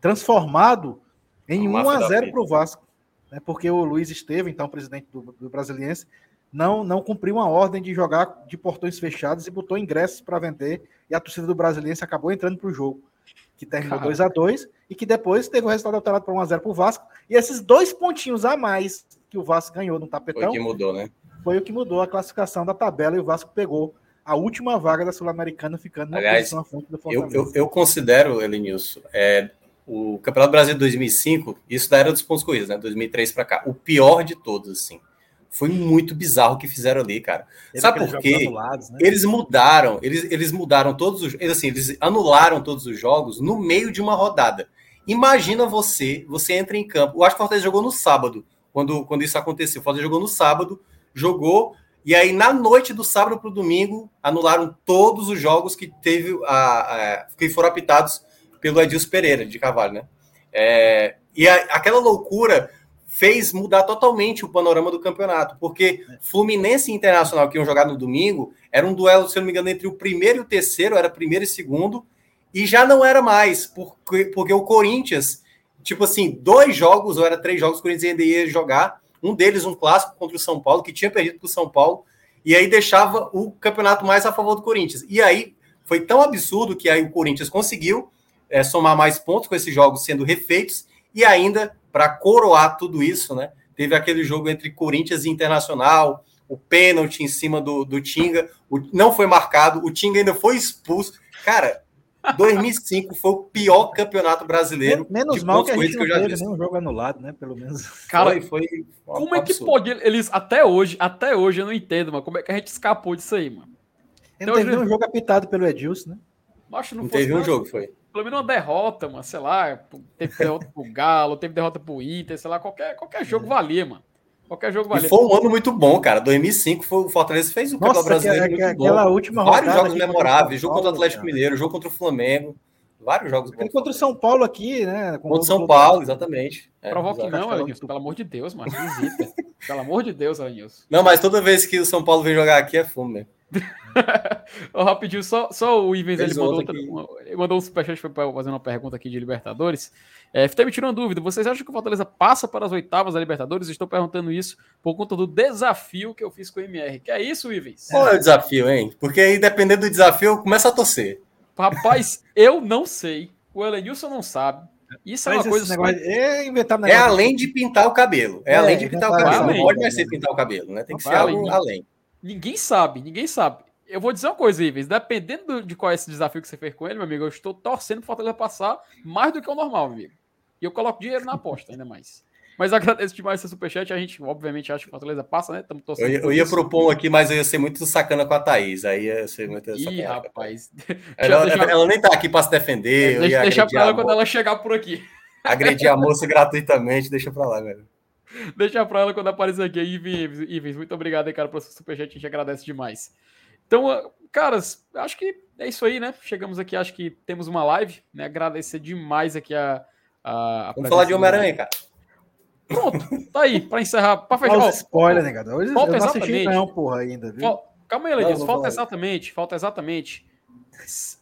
transformado em 1 a 0 para o Vasco, né, porque o Luiz Estevam, então presidente do, do Brasiliense, não não cumpriu uma ordem de jogar de portões fechados e botou ingressos para vender e a torcida do Brasiliense acabou entrando para o jogo, que terminou 2 a 2 e que depois teve o resultado alterado para 1 a 0 para o Vasco. E esses dois pontinhos a mais que o Vasco ganhou no tapetão foi o que mudou, né? Foi o que mudou a classificação da tabela e o Vasco pegou a última vaga da Sul-Americana ficando na Aliás, posição à frente do Fortaleza. Eu, eu, eu considero, Elenilson, é, o Campeonato Brasileiro 2005, isso da era dos pontos corridos, né? 2003 para cá, o pior de todos, assim. Foi muito bizarro o que fizeram ali, cara. Teve Sabe por quê? Anulados, né? Eles mudaram, eles, eles mudaram todos os. Eles, assim, eles anularam todos os jogos no meio de uma rodada. Imagina você, você entra em campo. Eu acho que o Fortaleza jogou no sábado, quando, quando isso aconteceu. O Fortaleza jogou no sábado, jogou, e aí na noite do sábado para o domingo, anularam todos os jogos que teve a, a, que foram apitados pelo Edilson Pereira de Carvalho, né? É, e a, aquela loucura fez mudar totalmente o panorama do campeonato, porque Fluminense e Internacional, que iam jogar no domingo, era um duelo, se eu não me engano, entre o primeiro e o terceiro, era primeiro e segundo, e já não era mais, porque, porque o Corinthians, tipo assim, dois jogos, ou era três jogos, o Corinthians ainda ia jogar, um deles um clássico contra o São Paulo, que tinha perdido para o São Paulo, e aí deixava o campeonato mais a favor do Corinthians. E aí foi tão absurdo que aí o Corinthians conseguiu é, somar mais pontos com esses jogos sendo refeitos, e ainda, para coroar tudo isso, né, teve aquele jogo entre Corinthians e Internacional, o pênalti em cima do, do Tinga, o, não foi marcado, o Tinga ainda foi expulso. Cara, 2005 foi o pior campeonato brasileiro. Menos mal que a gente não que teve nenhum jogo anulado, né? Pelo menos. Cara, foi, foi como é que pode eles até hoje, até hoje eu não entendo, mas como é que a gente escapou disso aí, mano? Não teve nenhum jogo apitado pelo Edilson, né? Acho não, não teve um jogo, foi. Pelo menos uma derrota, mano, sei lá, teve derrota pro Galo, teve derrota pro Inter, sei lá, qualquer, qualquer jogo é. valia, mano. Qualquer jogo valia. E foi um ano muito bom, cara. 2005 foi, o Fortaleza fez o Campeonato Brasileiro que, muito aquela bom. última Vários jogos memoráveis, jogo contra o Atlético cara. Mineiro, jogo contra o Flamengo. Vários jogos bons. Contra o São Paulo aqui, né? contra o São Paulo, exatamente. É, Provoque não, Alenilson. Pelo amor de Deus, mano. Visita. pelo amor de Deus, Alenilson. Não, mas toda vez que o São Paulo vem jogar aqui é fumo mesmo. rapidinho, só, só o Ivens ele mandou, outra, ele mandou um superchat para fazer uma pergunta aqui de Libertadores. É, tá me tirando uma dúvida. Vocês acham que o Fortaleza passa para as oitavas da Libertadores? Estou perguntando isso por conta do desafio que eu fiz com o MR. Que é isso, Ivens? Qual é o desafio, hein? Porque aí, dependendo do desafio, eu começo a torcer. Rapaz, eu não sei. O Elenilson não sabe. Isso é uma coisa. Negócio, é, inventar é além de pintar o cabelo. É, é além de pintar o cabelo. Além, não pode mais ser pintar o cabelo, né? Tem que ser algo além. Ninguém sabe, ninguém sabe. Eu vou dizer uma coisa, Ives. Dependendo de qual é esse desafio que você fez com ele, meu amigo, eu estou torcendo para o Fortaleza passar mais do que o normal, meu amigo. E eu coloco dinheiro na aposta, ainda mais. Mas agradeço demais esse superchat. A gente, obviamente, acha que o Fortaleza passa, né? Estamos torcendo. Eu, eu ia propor um aqui, mas eu ia ser muito sacana com a Thaís. Aí ia ser muito. Ih, rapaz. Ela, deixa... ela, nem tá aqui para se defender. É, deixa deixa para ela quando ela chegar por aqui. Agredir a moça gratuitamente, deixa para lá, velho. Deixa para ela quando aparecer aqui. Ives, Ives, muito obrigado aí, cara, pelo superchat. A gente agradece demais. Então, caras, acho que é isso aí, né? Chegamos aqui, acho que temos uma live, né? Agradecer demais aqui a. a, a Vamos falar de Homem-Aranha, cara. Pronto, tá aí, para encerrar, para fechar. Falta spoiler, né, cara? Hoje falta eu não exatamente. não, porra, ainda, viu? Calma aí, Ledinho, falta exatamente, falta exatamente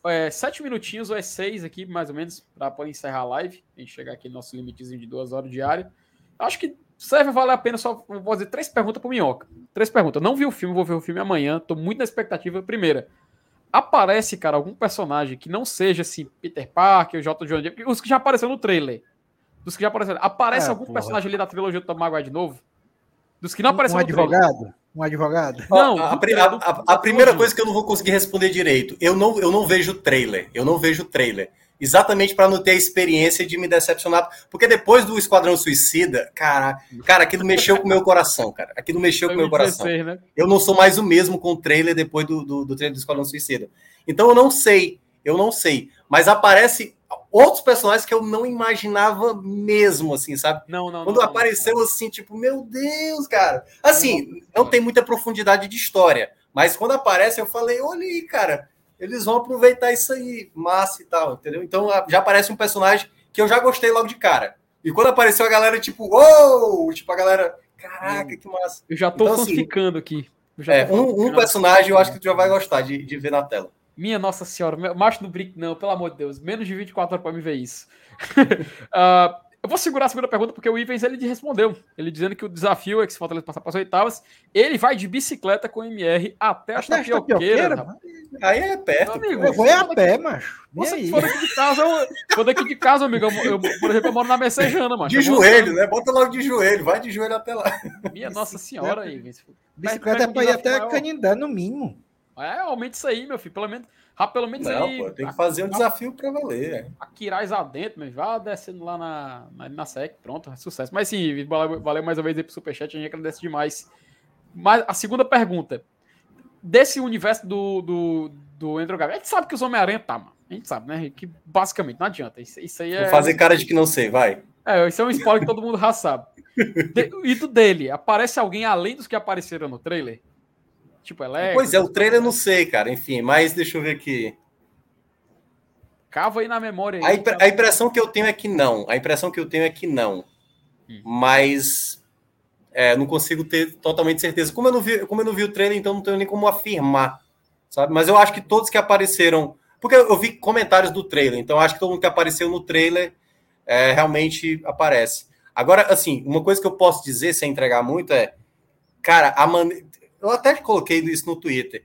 é, sete minutinhos ou é seis aqui, mais ou menos, para poder encerrar a live. A gente chegar aqui no nosso limitezinho de duas horas diário. Acho que serve valer a pena só vou fazer três perguntas pro Minhoca. Três perguntas. Não vi o filme, vou ver o filme amanhã. Tô muito na expectativa. Primeira, aparece, cara, algum personagem que não seja assim, Peter Parker, o J. John Deere, os que já apareceram no trailer. Dos que já apareceram. Aparece é, algum porra. personagem ali da trilogia do Tom Maguire de novo? Dos que não apareceram um no advogado? Trailer. Um advogado? Não, a, a, a, a primeira coisa que eu não vou conseguir responder direito, eu não, eu não vejo trailer. Eu não vejo trailer exatamente para não ter a experiência de me decepcionar. Porque depois do Esquadrão Suicida, cara, cara, aquilo mexeu com o meu coração, cara. Aquilo mexeu com o meu coração. Né? Eu não sou mais o mesmo com o trailer depois do, do, do trailer do Esquadrão Suicida. Então eu não sei, eu não sei. Mas aparece outros personagens que eu não imaginava mesmo, assim, sabe? Não, não. Quando não, apareceu não, assim, tipo, meu Deus, cara. Assim, não, não tem muita profundidade de história. Mas quando aparece, eu falei, olha aí, cara eles vão aproveitar isso aí, massa e tal, entendeu? Então já aparece um personagem que eu já gostei logo de cara. E quando apareceu a galera, tipo, uou! Tipo, a galera, caraca, que massa. Eu já tô então, assim, ficando aqui. É, um, um, personagem eu acho que tu já vai gostar de, de ver na tela. Minha Nossa Senhora, macho no brinco, não, pelo amor de Deus, menos de 24 horas para me ver isso. uh, Eu vou segurar a segunda pergunta porque o Ivens ele respondeu. Ele dizendo que o desafio é que se Fortaleza passar para as oitavas, ele vai de bicicleta com o MR até a tapioqueira. Aí é perto. Amigo, eu vou a pé, macho. Você for daqui de casa, eu, for daqui de casa, amigo, eu, eu, por exemplo, eu moro na Messejana, macho. De joelho, né? Bota logo de joelho, vai de joelho até lá. Minha Nossa Senhora, Ivens. Bicicleta é para ir até Canindé, no mínimo. É, aumente isso aí, meu filho. Pelo menos Rápido, pelo menos Não, aí. Pô, tem que fazer um desafio para valer. É. Aquiraz adentro, mas vá descendo lá na, na, na SEC, pronto, é sucesso. Mas sim, valeu, valeu mais uma vez aí pro Superchat, a gente agradece demais. Mas a segunda pergunta. Desse universo do, do, do Andrew Garfield, a gente sabe que os Homem-Aranha tá, mano. A gente sabe, né? Que basicamente não adianta. Isso, isso aí é. Vou fazer cara de que não sei, vai. É, isso é um spoiler que todo mundo já sabe. De, e do dele, aparece alguém além dos que apareceram no trailer? Tipo Electro. Pois é, o trailer eu não sei, cara. Enfim, mas deixa eu ver aqui. Cava aí na memória. Aí, a, impre a, impressão que eu tenho é que não. A impressão que eu tenho é que não. hum. mas é, não consigo ter totalmente certeza. Como eu, não vi, como eu não vi o trailer, então não tenho nem como afirmar, sabe? Mas eu acho que todos que apareceram. Porque eu vi comentários do trailer, então acho que todo mundo que apareceu no trailer é, realmente aparece. Agora, assim, uma coisa que eu posso dizer sem entregar muito é, cara, a man... eu até coloquei isso no Twitter.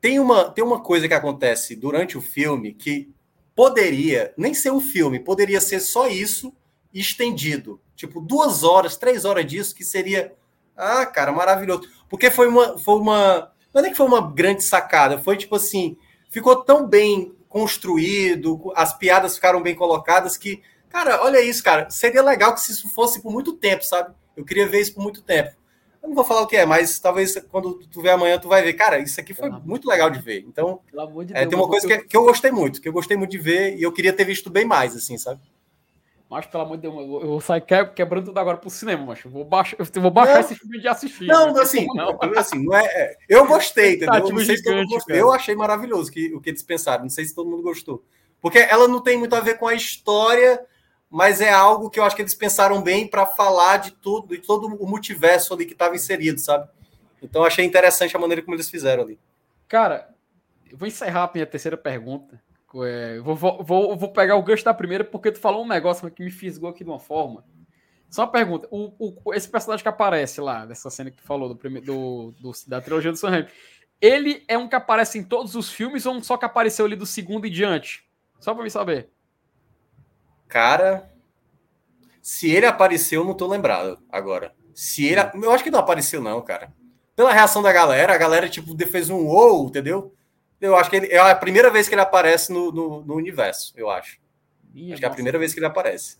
Tem uma, tem uma coisa que acontece durante o filme que poderia nem ser um filme, poderia ser só isso estendido. Tipo, duas horas, três horas disso, que seria. Ah, cara, maravilhoso. Porque foi uma. Foi uma não é nem que foi uma grande sacada, foi tipo assim. Ficou tão bem construído, as piadas ficaram bem colocadas que Cara, olha isso, cara. Seria legal que isso fosse por muito tempo, sabe? Eu queria ver isso por muito tempo. Eu não vou falar o que é, mas talvez quando tu ver amanhã, tu vai ver. Cara, isso aqui foi muito legal de ver. Então, de é, tem uma coisa que, que, eu gostei muito, que eu gostei muito de ver e eu queria ter visto bem mais, assim, sabe? Mas, pelo amor de Deus, eu vou sair quebrando tudo agora pro cinema, mas eu vou baixar, eu vou baixar não, esse filme de assistir. Não, não assim, não. assim, não é, é eu gostei, entendeu? Não sei se todo mundo gostou. Eu achei maravilhoso que, o que eles pensaram, não sei se todo mundo gostou. Porque ela não tem muito a ver com a história mas é algo que eu acho que eles pensaram bem para falar de tudo, de todo o multiverso ali que estava inserido, sabe? Então achei interessante a maneira como eles fizeram ali. Cara, eu vou encerrar a minha terceira pergunta. É, vou, vou, vou pegar o gancho da primeira, porque tu falou um negócio que me fisgou aqui de uma forma. Só uma pergunta: o, o, esse personagem que aparece lá, dessa cena que tu falou, do, do, do da trilogia do Sam ele é um que aparece em todos os filmes ou um só que apareceu ali do segundo e diante? Só para me saber. Cara, se ele apareceu, eu não tô lembrado agora. Se ele. Eu acho que não apareceu, não, cara. Pela reação da galera, a galera, tipo, fez um ou, entendeu? Eu acho que ele, é a primeira vez que ele aparece no, no, no universo, eu acho. Minha acho que é a primeira vez que ele aparece.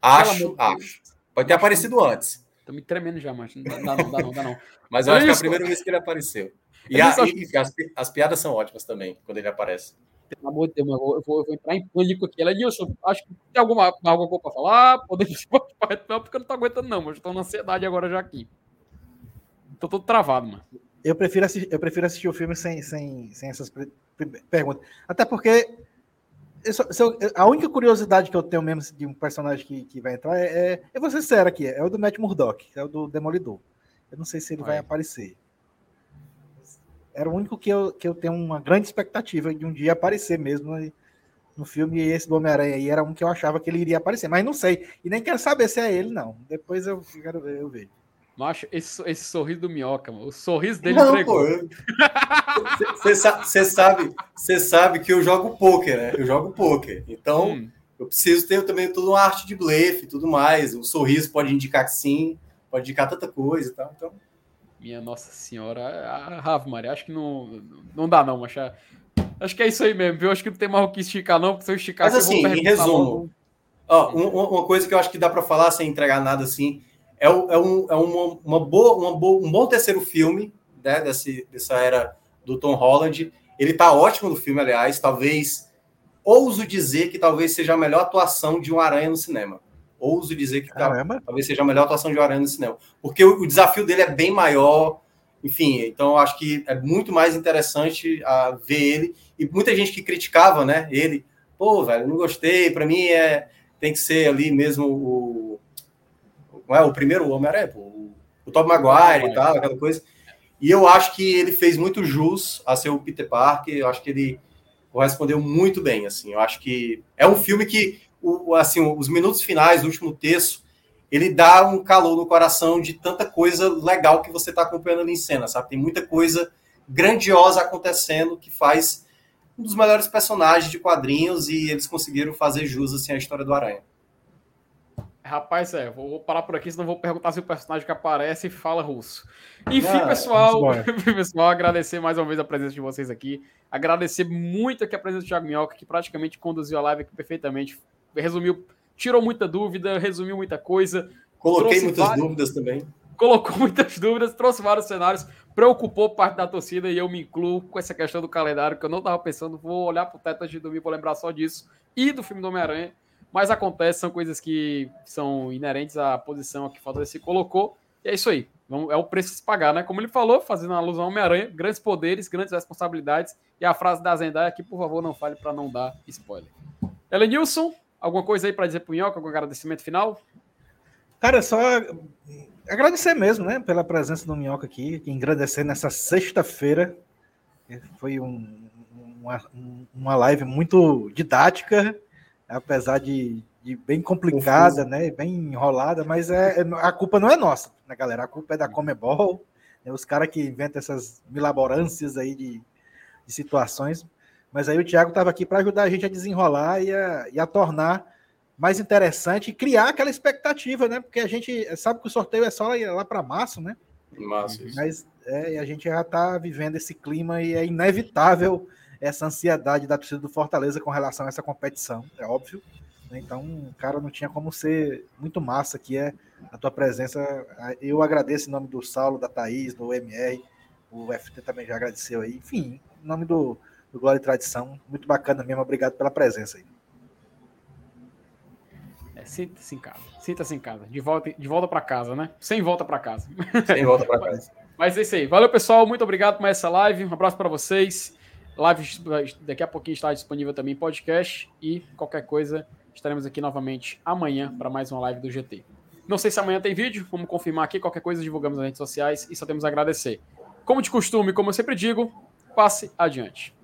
Acho, acho. Pode ter aparecido antes. Tô me tremendo já, mas não dá, não dá, não dá, não. Mas eu é acho isso. que é a primeira vez que ele apareceu. E, a, e as, as piadas são ótimas também, quando ele aparece pelo amor de Deus, eu vou, eu vou, eu vou entrar em pânico aqui. Ela, Nilson, acho que tem alguma, alguma coisa para falar? Podemos porque eu não tô aguentando, não, mas estou na ansiedade agora já aqui. Tô todo travado, mano. Eu prefiro assistir, eu prefiro assistir o filme sem, sem, sem essas perguntas. Até porque a única curiosidade que eu tenho mesmo de um personagem que, que vai entrar é, é, eu vou ser sincero aqui, é o do Matt Murdock, é o do Demolidor. Eu não sei se ele vai, vai aparecer era o único que eu, que eu tenho uma grande expectativa de um dia aparecer mesmo no filme. E esse do Homem-Aranha aí era um que eu achava que ele iria aparecer, mas não sei. E nem quero saber se é ele, não. Depois eu quero ver, eu vejo. Macho, esse, esse sorriso do Minhoca, mano, o sorriso dele não, entregou. Você sabe, sabe, sabe que eu jogo poker, né? Eu jogo poker. Então, hum. eu preciso ter também toda uma arte de blefe e tudo mais. O sorriso pode indicar que sim, pode indicar tanta coisa e tal. Então, minha Nossa Senhora. A Rave Maria, acho que não, não dá, não, mas acho que é isso aí mesmo, viu? Acho que não tem mais o que esticar, não, porque se eu esticar. Mas assim, em resumo, ó, uma coisa que eu acho que dá para falar sem entregar nada assim é, é, um, é uma, uma, boa, uma boa, um bom terceiro filme né, desse, dessa era do Tom Holland. Ele tá ótimo no filme, aliás. Talvez, ouso dizer que talvez seja a melhor atuação de um aranha no cinema ouso dizer que tá, talvez seja a melhor atuação de Aranha no cinema. Porque o, o, desafio dele é bem maior, enfim, então eu acho que é muito mais interessante a ver ele. E muita gente que criticava, né, ele, pô, velho, não gostei, para mim é tem que ser ali mesmo o não é o primeiro Homem-Aranha, o, o Tobey Maguire e tal, aquela coisa. E eu acho que ele fez muito jus a ser o Peter Parker, eu acho que ele correspondeu muito bem, assim. Eu acho que é um filme que o, assim, os minutos finais, o último terço, ele dá um calor no coração de tanta coisa legal que você está acompanhando ali em cena, sabe? Tem muita coisa grandiosa acontecendo que faz um dos melhores personagens de quadrinhos e eles conseguiram fazer jus assim, à história do Aranha. Rapaz, é, vou parar por aqui, senão vou perguntar se o personagem que aparece fala russo. Enfim, ah, pessoal, pessoal, agradecer mais uma vez a presença de vocês aqui. Agradecer muito aqui a presença do Thiago Minhoca, que praticamente conduziu a live aqui perfeitamente resumiu, tirou muita dúvida, resumiu muita coisa. Coloquei muitas vários, dúvidas também. Colocou muitas dúvidas, trouxe vários cenários, preocupou parte da torcida e eu me incluo com essa questão do calendário, que eu não estava pensando, vou olhar para o teto antes de dormir, vou lembrar só disso, e do filme do Homem-Aranha. Mas acontece, são coisas que são inerentes à posição que falta se colocou. E é isso aí. É o preço de se pagar, né? Como ele falou, fazendo alusão ao Homem-Aranha, grandes poderes, grandes responsabilidades. E a frase da Zendaya aqui, por favor, não fale para não dar spoiler. Nilson, Alguma coisa aí para dizer pro Minhoca, algum agradecimento final? Cara, só agradecer mesmo, né, pela presença do Minhoca aqui, engrandecer nessa sexta-feira. Foi um, uma, uma live muito didática, apesar de, de bem complicada, né, bem enrolada, mas é, é, a culpa não é nossa, né, galera? A culpa é da Comebol, né, os caras que inventam essas milaborâncias aí de, de situações. Mas aí o Thiago estava aqui para ajudar a gente a desenrolar e a, e a tornar mais interessante e criar aquela expectativa, né? Porque a gente sabe que o sorteio é só lá, lá para março, né? Março, Mas é, a gente já está vivendo esse clima e é inevitável essa ansiedade da torcida do Fortaleza com relação a essa competição, é óbvio. Né? Então, cara, não tinha como ser muito massa que é a tua presença. Eu agradeço em nome do Saulo, da Thaís, do MR, o FT também já agradeceu aí. Enfim, em nome do, do Glória e Tradição, muito bacana mesmo. Obrigado pela presença aí. É, sinta-se em casa. Sinta-se em casa. De volta, de volta para casa, né? Sem volta para casa. Sem volta para casa. Mas é isso aí. Valeu, pessoal. Muito obrigado por essa live. Um abraço para vocês. Live daqui a pouquinho está disponível também podcast. E qualquer coisa, estaremos aqui novamente amanhã para mais uma live do GT. Não sei se amanhã tem vídeo, vamos confirmar aqui. Qualquer coisa, divulgamos nas redes sociais e só temos a agradecer. Como de costume, como eu sempre digo, passe adiante.